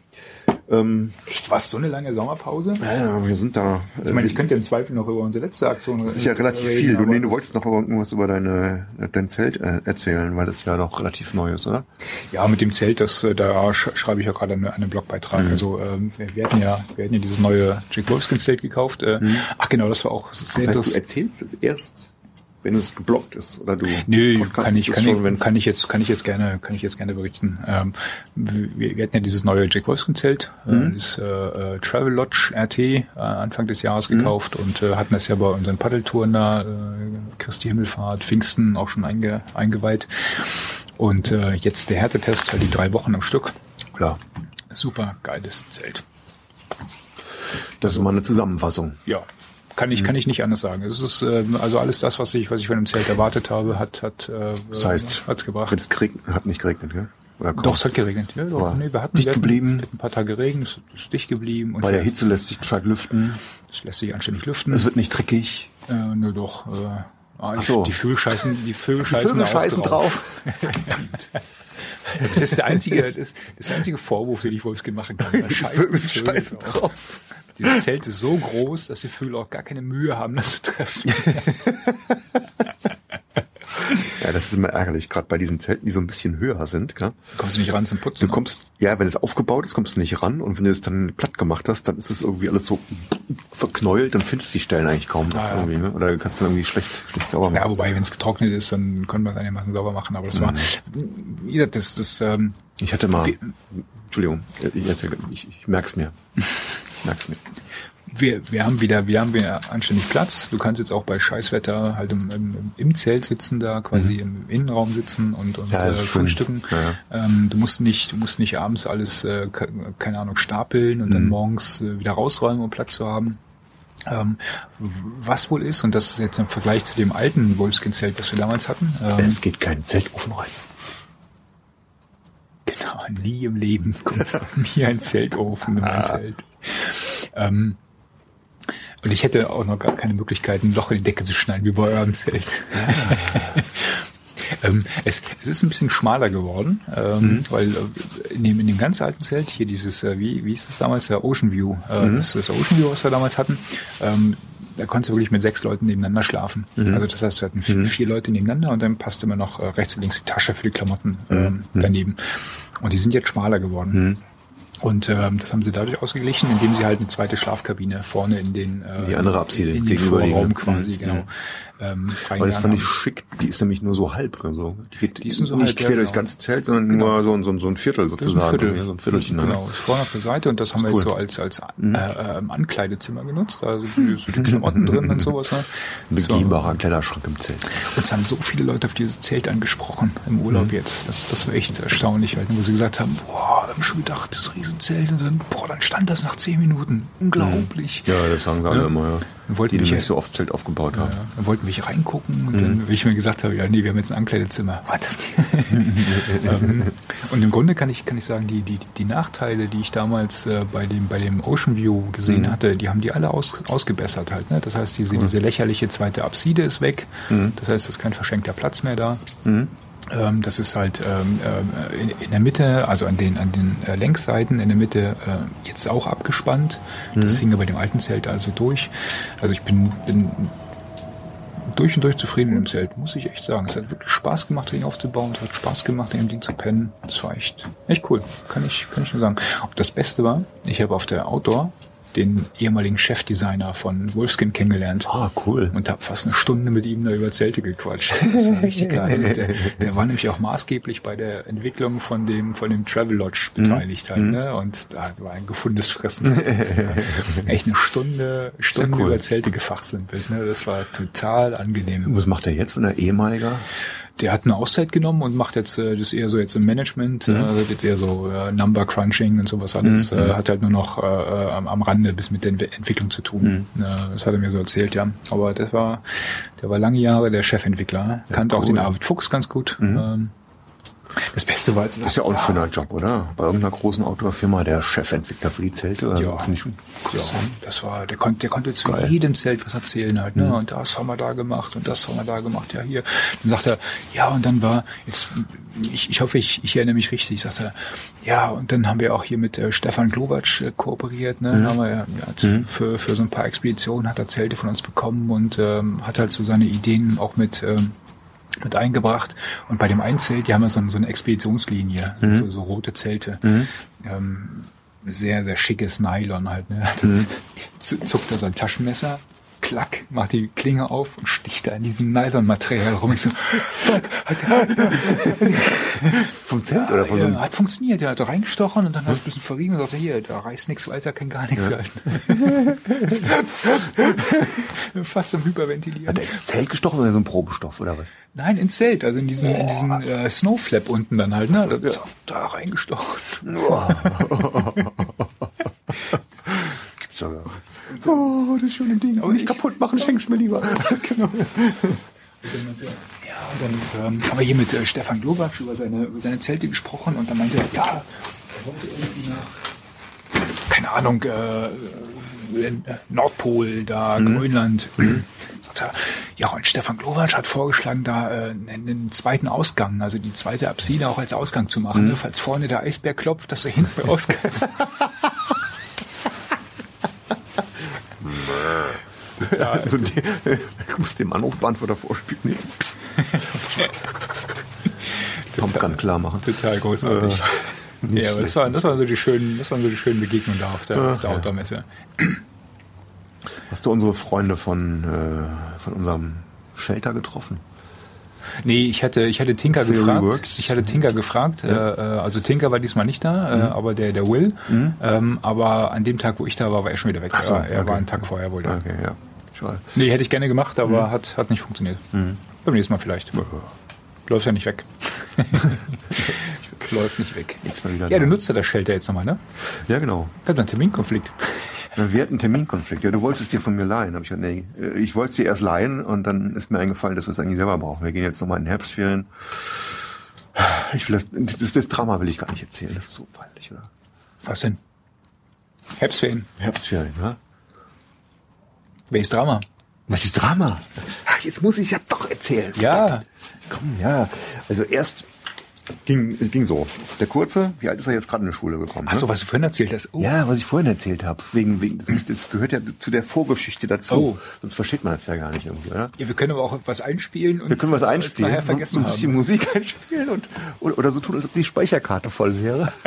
Ähm, Echt, was? So eine lange Sommerpause? ja, wir sind da. Ich meine, ich könnte ja im Zweifel noch über unsere letzte Aktion Das ist ja relativ reden, viel. Du, nee, du wolltest noch irgendwas über deine, dein Zelt äh, erzählen, weil das ja noch relativ neu ist, oder? Ja, mit dem Zelt, das, äh, da sch schreibe ich ja gerade einen, einen Blogbeitrag. Mhm. Also ähm, wir, hatten ja, wir hatten ja dieses neue Jack Wolfskin Zelt gekauft. Äh, Ach genau, das war auch sehr Mhm. Das heißt, du erzählst es erst, wenn es geblockt ist oder du Nö, kann ich, kann, schon, ich, kann ich jetzt, kann ich jetzt gerne, kann ich jetzt gerne berichten. Ähm, wir, wir hatten ja dieses neue Jack Wolfskin Zelt, Mhm. äh, das äh, äh, Travel Lodge RT äh, Anfang des Jahres Mhm. gekauft und äh, hatten das ja bei unseren Paddeltouren da, äh, Christi Himmelfahrt, Pfingsten auch schon einge, eingeweiht. Und äh, jetzt der Härtetest, halt die drei Wochen am Stück. ja, Super geiles Zelt. das ist mal eine Zusammenfassung. Ja, kann ich, kann ich nicht anders sagen. Es ist ähm, also alles das, was ich, was ich von dem Zelt erwartet habe, hat, hat, äh, Das heißt, hat's gebracht. wenn es geregnet, hat nicht geregnet, ja? Oder? Doch, es hat geregnet. Ja, doch. Nee, wir hatten dicht geblieben. ein paar Tage Regen, es ist dicht geblieben. Und Bei der Hitze lässt sich gescheit lüften. Es lässt sich anständig lüften. Es wird nicht dreckig. äh, nur doch. Äh, ah, ich, so. Die Vögel scheißen, die Vögel Die scheißen, Vögel scheißen drauf. Das ist der einzige, das, das ist der einzige Vorwurf, den ich Wolfskin machen kann. Die Vögel scheißen drauf. drauf. Dieses Zelt ist so groß, dass die Vögel auch gar keine Mühe haben, das zu treffen. Ja, das ist immer ärgerlich, gerade bei diesen Zelten, die so ein bisschen höher sind. Gell? Kommst du nicht ran zum Putzen? Du kommst, ja, wenn es aufgebaut ist, kommst du nicht ran und wenn du es dann platt gemacht hast, dann ist es irgendwie alles so verknäult, dann findest du die Stellen eigentlich kaum noch Ah, ja. irgendwie, ne? Oder du kannst dann irgendwie schlecht, schlecht sauber machen. Ja, wobei, wenn es getrocknet ist, dann konnte man es einigermaßen sauber machen. Aber das war, wie gesagt, das, das, ähm, Ich hatte mal, Entschuldigung, ich, erzähl, ich, ich merk's mir. Merk's mir. wir, wir haben wieder, wir haben wieder anständig Platz. Du kannst jetzt auch bei Scheißwetter halt im, im, im Zelt sitzen, da quasi im Innenraum sitzen und, und Mhm. Ja, äh, frühstücken. Ja, Ähm, du musst nicht, du musst nicht abends alles, äh, ke- keine Ahnung, stapeln und dann Mhm. morgens äh, wieder rausräumen, um Platz zu haben. Ähm, was wohl ist, und das ist jetzt im Vergleich zu dem alten Wolfskin-Zelt, das wir damals hatten, ähm, Es geht kein Zeltofen rein. Genau, nie im Leben kommt von mir ein Zeltofen in mein Zelt. Ähm, und ich hätte auch noch gar keine Möglichkeit, ein Loch in die Decke zu schneiden, wie bei eurem Zelt. ähm, es, es ist ein bisschen schmaler geworden, ähm, weil äh, in dem, in dem ganz alten Zelt, hier dieses, äh, wie, wie hieß das damals, der Ocean View, äh, das, das Ocean View, was wir damals hatten, ähm, da konntest du wirklich mit sechs Leuten nebeneinander schlafen. Also das heißt, wir hatten vier, vier Leute nebeneinander und dann passte immer noch äh, rechts und links die Tasche für die Klamotten ähm, daneben. Und die sind jetzt schmaler geworden. Und ähm, das haben sie dadurch ausgeglichen, indem sie halt eine zweite Schlafkabine vorne in den äh, Die andere Apside in den. Vorraum quasi, Mhm. genau. Ähm, Weil das fand ich schick. Die ist nämlich nur so halb. Also die geht Die ist nur so nicht halb, quer ja, durchs genau. ganze Zelt, sondern Genau. nur so, ein- so, so ein Viertel Das ist sozusagen. ein Viertel. Ja, So ein Viertelchen. ne? Genau, ist vorne auf der Seite und das haben wir cool. jetzt so als, als äh, ähm, Ankleidezimmer genutzt. Also die, so die Klamotten drin und sowas. Ne? Ein So. begehbarer Kleiderschrank im Zelt. Uns haben so viele Leute auf dieses Zelt angesprochen im Urlaub jetzt. Das, das war echt erstaunlich, halt, wo sie gesagt haben, boah, wir haben schon gedacht, das Riesenzelt und dann, boah, dann stand das nach zehn Minuten. Unglaublich. Ja, das sagen sie alle Ja. immer, ja. Wir wollten Die mich so oft Zelt aufgebaut haben. Ja, dann wollten wir hier reingucken und dann, wie ich mir gesagt habe, ja, nee, wir haben jetzt ein Ankleidezimmer. Warte. ähm, und im Grunde kann ich, kann ich sagen, die, die, die Nachteile, die ich damals äh, bei dem, bei dem Ocean View gesehen hatte, die haben die alle aus, ausgebessert halt. Ne? Das heißt, diese, diese lächerliche zweite Apside ist weg. Das heißt, es ist kein verschenkter Platz mehr da. Ähm, das ist halt ähm, äh, in, der Mitte, also an den, an den äh, Längsseiten in der Mitte äh, jetzt auch abgespannt. Das hing aber dem alten Zelt also durch. Also ich bin, bin durch und durch zufrieden mit dem Zelt, muss ich echt sagen. Es hat wirklich Spaß gemacht, den aufzubauen. Es hat Spaß gemacht, in dem Ding zu pennen. Das war echt, echt cool. Kann ich, kann ich nur sagen. Und das Beste war, ich habe auf der Outdoor den ehemaligen Chefdesigner von Wolfskin kennengelernt. Ah, cool. Und habe fast eine Stunde mit ihm da über Zelte gequatscht. Das war richtig geil. Und Der, der war nämlich auch maßgeblich bei der Entwicklung von dem, von dem Travel Lodge beteiligt halt, ne? Und da war ein gefundenes Fressen. Echt eine Stunde, Stunde cool. über Zelte gefachsimpelt, ne? Das war total angenehm. Was macht er jetzt, wenn er ehemaliger? Der hat eine Auszeit genommen und macht jetzt äh, das eher so jetzt im Management, Mhm. äh, jetzt eher so äh, Number Crunching und sowas alles. Äh, hat halt nur noch äh, äh, am, am Rande bis mit der Entwi- Entwicklung zu tun. Mhm. Äh, das hat er mir so erzählt, ja. Aber das war, der war lange Jahre der Chefentwickler. Kannte auch cool. Mhm. den Arvid Fuchs ganz gut. Ähm, das Beste war jetzt Ist ja auch ein schöner Job, oder? Bei irgendeiner großen Outdoor-Firma der Chefentwickler für die Zelte. Also Ja. Finde ich schon Ja, das war, der konnte, der konnte zu Geil. jedem Zelt was erzählen halt, ne? Und das haben wir da gemacht und das haben wir da gemacht, ja hier. Dann sagt er, ja, und dann war, jetzt, ich, ich hoffe, ich, ich erinnere mich richtig, sagt er, ja, und dann haben wir auch hier mit äh, Stefan Glowacz äh, kooperiert, ne? Haben wir, ja, ja, für, für so ein paar Expeditionen hat er Zelte von uns bekommen und ähm, hat halt so seine Ideen auch mit, ähm, mit eingebracht. Und bei dem einen Zelt, die haben ja so, so eine Expeditionslinie, sind so, so rote Zelte. Ähm, sehr, sehr schickes Nylon halt. Ne? Zu- Zuckt er sein Taschenmesser, klack, macht die Klinge auf und sticht da in diesem Nylon-Material rum. Ich so, Vom Zelt oder von so ja, einem hat funktioniert, der hat reingestochen und dann hat es ein bisschen verrieben und sagte, hier, da reißt nichts weiter, kann gar nichts halten. Fast zum Hyperventilieren. Hat er ins Zelt gestochen oder in so einen Probenstoff oder was? Nein, ins Zelt, also in diesen, in diesen äh, Snowflap unten dann halt, ne? Da, da reingestochen. Gibt's doch nicht. Oh, das schöne Ding. Aber nicht kaputt machen, schenk's mir lieber. genau. Ja, und dann ähm, haben wir hier mit äh, Stefan Globacz über seine, über seine Zelte gesprochen und dann meinte er, ja, er wollte irgendwie nach, keine Ahnung, äh, äh, Nordpol, da, Grönland. Sagt er, ja, und Stefan Glowacz hat vorgeschlagen, da äh, einen, einen zweiten Ausgang, also die zweite Apside auch als Ausgang zu machen, ne? falls vorne der Eisberg klopft, dass du hinten raus kannst. Also die, ich muss dem Anrufbeantworter vorspielen. Nee. Top Gun klar machen. Total großartig. Nicht ja, aber das waren, das waren so die schönen, das waren so die schönen Begegnungen da auf der, auf der ja. Outdoor-Messe. Hast du unsere Freunde von, äh, von unserem Shelter getroffen? Nee, ich hatte, ich hatte Tinker Theory gefragt. Works. Ich hatte Tinker gefragt. Äh, äh, also Tinker war diesmal nicht da, Mhm. äh, aber der, der Will. Ähm, aber an dem Tag, wo ich da war, war er schon wieder weg. So, er er okay. war einen Tag vorher wohl da. Okay, ja. Schade. Nee, hätte ich gerne gemacht, Mhm. aber hat, hat nicht funktioniert. Beim nächsten Mal vielleicht. Läuft ja nicht weg. Läuft nicht weg. Nächstes Mal wieder Ja, da. du nutzt ja das Shelter jetzt nochmal, ne? Ja, genau. Hat einen Terminkonflikt. Wir hatten einen Terminkonflikt. Ja, du wolltest es dir von mir leihen. Hab ich gesagt, nee, äh, ich wollte es dir erst leihen und dann ist mir eingefallen, dass wir es eigentlich selber brauchen. Wir gehen jetzt nochmal in den Herbstferien. Ich will das, das, das Drama will ich gar nicht erzählen. Das ist so peinlich, oder? Was denn? Herbstferien. Herbstferien, ne? Welches Drama? Welches Drama? Ach, jetzt muss ich es ja doch erzählen. Ja. Komm, ja. Also erst ging, es ging so. Der Kurze, wie alt ist er jetzt gerade in die Schule gekommen? Ach ne? so, was du vorhin erzählt hast. Oh. Ja, was ich vorhin erzählt habe. Wegen, wegen, das, das gehört ja zu der Vorgeschichte dazu. Oh. Sonst versteht man das ja gar nicht irgendwie, oder? Ja, wir können aber auch was einspielen. Und Wir können was einspielen, nachher so, vergessen so ein bisschen haben. Musik einspielen und oder, oder so tun, als ob die Speicherkarte voll wäre.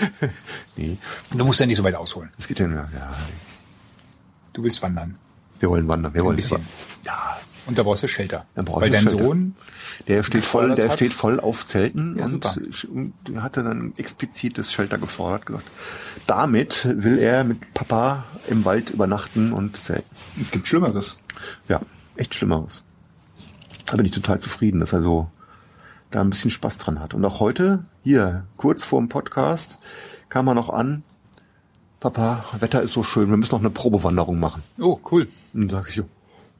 nee, Du musst ja nicht so weit ausholen. es geht ja nur, ja, Du willst wandern. wir wollen wandern, wir wollen bisschen. Ja, Und da brauchst du Shelter. Dann brauchst Weil du dein Shelter. Sohn, der steht voll, der hat. steht voll auf Zelten Ja, und super. hatte dann explizit das Shelter gefordert. Gesagt, damit will er mit Papa im Wald übernachten und zelten. es gibt Schlimmeres. Ja, echt Schlimmeres. Da bin ich total zufrieden, dass er so da ein bisschen Spaß dran hat. Und auch heute, hier, kurz vorm Podcast, kam er noch an, Papa, Wetter ist so schön, wir müssen noch eine Probewanderung machen. Oh, cool. Und dann sag ich so,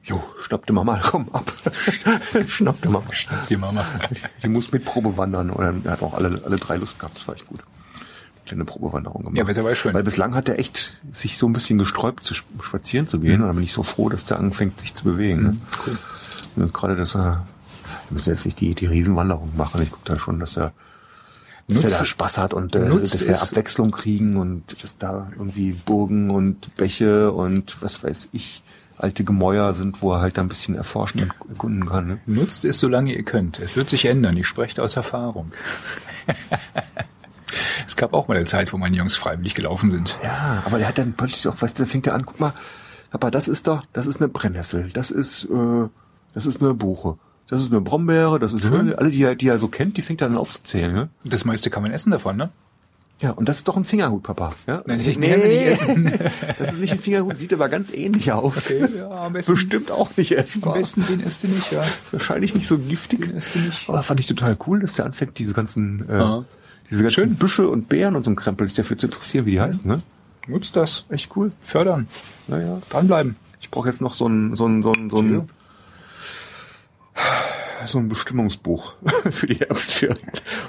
jo, schnapp dir Mama, komm ab. schnapp dir Mama. Die Mama. Die muss mit Probe wandern. Und er hat auch alle, alle drei Lust gehabt, das war echt gut. Kleine Probewanderung gemacht. Ja, Wetter war schön. Weil bislang hat er echt sich so ein bisschen gesträubt, zu sp- spazieren zu gehen. Und da bin ich so froh, dass der anfängt, sich zu bewegen. ne? Cool. Und gerade, dass er, wir müssen jetzt nicht die, die Riesenwanderung machen. Ich gucke da schon, dass er, dass er da Spaß hat und äh, dass wir Abwechslung kriegen und dass da irgendwie Burgen und Bäche und was weiß ich, alte Gemäuer sind, wo er halt da ein bisschen erforschen und erkunden kann. Ne? Nutzt es, solange ihr könnt. Es wird sich ändern. Ich spreche aus Erfahrung. es gab auch mal eine Zeit, wo meine Jungs freiwillig gelaufen sind. Ja, aber der hat dann plötzlich auch, weißt du, fängt er an, guck mal, Papa, das ist doch, das ist eine Brennnessel, das ist, äh, das ist eine Buche, das ist eine Brombeere, das ist Schön. alle, die er, die er so kennt, die fängt er dann aufzuzählen, ne? Das meiste kann man essen davon, ne? Ja, und das ist doch ein Fingerhut, Papa. Ja? Nein, ich- nee, nicht das ist nicht ein Fingerhut, sieht aber ganz ähnlich aus. Okay, ja, am besten- Bestimmt auch nicht Am essbar. besten den isst du nicht, ja. Wahrscheinlich nicht so giftig. Den isst du nicht. Aber fand ich total cool, dass der anfängt, diese ganzen, äh, Ja. diese ganzen Schön. Büsche und Beeren und so ein Krempel sich dafür zu interessieren, wie die heißen, ne? Nutzt das. Echt cool. Fördern. Naja. Dranbleiben. Ich brauche jetzt noch so ein, so ein, so ein, so Ja. ein, so ein Bestimmungsbuch für die Herbstferien.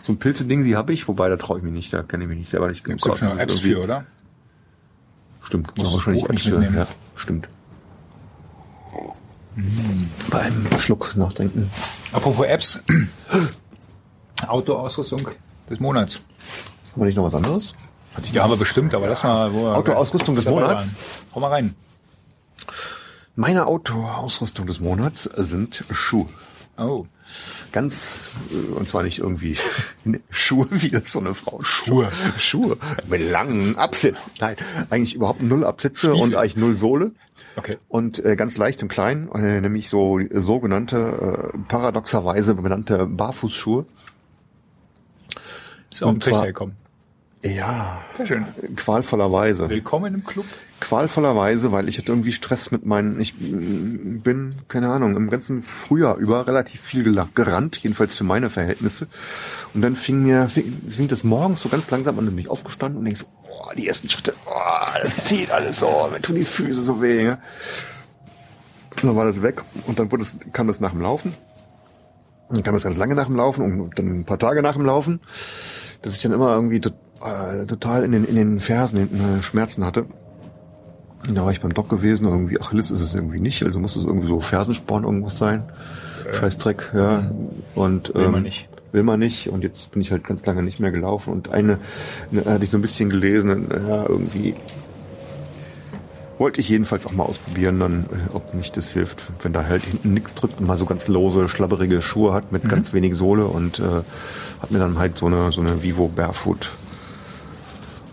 So ein Pilze-Ding, die habe ich, wobei da traue ich mich nicht, da kenne ich mich nicht selber nicht genug gibt noch ist Apps für, oder? Stimmt, muss das wahrscheinlich Apps nicht für. Ja, stimmt. Bei einem Schluck nachdenken. Apropos Apps. Outdoor-Ausrüstung des Monats. Haben wir nicht noch was anderes? Hatte ich Ja, haben wir bestimmt, aber lass mal. Wo Outdoor-Ausrüstung des Monats? Hau mal rein. Meine Outdoor-Ausrüstung des Monats sind Schuhe. Oh. Ganz, äh, und zwar nicht irgendwie Schuhe wie das so eine Frau. Schuhe. Schuhe. Mit langen Absätzen. Nein, eigentlich überhaupt null Absätze Stiefel. und eigentlich null Sohle. Okay. Und äh, ganz leicht und klein, äh, nämlich so äh, sogenannte, äh, paradoxerweise benannte Barfußschuhe. Ist auch ein Trichter gekommen. Ja, Sehr schön. qualvollerweise. Willkommen im Club. Qualvollerweise, weil ich hatte irgendwie Stress mit meinen, ich bin, keine Ahnung, im ganzen Frühjahr über relativ viel gerannt, jedenfalls für meine Verhältnisse. Und dann fing mir, fing, fing das morgens so ganz langsam an, dann bin ich aufgestanden und denk so, oh, die ersten Schritte, oh, das zieht alles so, mir tun die Füße so weh. Ja. Und dann war das weg und dann wurde es, kam das nach dem Laufen. Und dann kam das ganz lange nach dem Laufen und dann ein paar Tage nach dem Laufen, dass ich dann immer irgendwie äh, total in den, in den Fersen hinten äh, Schmerzen hatte. Und da war ich beim Doc gewesen, irgendwie Achilles ist es irgendwie nicht, also muss es irgendwie so Fersensporn irgendwas sein. Scheißdreck, ja. Und, Will man ähm, nicht. Will man nicht. Und jetzt bin ich halt ganz lange nicht mehr gelaufen. Und eine, eine hatte ich so ein bisschen gelesen, ja, irgendwie wollte ich jedenfalls auch mal ausprobieren, dann, äh, ob nicht das hilft, wenn da halt hinten nichts drückt und mal so ganz lose, schlabberige Schuhe hat Mhm. mit ganz wenig Sohle und äh, hat mir dann halt so eine so eine Vivo Barefoot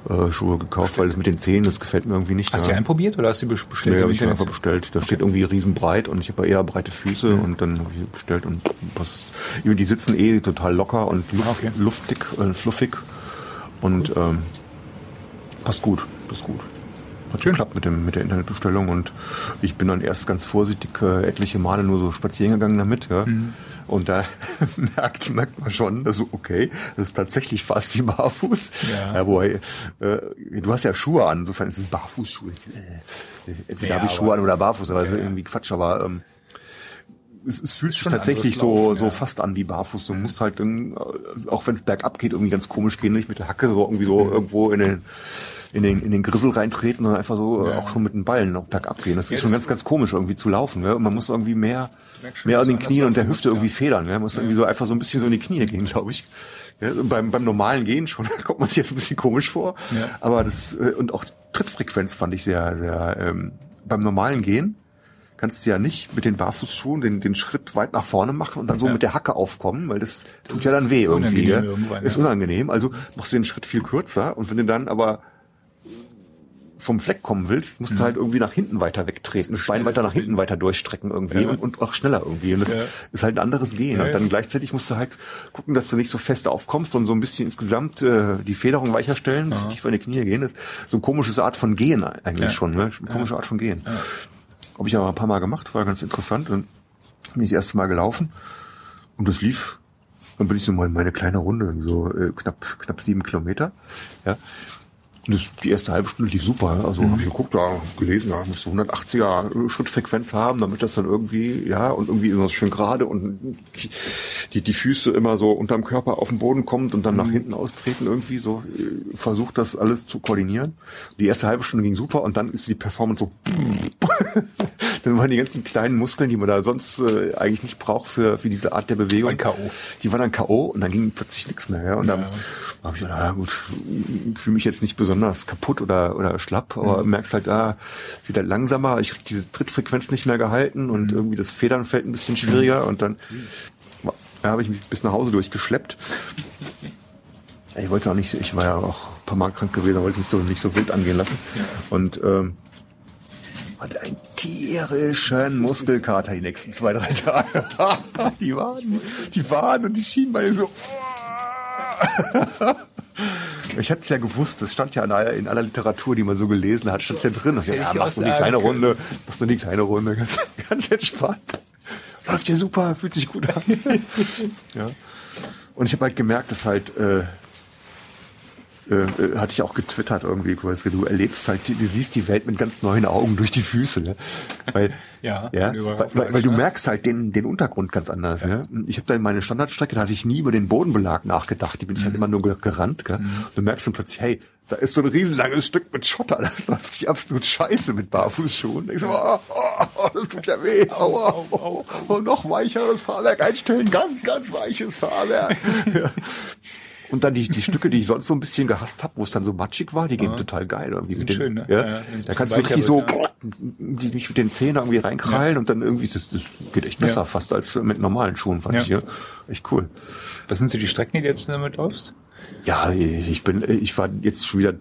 äh, Schuhe gekauft, weil es mit den Zehen, das gefällt mir irgendwie nicht. Hast du ja. die einprobiert oder hast du bestellt Nee, im habe ich einfach bestellt. Da steht irgendwie riesenbreit und ich habe ja eher breite Füße und dann habe ich bestellt und was. Die sitzen eh total locker und luft, Ah, okay. luftig, äh, fluffig und ähm, passt gut, passt gut. Hat Schön. geklappt mit dem mit der Internetbestellung und ich bin dann erst ganz vorsichtig äh, etliche Male nur so spazieren gegangen damit, ja. Mhm. Und da merkt, merkt man schon, dass okay, das ist tatsächlich fast wie barfuß. Ja. Ja, wobei, äh, du hast ja Schuhe an, insofern ist es Barfußschuhe. Äh, entweder Ja, habe ich Schuhe an oder barfuß, aber das ist Ja. irgendwie Quatsch, aber ähm, es, es fühlt sich schon tatsächlich so, Laufen, so ja. fast an wie barfuß. Du musst halt, dann, äh, auch wenn es bergab geht, irgendwie ganz komisch gehen, nicht mit der Hacke so irgendwie so irgendwo in den in den, in den Grissel reintreten, sondern einfach so äh, Ja. auch schon mit den Ballen auch bergab gehen. Das Ja, ist schon das- ganz, ganz komisch irgendwie zu laufen. Ja? Und man muss irgendwie mehr, schon, mehr an den Knien und der Hüfte irgendwie federn. Ja? Man muss irgendwie so einfach so ein bisschen so in die Knie gehen, glaube ich. Ja, beim, beim normalen Gehen schon kommt man sich jetzt ein bisschen komisch vor. Ja. Aber das, äh, und auch Trittfrequenz fand ich sehr, sehr, ähm, beim normalen Gehen kannst du ja nicht mit den Barfußschuhen den, den Schritt weit nach vorne machen und dann so Ja. mit der Hacke aufkommen, weil das tut ja dann weh irgendwie. unangenehm Ja? Ist unangenehm. Also machst du den Schritt viel kürzer und wenn du dann aber vom Fleck kommen willst, musst du halt irgendwie nach hinten weiter wegtreten, das Bein weiter nach hinten weiter durchstrecken irgendwie Ja. und, und auch schneller irgendwie. Und das Ja. ist halt ein anderes Gehen. Ja, und dann gleichzeitig musst du halt gucken, dass du nicht so fest aufkommst, sondern so ein bisschen insgesamt äh, die Federung weicher stellen, dass du tiefer in die Knie gehen. Das ist so eine komische Art von Gehen eigentlich schon, ne? Komische Art von Gehen. Habe ich aber ein paar Mal gemacht, war ganz interessant. Und bin ich das erste Mal gelaufen und das lief. Dann bin ich so mal in meine kleine Runde, so äh, knapp knapp sieben Kilometer. Ja. Das, die erste halbe Stunde lief super. Also habe ich geguckt, da gelesen, da muss so 180er Schrittfrequenz haben, damit das dann irgendwie, ja, und irgendwie immer schön gerade und die, die Füße immer so unterm Körper auf den Boden kommt und dann nach hinten austreten irgendwie so versucht das alles zu koordinieren. Die erste halbe Stunde ging super und dann ist die Performance so dann waren die ganzen kleinen Muskeln, die man da sonst äh, eigentlich nicht braucht für, für diese Art der Bewegung. K.O.. Die waren dann K.O. und dann ging plötzlich nichts mehr. Ja? Und dann Ja. habe ich gedacht, ja gut, fühle mich jetzt nicht besonders kaputt oder, oder schlapp, aber Mhm. merkst halt, ah, sieht halt langsamer, ich krieg diese Trittfrequenz nicht mehr gehalten Mhm. und irgendwie das Federn fällt ein bisschen schwieriger und dann ja, habe ich mich bis nach Hause durchgeschleppt. Ich wollte auch nicht, ich war ja auch ein paar Mal krank gewesen, wollte ich nicht so, nicht so wild angehen lassen. Und ähm, hatte einen tierischen Muskelkater die nächsten zwei, drei Tage. die waren, die waren und die Schienbeine so. Ich hatte es ja gewusst, das stand ja in aller, in aller Literatur, die man so gelesen hat, stand ja drin. Das ja, hätte ja, machst du die kleine sagen Runde, machst du die kleine Runde, ganz, ganz entspannt. Läuft ja super, fühlt sich gut an. ja. Und ich habe halt gemerkt, dass halt äh, äh, äh, hatte ich auch getwittert irgendwie, quasi, du erlebst halt, die- du siehst die Welt mit ganz neuen Augen durch die Füße, ne? Weil, Ja, ja, weil, weil, weil du ne? merkst halt den, den Untergrund ganz anders, ja. Ich habe da in meine Standardstrecke, da hatte ich nie über den Bodenbelag nachgedacht, die bin ich Mhm. halt immer nur ge- gerannt, gell? Und du merkst dann plötzlich, hey, da ist so ein riesenlanges Stück mit Schotter, das läuft sich absolut scheiße mit Barfußschuhen. Ich so, oh, oh, oh, das tut ja weh, aua, oh, oh, oh, noch weicheres Fahrwerk einstellen, ganz, ganz weiches Fahrwerk. ja. Und dann die, die Stücke, die ich sonst so ein bisschen gehasst habe, wo es dann so matschig war, die gehen total geil. Irgendwie sind mit schön, ne? ja, Ja, ja, da kannst du richtig so wird, die mich mit den Zähnen irgendwie reinkrallen und dann irgendwie, das, das geht echt besser Ja. fast als mit normalen Schuhen, fand Ja. ich. Ja. Echt cool. Was sind so die Strecken, die du jetzt damit läufst? Ja, ich bin, ich war jetzt schon wieder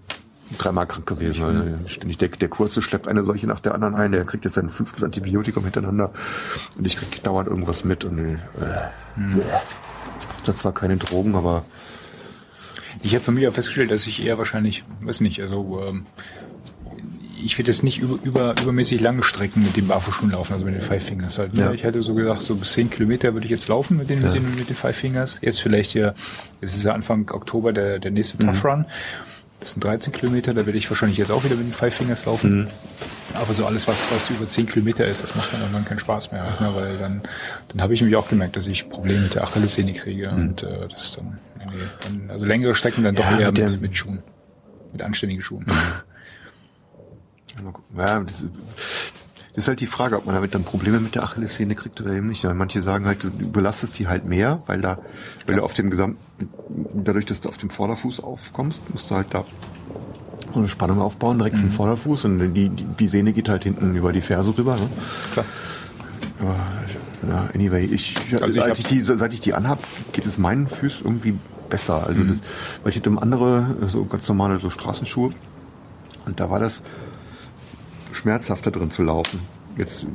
dreimal krank gewesen. weil Ständig der, der Kurze schleppt eine solche nach der anderen ein. Der kriegt jetzt sein fünftes Antibiotikum hintereinander und ich krieg dauernd irgendwas mit und äh, Hm. ich brauche da zwar keine Drogen, aber Ich habe für mich auch festgestellt, dass ich eher wahrscheinlich, weiß nicht, also ähm, ich will jetzt nicht über, über, übermäßig lange Strecken mit den Barfußschuhen laufen, also mit den Five Fingers halt. Ne? Ja. Ich hatte so gesagt, so bis 10 Kilometer würde ich jetzt laufen mit den, mit den, mit den Five Fingers. Jetzt vielleicht ja, jetzt ist ja Anfang Oktober der, der nächste Tough Run. Das sind 13 Kilometer, da werde ich wahrscheinlich jetzt auch wieder mit den Five Fingers laufen. Aber so alles, was, was über 10 Kilometer ist, das macht dann irgendwann keinen Spaß mehr, halt, ne? weil dann, dann habe ich nämlich auch gemerkt, dass ich Probleme mit der Achillessehne kriege und äh, das ist dann, nee, dann, also längere Strecken dann doch Ja, eher mit mit, mit Schuhen, mit anständigen Schuhen. Ja, das ist, das ist halt die Frage, ob man damit dann Probleme mit der Achillessehne kriegt oder eben nicht. Weil manche sagen halt, du überlastest die halt mehr, weil da, weil du auf dem gesamten, dadurch, dass du auf dem Vorderfuß aufkommst, musst du halt da so eine Spannung aufbauen, direkt vom Vorderfuß und die, die, die Sehne geht halt hinten über die Ferse rüber. Ne? Klar. Aber, ja, anyway, ich, Also ich als ich die, seit ich die anhab, geht es meinen Füßen irgendwie besser. Also, das, weil ich hatte andere, so ganz normale so Straßenschuhe und da war das schmerzhafter drin zu laufen. Jetzt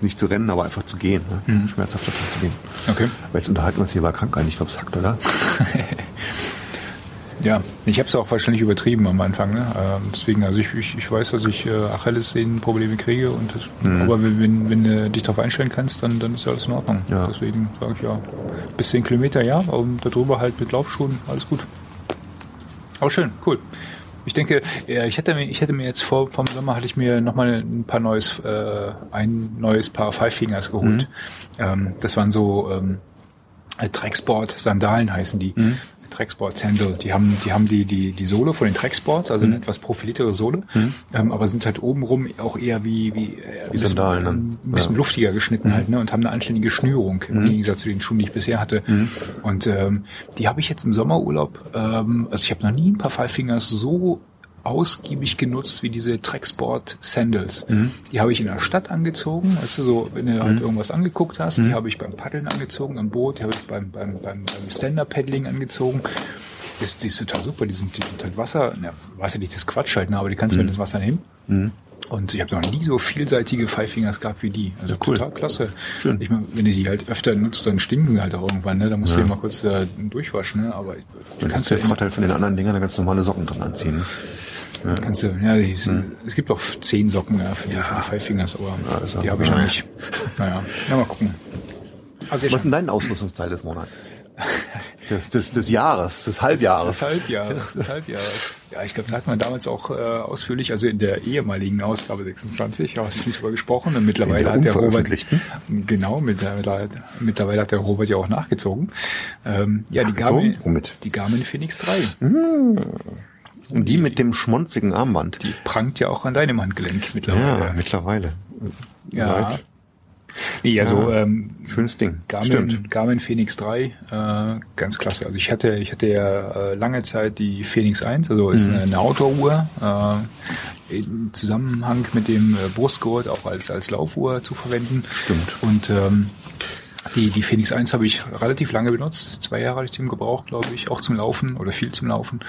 nicht zu rennen, aber einfach zu gehen. Ne? Schmerzhafter drin zu gehen. Okay. Aber jetzt unterhalten wir uns hier bei Krankheit. Ich glaube, es hackt, oder? Ja, ich habe es auch wahrscheinlich übertrieben am Anfang. Ne? Ähm, deswegen, also ich, ich, ich weiß, dass ich äh, Achillessehnenprobleme kriege und das, aber wenn, wenn, wenn du dich darauf einstellen kannst, dann, dann ist ja alles in Ordnung. Ja. Deswegen sage ich ja, bis 10 Kilometer ja, und darüber halt mit Laufschuhen, alles gut. Auch schön, cool. Ich denke, ja, ich hätte mir, ich hätte mir jetzt vor vom Sommer hatte ich mir nochmal ein paar neues, äh, ein neues Paar Five Fingers geholt. Ähm, das waren so ähm, Tracksport Sandalen heißen die. Tracksport Sandal. Die haben, die haben die, die, die Sohle von den Tracksports, also eine etwas profiliertere Sohle, ähm, aber sind halt obenrum auch eher wie, wie, äh, ein bisschen- Sandalen ein bisschen Ja. luftiger geschnitten halt, ne, und haben eine anständige Schnürung im Gegensatz zu den Schuhen, die ich bisher hatte. Und ähm, die habe ich jetzt im Sommerurlaub, ähm, also ich habe noch nie ein paar Five Fingers so ausgiebig genutzt wie diese Tracksport Sandals. Die habe ich in der Stadt angezogen, weißt du, so, wenn du halt irgendwas angeguckt hast, die habe ich beim Paddeln angezogen am Boot, die habe ich beim, beim, beim, beim Stand-Up-Paddling angezogen. Das, die ist total super, die sind, die sind halt Wasser, na, wasserdicht ist Quatsch halt, ne, aber die kannst du in das Wasser nehmen. Und ich habe noch nie so vielseitige Five Fingers gehabt wie die. Also cool. total klasse. Schön. Ich mein, wenn du die halt öfter nutzt, dann stinken sie halt auch irgendwann, ne? Da musst du die mal kurz äh, durchwaschen, ne? Aber du Das kannst ja immer, Vorteil von den anderen Dingern, da ganz normale Socken dran anziehen. ne? kannst du, ja, die, es gibt auch zehn Socken ja, für, die, für die Five Fingers, aber also, die habe ich noch ja. nicht. Naja, ja, mal gucken. Also Was ist denn dein Ausrüstungsteil des Monats? Des, des, des Jahres, des Halbjahres. Das Halbjahres, das Halbjahres. Ja, ich glaube, da hat man damals auch äh, ausführlich, also in der ehemaligen Ausgabe 26, ausführlich drüber gesprochen. Und mittlerweile der hat der Robert, genau, mittlerweile, mittlerweile hat der Robert ja auch nachgezogen. Ähm, ja, die Nachgezogen? Garmin, Womit? die Garmin Phoenix 3 Und die mit dem schmonzigen Armband. prangt ja auch an deinem Handgelenk mittlerweile. ja, mittlerweile. Ja. Seit- Nee, also Ja. ähm, Schönes Ding. Garmin, Stimmt. Garmin Phoenix 3, äh, ganz klasse. Also ich hatte, ich hatte ja äh, lange Zeit die Phoenix 1, also ist Mhm. eine, eine Outdoor-Uhr, äh, im Zusammenhang mit dem äh, Brustgurt auch als, als Laufuhr zu verwenden. Stimmt. Und ähm, die, die Phoenix 1 habe ich relativ lange benutzt. Zwei Jahre habe ich den gebraucht, glaube ich, auch zum Laufen oder viel zum Laufen.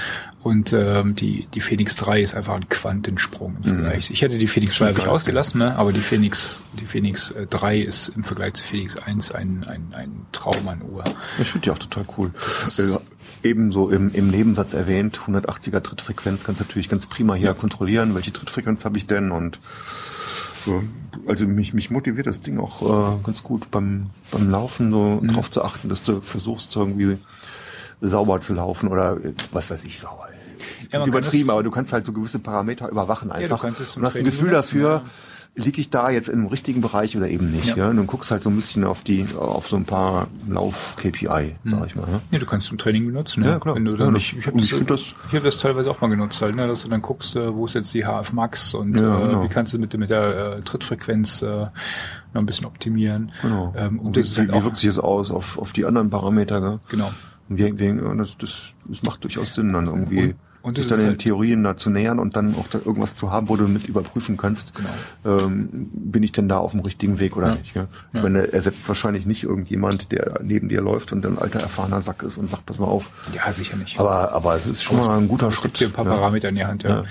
Und ähm, die, die Phoenix 3 ist einfach ein Quantensprung im Vergleich. Ich hätte die Phoenix 2 habe ich ausgelassen, ne? aber die Phoenix, die Phoenix äh, 3 ist im Vergleich zu Phoenix 1 ein, ein, ein Traum an Uhr. Ich finde die auch total cool. Äh, Ebenso im, im Nebensatz erwähnt, 180er Trittfrequenz kannst du natürlich ganz prima hier kontrollieren, welche Trittfrequenz habe ich denn und. Also mich, mich motiviert das Ding auch äh, ganz gut beim, beim Laufen so Mhm. drauf zu achten, dass du versuchst irgendwie sauber zu laufen oder äh, was weiß ich sauber. Ja, Übertrieben, aber du kannst halt so gewisse Parameter überwachen einfach kannst es und hast ein Gefühl dafür, ja. Liege ich da jetzt im richtigen Bereich oder eben nicht. Ja. Ja. Und du guckst halt so ein bisschen auf die, auf so ein paar Lauf-KPI, sag ich mal. Ja. Nee, du kannst zum Training benutzen. Ne? Ja, klar. Wenn du Ja, dann das- nicht, ich habe und das, ich das- ich hab das teilweise auch mal genutzt, halt, ne? dass du dann guckst, äh, wo ist jetzt die HF Max und Ja, äh, genau. wie kannst du mit, mit der äh, Trittfrequenz äh, noch ein bisschen optimieren. Genau. Ähm, und wie, das ist halt wie, wie wirkt sich das aus auf, auf die anderen Parameter? Gell? genau. Und wir, wir, das, das, das macht durchaus Sinn, dann irgendwie Und- und sich es dann den halt- Theorien da zu nähern und dann auch da irgendwas zu haben, wo du mit überprüfen kannst, Genau. ähm, bin ich denn da auf dem richtigen Weg oder Ja. nicht. Ja? Ich Ja. meine, er ersetzt wahrscheinlich nicht irgendjemand, der neben dir läuft und ein alter erfahrener Sack ist und sagt, pass mal auf. Ja, sicher nicht. Aber, aber es ist schon mal ein guter es Schritt. gibt dir ein paar. Parameter in die Hand, ja. Ja.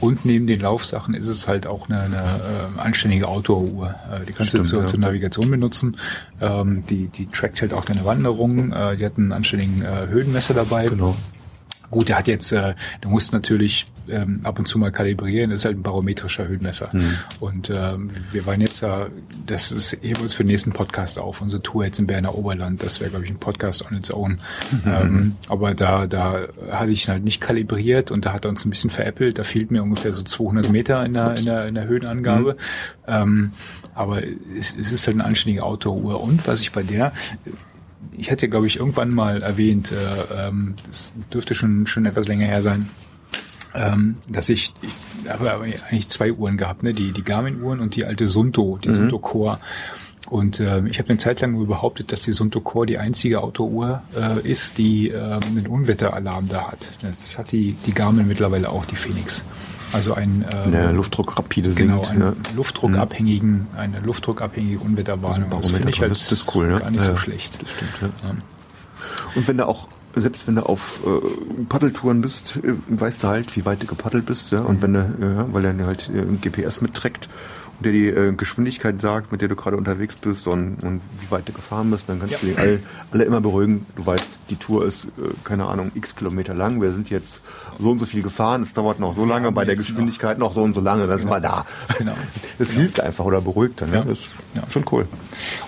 Und neben den Laufsachen ist es halt auch eine, eine äh, anständige Outdoor-Uhr. Äh, die kannst Stimmt, du zur, ja. zur Navigation benutzen. Ähm, die, die trackt halt auch deine Wanderungen. Äh, die hat einen anständigen äh, Höhenmesser dabei. Genau. Gut, der hat jetzt, äh, du musst natürlich ähm, ab und zu mal kalibrieren, das ist halt ein barometrischer Höhenmesser. Mhm. Und ähm, wir waren jetzt ja, das ist heben wir uns für den nächsten Podcast auf, unsere Tour jetzt im Berner Oberland, das wäre, glaube ich, ein Podcast on its own. Mhm. Ähm, aber da, da hatte ich ihn halt nicht kalibriert und da hat er uns ein bisschen veräppelt, da fehlt mir ungefähr so 200 Meter in der, in der, in der Höhenangabe. Ähm, aber es, es ist halt eine anständige Outdoor-Uhr. Und was ich bei der, ich hatte, glaube ich, irgendwann mal erwähnt, äh, ähm, das dürfte schon, schon etwas länger her sein, ähm, dass ich, ich habe eigentlich zwei Uhren gehabt, ne? die, die Garmin-Uhren und die alte Sunto, die Sunto Core. Und äh, ich habe eine Zeit lang nur behauptet, dass die Sunto Core die einzige Autouhr äh, ist, die äh, einen Unwetteralarm da hat. Das hat die, die Garmin mittlerweile auch, die Phoenix. Also ein ähm, Der Luftdruck rapide sinkt. genau, einen ne? luftdruckabhängigen, eine luftdruckabhängige Unwetterwarnung. Das finde ich halt das ist cool, ne? gar nicht Ja, so schlecht. Das stimmt, ja. Ja. Und wenn du auch, selbst wenn du auf äh, Paddeltouren bist, äh, weißt du halt, wie weit du gepaddelt bist, ja. Und wenn du, ja, weil er halt äh, GPS mitträgt der die äh, Geschwindigkeit sagt, mit der du gerade unterwegs bist und, und wie weit du gefahren bist, dann kannst Ja. du die alle, alle immer beruhigen. Du weißt, die Tour ist, äh, keine Ahnung, x Kilometer lang. Wir sind jetzt so und so viel gefahren. Es dauert noch so lange, bei der Geschwindigkeit noch, so und so lange. Da sind wir da. Genau. Das Genau. hilft einfach oder beruhigt dann. Ja. Ja. Das ist Ja. schon cool.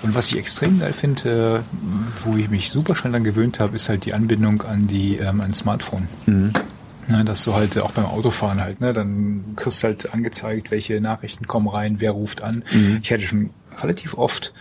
Und was ich extrem geil finde, äh, wo ich mich super schnell dann gewöhnt habe, ist halt die Anbindung an die ähm, an Smartphone. Ne, dass du halt auch beim Autofahren halt, ne, dann kriegst du halt angezeigt, welche Nachrichten kommen rein, wer ruft an. Ich hatte schon relativ oft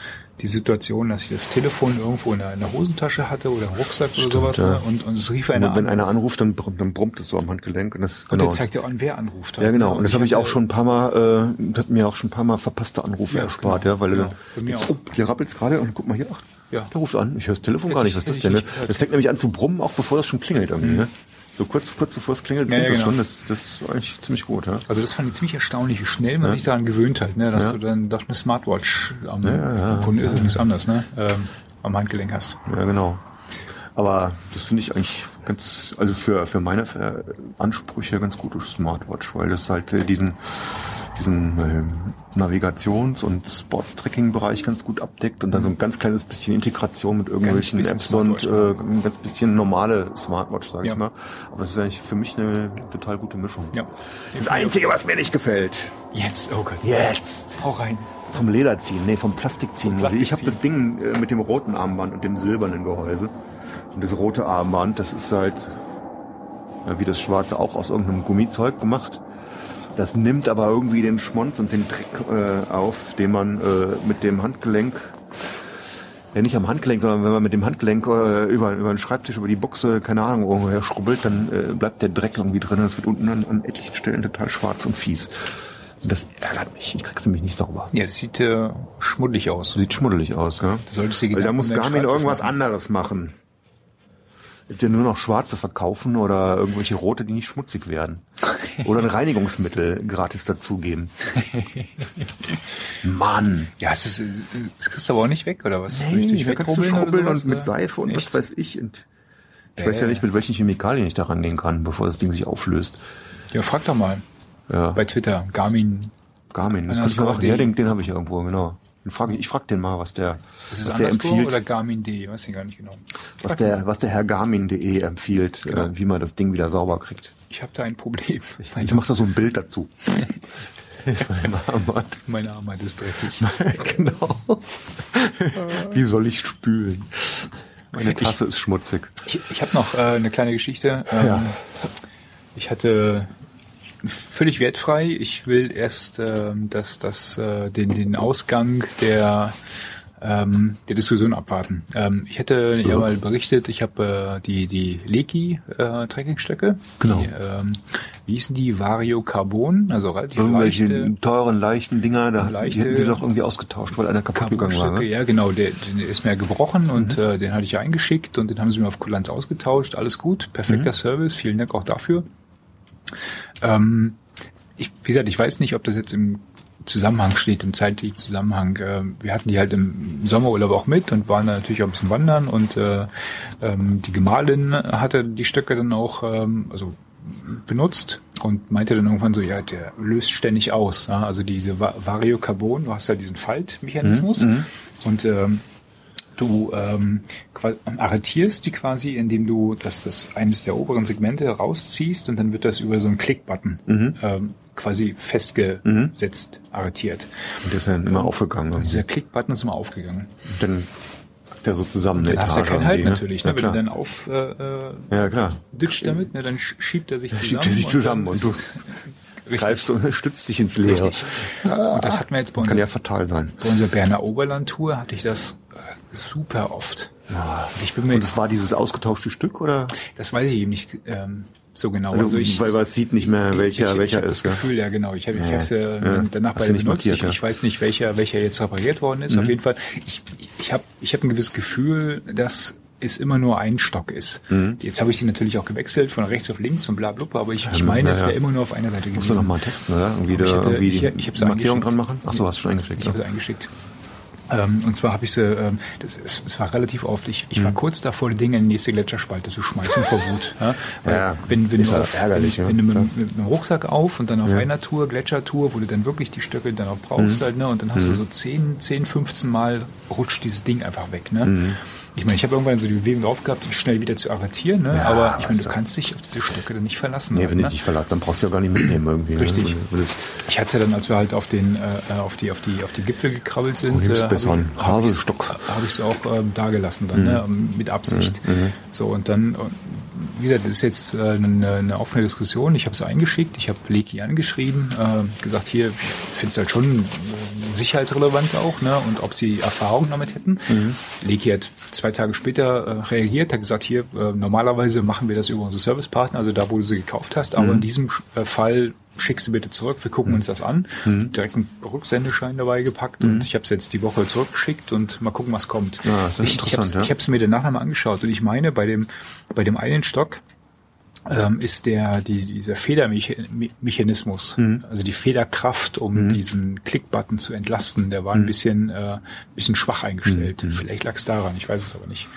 die Situation, dass ich das Telefon irgendwo in der, in der Hosentasche hatte oder im Rucksack oder sowas ja. ne, und, und es rief einer Und wenn an. einer anruft, dann, br- dann brummt es so am Handgelenk. Und, das, und genau. der zeigt dir an, wer anruft. Ja, genau. Und das habe ich auch schon ein paar Mal, äh, hat mir auch schon ein paar Mal verpasste Anrufe Ja, erspart, genau, ja, weil genau. dann, auch. oh, hier rappelt's gerade und guck mal hier, ach, Ja. der ruft an. Ich höre das Telefon Hätte gar nicht, ich- was ist das denn? Ne? Das fängt nämlich an zu brummen, auch bevor das schon klingelt irgendwie, ne? So kurz, kurz bevor es klingelt, Ja, ja, das genau. schon. Das, das ist eigentlich ziemlich gut, ja. Also das fand ich ziemlich erstaunlich, wie schnell man sich daran gewöhnt hat, ne? dass Ja. du dann doch eine Smartwatch am ja, Kunden ist es nichts anderes, ne? Ähm, am Handgelenk hast. Ja, genau. Aber das finde ich eigentlich ganz, also für, für meine äh, Ansprüche ganz gute Smartwatch, weil das halt äh, diesen, diesen ähm, Navigations- und Sports-Tracking-Bereich ganz gut abdeckt und dann so ein ganz kleines bisschen Integration mit irgendwelchen Apps und äh, ein ganz bisschen normale Smartwatch, sage Ja. ich mal. Aber es ist eigentlich für mich eine total gute Mischung. Ja. Das Einzige, was mir nicht gefällt, Jetzt, oh Gott. jetzt, Hau rein. vom Leder ziehen, nee, vom Plastik ziehen. Vom Also ich Plastik habe das Ding äh, mit dem roten Armband und dem silbernen Gehäuse. Und das rote Armband, das ist halt ja, wie das schwarze auch aus irgendeinem Gummizeug gemacht. Das nimmt aber irgendwie den Schmonz und den Dreck äh, auf, den man äh, mit dem Handgelenk, ja nicht am Handgelenk, sondern wenn man mit dem Handgelenk äh, über, über den Schreibtisch, über die Buchse, keine Ahnung, irgendwo her schrubbelt, dann äh, bleibt der Dreck irgendwie drin und es wird unten an, an etlichen Stellen total schwarz und fies. Und das ärgert mich. Ich krieg's nämlich nicht sauber. Ja, das sieht äh, schmuddelig aus. Sieht schmuddelig aus, ja. Du solltest dir Weil da muss Garmin irgendwas machen. anderes machen. Entweder nur noch schwarze verkaufen oder irgendwelche rote, die nicht schmutzig werden. Oder ein Reinigungsmittel gratis dazugeben. Mann. Ja, es ist, äh, das kriegst du aber auch nicht weg, oder was? Hey, da kannst du schrubbeln und mit? Seife und Echt? was weiß ich. Und ich weiß ja nicht, mit welchen Chemikalien ich da rangehen kann, bevor das Ding sich auflöst. Ja, frag doch mal. Ja, Bei Twitter, Garmin. Garmin, das kann ich mal machen. Ja, den, den habe ich irgendwo, genau. Den frag ich, ich frag den mal, was der, Ist es was der empfiehlt. oder Garmin.de? Weiß ich gar nicht genau. was der, was der Herr Garmin.de empfiehlt, Genau. äh, wie man das Ding wieder sauber kriegt. Ich habe da ein Problem. Ich, ich mache da so ein Bild dazu. Meine Arbeit ist dreckig. genau. Wie soll ich spülen? Meine Tasse ist schmutzig. Ich, ich habe noch äh, eine kleine Geschichte. Ähm, Ja. Ich hatte völlig wertfrei. Ich will erst ähm, dass das, äh, den, den Ausgang der ähm, der Diskussion abwarten. Ähm, ich hätte ja mal berichtet, ich habe äh, die die Leki äh, Trekkingstöcke, Genau. die ähm, wie hießen die, Vario Carbon, also relativ Irgendwelche leichte teuren, leichten Dinger, da leichte- die hätten sie doch irgendwie ausgetauscht, weil einer kaputt gegangen war. Ne? ja genau, der, der ist mir gebrochen und äh, den hatte ich eingeschickt und den haben sie mir auf Kulanz ausgetauscht. Alles gut, perfekter Service, vielen Dank auch dafür. Ähm, ich, wie gesagt, ich weiß nicht, ob das jetzt im Zusammenhang steht, im zeitlichen Zusammenhang. Ähm, wir hatten die halt im Sommerurlaub auch mit und waren da natürlich auch ein bisschen wandern und äh, ähm, die Gemahlin hatte die Stöcke dann auch ähm, also benutzt und meinte dann irgendwann so, ja, der löst ständig aus. Ja? Also diese Va- Variocarbon, du hast halt diesen Faltmechanismus und ähm, du ähm, arretierst die quasi, indem du das, das eines der oberen Segmente rausziehst und dann wird das über so einen Klickbutton ähm, quasi festgesetzt, arretiert. Und der ist dann immer aufgegangen. Und dieser Klickbutton ist immer aufgegangen. Dann der so zusammen Dann hast du ja keinen Halt irgendwie, natürlich. Ja, Ne? Wenn du klar. dann auf äh, äh, ja, klar. ditcht damit, ne, dann sch- schiebt er sich Dann zusammen. schiebt er sich zusammen und du ist- Richtig. greifst und stützt dich ins Leere. Und das hatten wir jetzt bei Kann unserer, ja fatal sein. bei unserer Berner Oberland-Tour, hatte ich das äh, super oft. Und ich bin mir, Und es war dieses ausgetauschte Stück oder? das weiß ich eben nicht ähm, so genau. Also, Also ich, weil man sieht nicht mehr, welcher, ich, welcher ich ist. das? Gefühl, ja genau. Ich habe Ja, ich hab's ja, ja. danach bei benutzt. markiert, ich, ja. ich weiß nicht, welcher, welcher jetzt repariert worden ist. Auf jeden Fall, ich, ich habe ich hab ein gewisses Gefühl, dass es immer nur ein Stock ist. Jetzt habe ich die natürlich auch gewechselt von rechts auf links und bla bla, bla, aber ich, ich meine, es ja, ja. wäre immer nur auf einer Seite gewesen. Musst du noch mal testen, oder? Irgendwie, ich da, hätte- irgendwie ich- die ich hab's Markierung dran machen? Ach so, hast du schon eingeschickt. Ich habe Ja. es eingeschickt. Ähm, und zwar habe ich sie, ähm, das, es, es war relativ oft, ich, ich war kurz davor, die Dinge in die nächste Gletscherspalte zu schmeißen vor Wut. Ja? Ja, wenn, wenn ist du halt auf, ärgerlich, wenn, ja, wenn du mit, mit, einem Rucksack auf und dann auf einer Tour, Gletschertour, wo du dann wirklich die Stöcke dann auch brauchst halt, ne? Und dann hast du so 10, 10, 15 Mal rutscht dieses Ding einfach weg, ne? Ich meine, ich habe irgendwann so die Bewegung drauf gehabt, die schnell wieder zu arretieren, ne? Ja, aber ich meine, du also- kannst dich auf diese Stöcke dann nicht verlassen. Nee, halt, wenn ne? du dich verlässt, dann brauchst du ja gar nicht mitnehmen irgendwie. Richtig. Ne? Weil das, Ich hatte es ja dann, als wir halt auf den, äh, auf die, auf die, auf die Gipfel gekrabbelt sind, Oh, äh, besser habe ich, Haselstock. hab ich es auch ähm, da gelassen dann, ne, ähm, mit Absicht. So und dann, und wie gesagt, das ist jetzt äh, eine, eine offene Diskussion. Ich habe es eingeschickt, ich habe Leki angeschrieben, äh, gesagt, hier, ich finde es halt schon äh, sicherheitsrelevant auch, ne, und ob sie Erfahrung damit hätten. Leki hat zwei Tage später äh, reagiert, hat gesagt, hier, äh, normalerweise machen wir das über unsere Servicepartner, also da, wo du sie gekauft hast, aber in diesem Fall schickst du bitte zurück, wir gucken uns das an. Direkt einen Rücksendeschein dabei gepackt und ich habe es jetzt die Woche zurückgeschickt und mal gucken, was kommt. Ja, das ist ich ich interessant, habe ja. es mir danach nochmal angeschaut und ich meine, bei dem, bei dem einen Stock ähm, ist der, die, dieser Federmechanismus, also die Federkraft, um diesen Klickbutton zu entlasten, der war ein bisschen, äh, bisschen schwach eingestellt. Vielleicht lag es daran, ich weiß es aber nicht.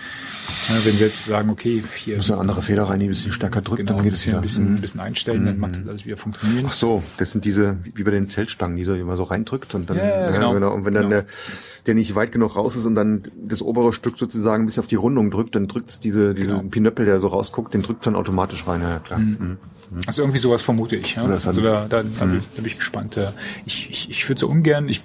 Ja, wenn sie jetzt sagen, okay, hier musst du eine andere Feder rein, die ein bisschen stärker drückt, genau, dann ein geht es bisschen, wieder. ein bisschen, ein bisschen einstellen, dann macht das alles wieder funktionieren. Ach so, das sind diese, wie bei den Zeltstangen, die so immer so reindrückt und dann, Ja, ja, genau. Und wenn dann Genau. der, der nicht weit genug raus ist und dann das obere Stück sozusagen bis auf die Rundung drückt, dann drückt's diese, diese Genau. Pinöppel, der so rausguckt, den drückt's dann automatisch rein, ja klar. Mhm. Also irgendwie sowas vermute ich. Ja? Also da, da, da, bin, ich- da bin ich gespannt. Ich, ich, ich würde so ungern, ich,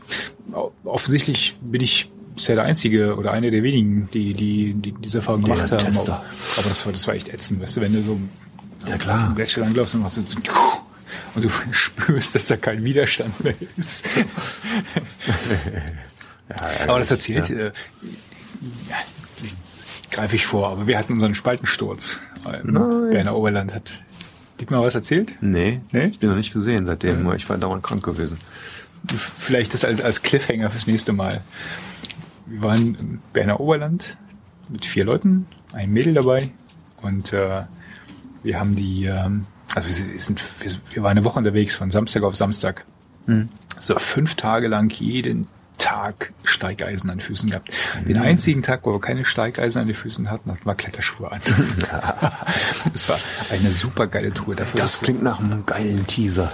offensichtlich bin ich bisher der Einzige oder einer der wenigen, die, die, die diese Erfahrung gemacht haben. Tester. Aber, das war, das war echt ätzend, weißt du, wenn du so Ja, klar. auf dem Gletscher langlaufst und machst so, und du spürst, dass da kein Widerstand mehr ist. aber das erzählt, äh, ja, greife ich vor, aber wir hatten unseren Spaltensturz. Berner Oberland hat Dietmar was erzählt? Nee, Nee? ich bin noch nicht gesehen seitdem, ich war dauernd krank gewesen. Vielleicht das als, als Cliffhanger fürs nächste Mal. Wir waren im Berner Oberland mit vier Leuten, ein Mädel dabei und äh, wir haben die, ähm, also wir, sind, wir, wir waren eine Woche unterwegs von Samstag auf Samstag. So fünf Tage lang jeden Tag Steigeisen an den Füßen gehabt. Den einzigen Tag, wo wir keine Steigeisen an den Füßen hatten, hatten wir Kletterschuhe an. das war eine super geile Tour. Dafür, Das klingt nach einem geilen Teaser.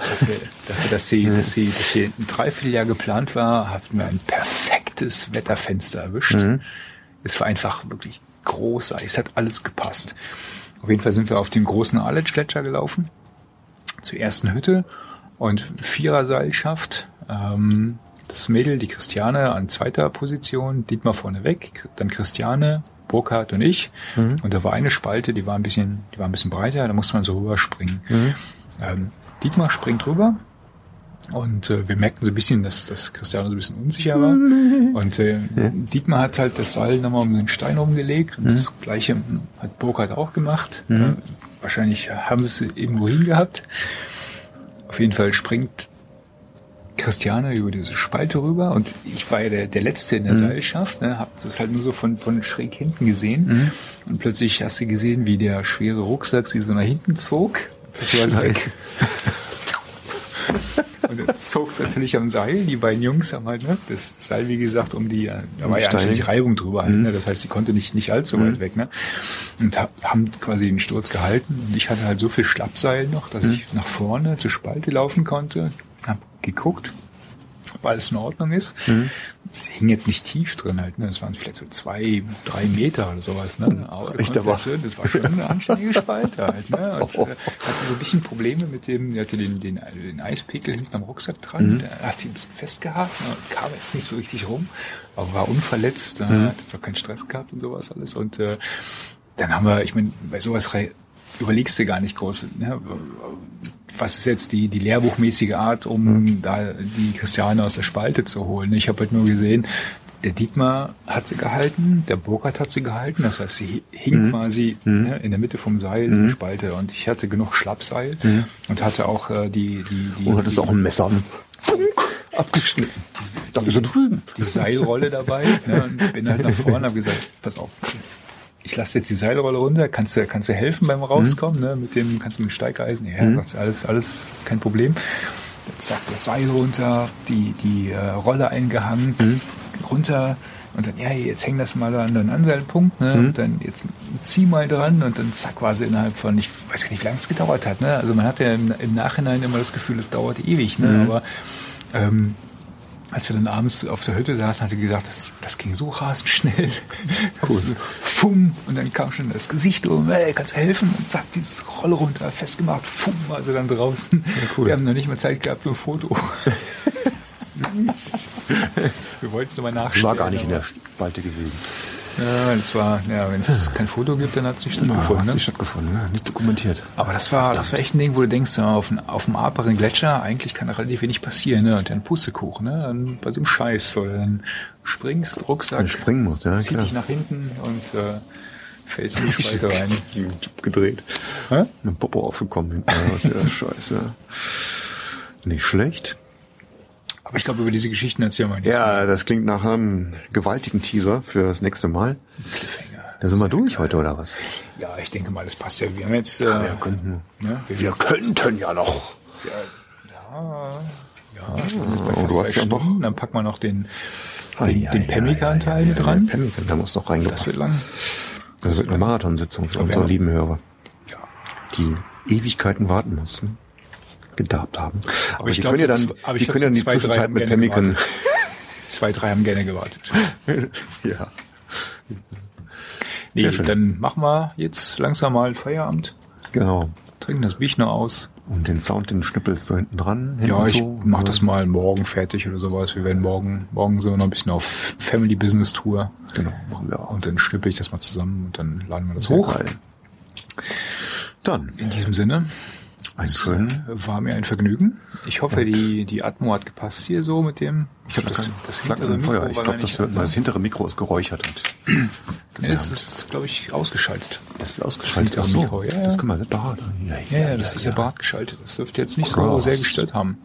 Dafür, dass sie, dass sie, dass sie ein Dreivierteljahr geplant war, hatten wir ein perfektes Wetterfenster erwischt. Es war einfach wirklich großartig. Es hat alles gepasst. Auf jeden Fall sind wir auf den großen Aletsch-Gletscher gelaufen. Zur ersten Hütte und Viererseilschaft. Ähm, das Mädel, die Christiane, an zweiter Position, Dietmar vorne weg, dann Christiane, Burkhard und ich. Und da war eine Spalte, die war ein bisschen, die war ein bisschen breiter, da musste man so rüberspringen. Ähm, Dietmar springt rüber und äh, wir merkten so ein bisschen, dass, dass Christiane so ein bisschen unsicher war. Und äh, Dietmar hat halt das Seil nochmal um den Stein rumgelegt und das gleiche hat Burkhard auch gemacht. Äh, wahrscheinlich haben sie es im Urin gehabt. Auf jeden Fall springt Christiane über diese Spalte rüber und ich war ja der, der Letzte in der Mhm. Seilschaft, ne, hab das halt nur so von, von schräg hinten gesehen Mhm. und plötzlich hast du gesehen, wie der schwere Rucksack sie so nach hinten zog. Plötzlich war sie weg. Und dann zog es natürlich am Seil. Die beiden Jungs haben halt, ne, das Seil, wie gesagt, um die, da war ja anständig Reibung drüber halt, Mhm. ne? Das heißt, sie konnte nicht, nicht allzu weit weg, ne? Und ha- haben quasi den Sturz gehalten. Und ich hatte halt so viel Schlappseil noch, dass Mhm. ich nach vorne zur Spalte laufen konnte. Hab geguckt, ob alles in Ordnung ist. Mhm. Es hing jetzt nicht tief drin halt, ne? Das waren vielleicht so zwei, drei Meter oder sowas, ne? Aber du echt aber. das war schon eine anständige Spalte halt, ne? Und, äh, hatte so ein bisschen Probleme mit dem, der hatte den, den, den Eispickel hinten am Rucksack dran, Mhm. der hat sich ein bisschen festgehalten ne? und kam jetzt nicht so richtig rum, aber war unverletzt, äh, Mhm. hat jetzt auch keinen Stress gehabt und sowas alles und äh, dann haben wir, ich meine, bei sowas überlegst du gar nicht groß, ne? Was ist jetzt die, die lehrbuchmäßige Art, um da die Christiane aus der Spalte zu holen. Ich habe halt nur gesehen, der Dietmar hat sie gehalten, der Burkhardt hat sie gehalten, das heißt, sie hing quasi ne, in der Mitte vom Seil in der Spalte. Und ich hatte genug Schlappseil und hatte auch äh, die, die, die, Oder hattest die, auch ein Messer Funk, abgeschnitten. Da ist er drüben. die Seilrolle dabei ne, und bin halt nach vorne und habe gesagt, pass auf, ich lasse jetzt die Seilrolle runter, kannst du, kannst du helfen beim Rauskommen, ne, mit dem, kannst du mit dem Steigeisen, ja, sie, alles, alles kein Problem. Zack, das Seil runter, die, die äh, Rolle eingehangen, runter. Und dann, ja, jetzt häng das mal an den Anseilpunkt, ne, und dann jetzt zieh mal dran. Und dann zack, war sie innerhalb von, ich weiß gar nicht, wie lange es gedauert hat, ne, also man hat ja im, im Nachhinein immer das Gefühl, es dauert ewig, ne, aber ähm, als wir dann abends auf der Hütte saßen, hat sie gesagt, das, das ging so rasend schnell. Cool. So, fumm, und dann kam schon das Gesicht um, ey, kannst du helfen? Und zack, dieses Rolle runter, festgemacht, fumm, war sie dann draußen. cool. Wir haben noch nicht mal Zeit gehabt für ein Foto. wir wollten es nochmal Ich nachstellen. war gar nicht in der Spalte gewesen. Ja, das war, ja, wenn es kein Foto gibt, dann hat es nicht Ja, stattgefunden. hat Ne? nicht stattgefunden, ne? nicht dokumentiert. Aber das war, das war echt ein Ding, wo du denkst, ja, auf, dem- auf dem Aperen Gletscher, eigentlich kann da relativ wenig passieren, ne? Und dann Pustekuchen, ne? Dann bei so einem Scheiß, so, dann springst, Rucksack, du springen musst, ja, zieh klar. dich nach hinten und äh, fällst in die Spalte rein. gedreht. Hä? Mit dem Popo aufgekommen hinten. Ja, scheiße. Nicht schlecht. Aber ich glaube, über diese Geschichten erzählen wir nicht. Ja, das klingt nach einem gewaltigen Teaser für das nächste Mal. Cliffhanger. Da sind wir durch heute, oder was? Ja, ich denke mal, das passt ja. Wir haben jetzt, äh, wir könnten, ne? wir, wir könnten ja noch. ja, ja, sind jetzt bei Oh, du hast ja noch-. Dann packen wir noch den, Ei, den, ei, den ei, Pemmican-Teil ei, mit ei, Pemmican, da muss noch reingebracht. Das wird lang. Das wird eine Marathonsitzung für unsere lieben Hörer, Ja. die Ewigkeiten warten mussten, gedarbt haben. Aber, ich die glaub, können ja so dann, aber ich die können ja in so die zwei, Zwischenzeit mit Pemmican. Zwei, drei haben gerne gewartet. ja. Nee, Sehr schön. dann machen wir jetzt langsam mal Feierabend. Genau. Trinken das Bier noch aus. Und den Sound, den schnippelst du hinten dran. Ja, ich so. mach das mal morgen fertig oder sowas. Wir werden morgen, morgen so noch ein bisschen auf Family Business Tour. Genau, machen wir auch. Und dann schnippel ich das mal zusammen und dann laden wir das Sehr hoch. geil. Dann, In diesem Sinne, ein schön. war mir ein Vergnügen. Ich hoffe, die, die Atmo hat gepasst hier so mit dem. Ich glaube, das, das hintere Feuer. Mikro Ich war glaube, das. Das hintere Mikro ist geräuchert. Und Nee, es ist, glaube ich, ausgeschaltet. das ist ausgeschaltet. Das so, Mikro, ja, das ja. kann man separat. Ja, Ja, ja, das ist separat geschaltet. Das dürfte jetzt nicht so Krass. sehr gestört haben.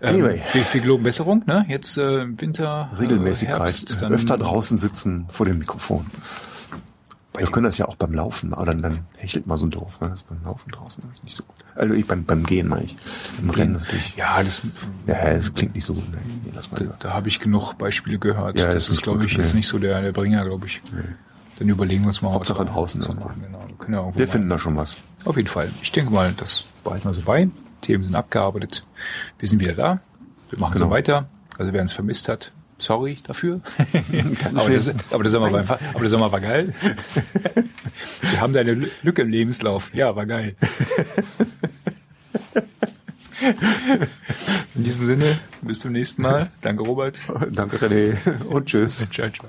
Ähm, Anyway. wir, wir geloben Besserung, ne? Jetzt äh, im Winter, äh, Regelmäßigkeit. Herbst, dann öfter draußen sitzen vor dem Mikrofon. Wir können das ja auch beim Laufen, aber dann, dann hechelt mal so doof. Ne? Das ist beim Laufen draußen ist nicht so gut. Also ich beim, beim Gehen meine ich. Im Rennen natürlich. Ja, das, Ja, es klingt nicht so gut. Ne? Nee, mal da, da habe ich genug Beispiele gehört. Ja, das, das ist, glaube ich, jetzt nee. nicht so der, der Bringer, glaube ich. Dann überlegen wir uns mal Hauptsache was wir- draußen machen. Genau. Wir, Wir mal- finden da schon was. Auf jeden Fall. Ich denke mal, das behalten wir so bei. Themen sind abgearbeitet. Wir sind wieder da. Wir machen so Genau. weiter. Also wer uns vermisst hat, sorry dafür. aber, das, aber, Sommer war aber Sommer war geil. Sie haben da eine Lü- Lücke im Lebenslauf. Ja, war geil. In diesem Sinne, bis zum nächsten Mal. Danke, Robert. Danke, René. Und tschüss. Ciao, ciao.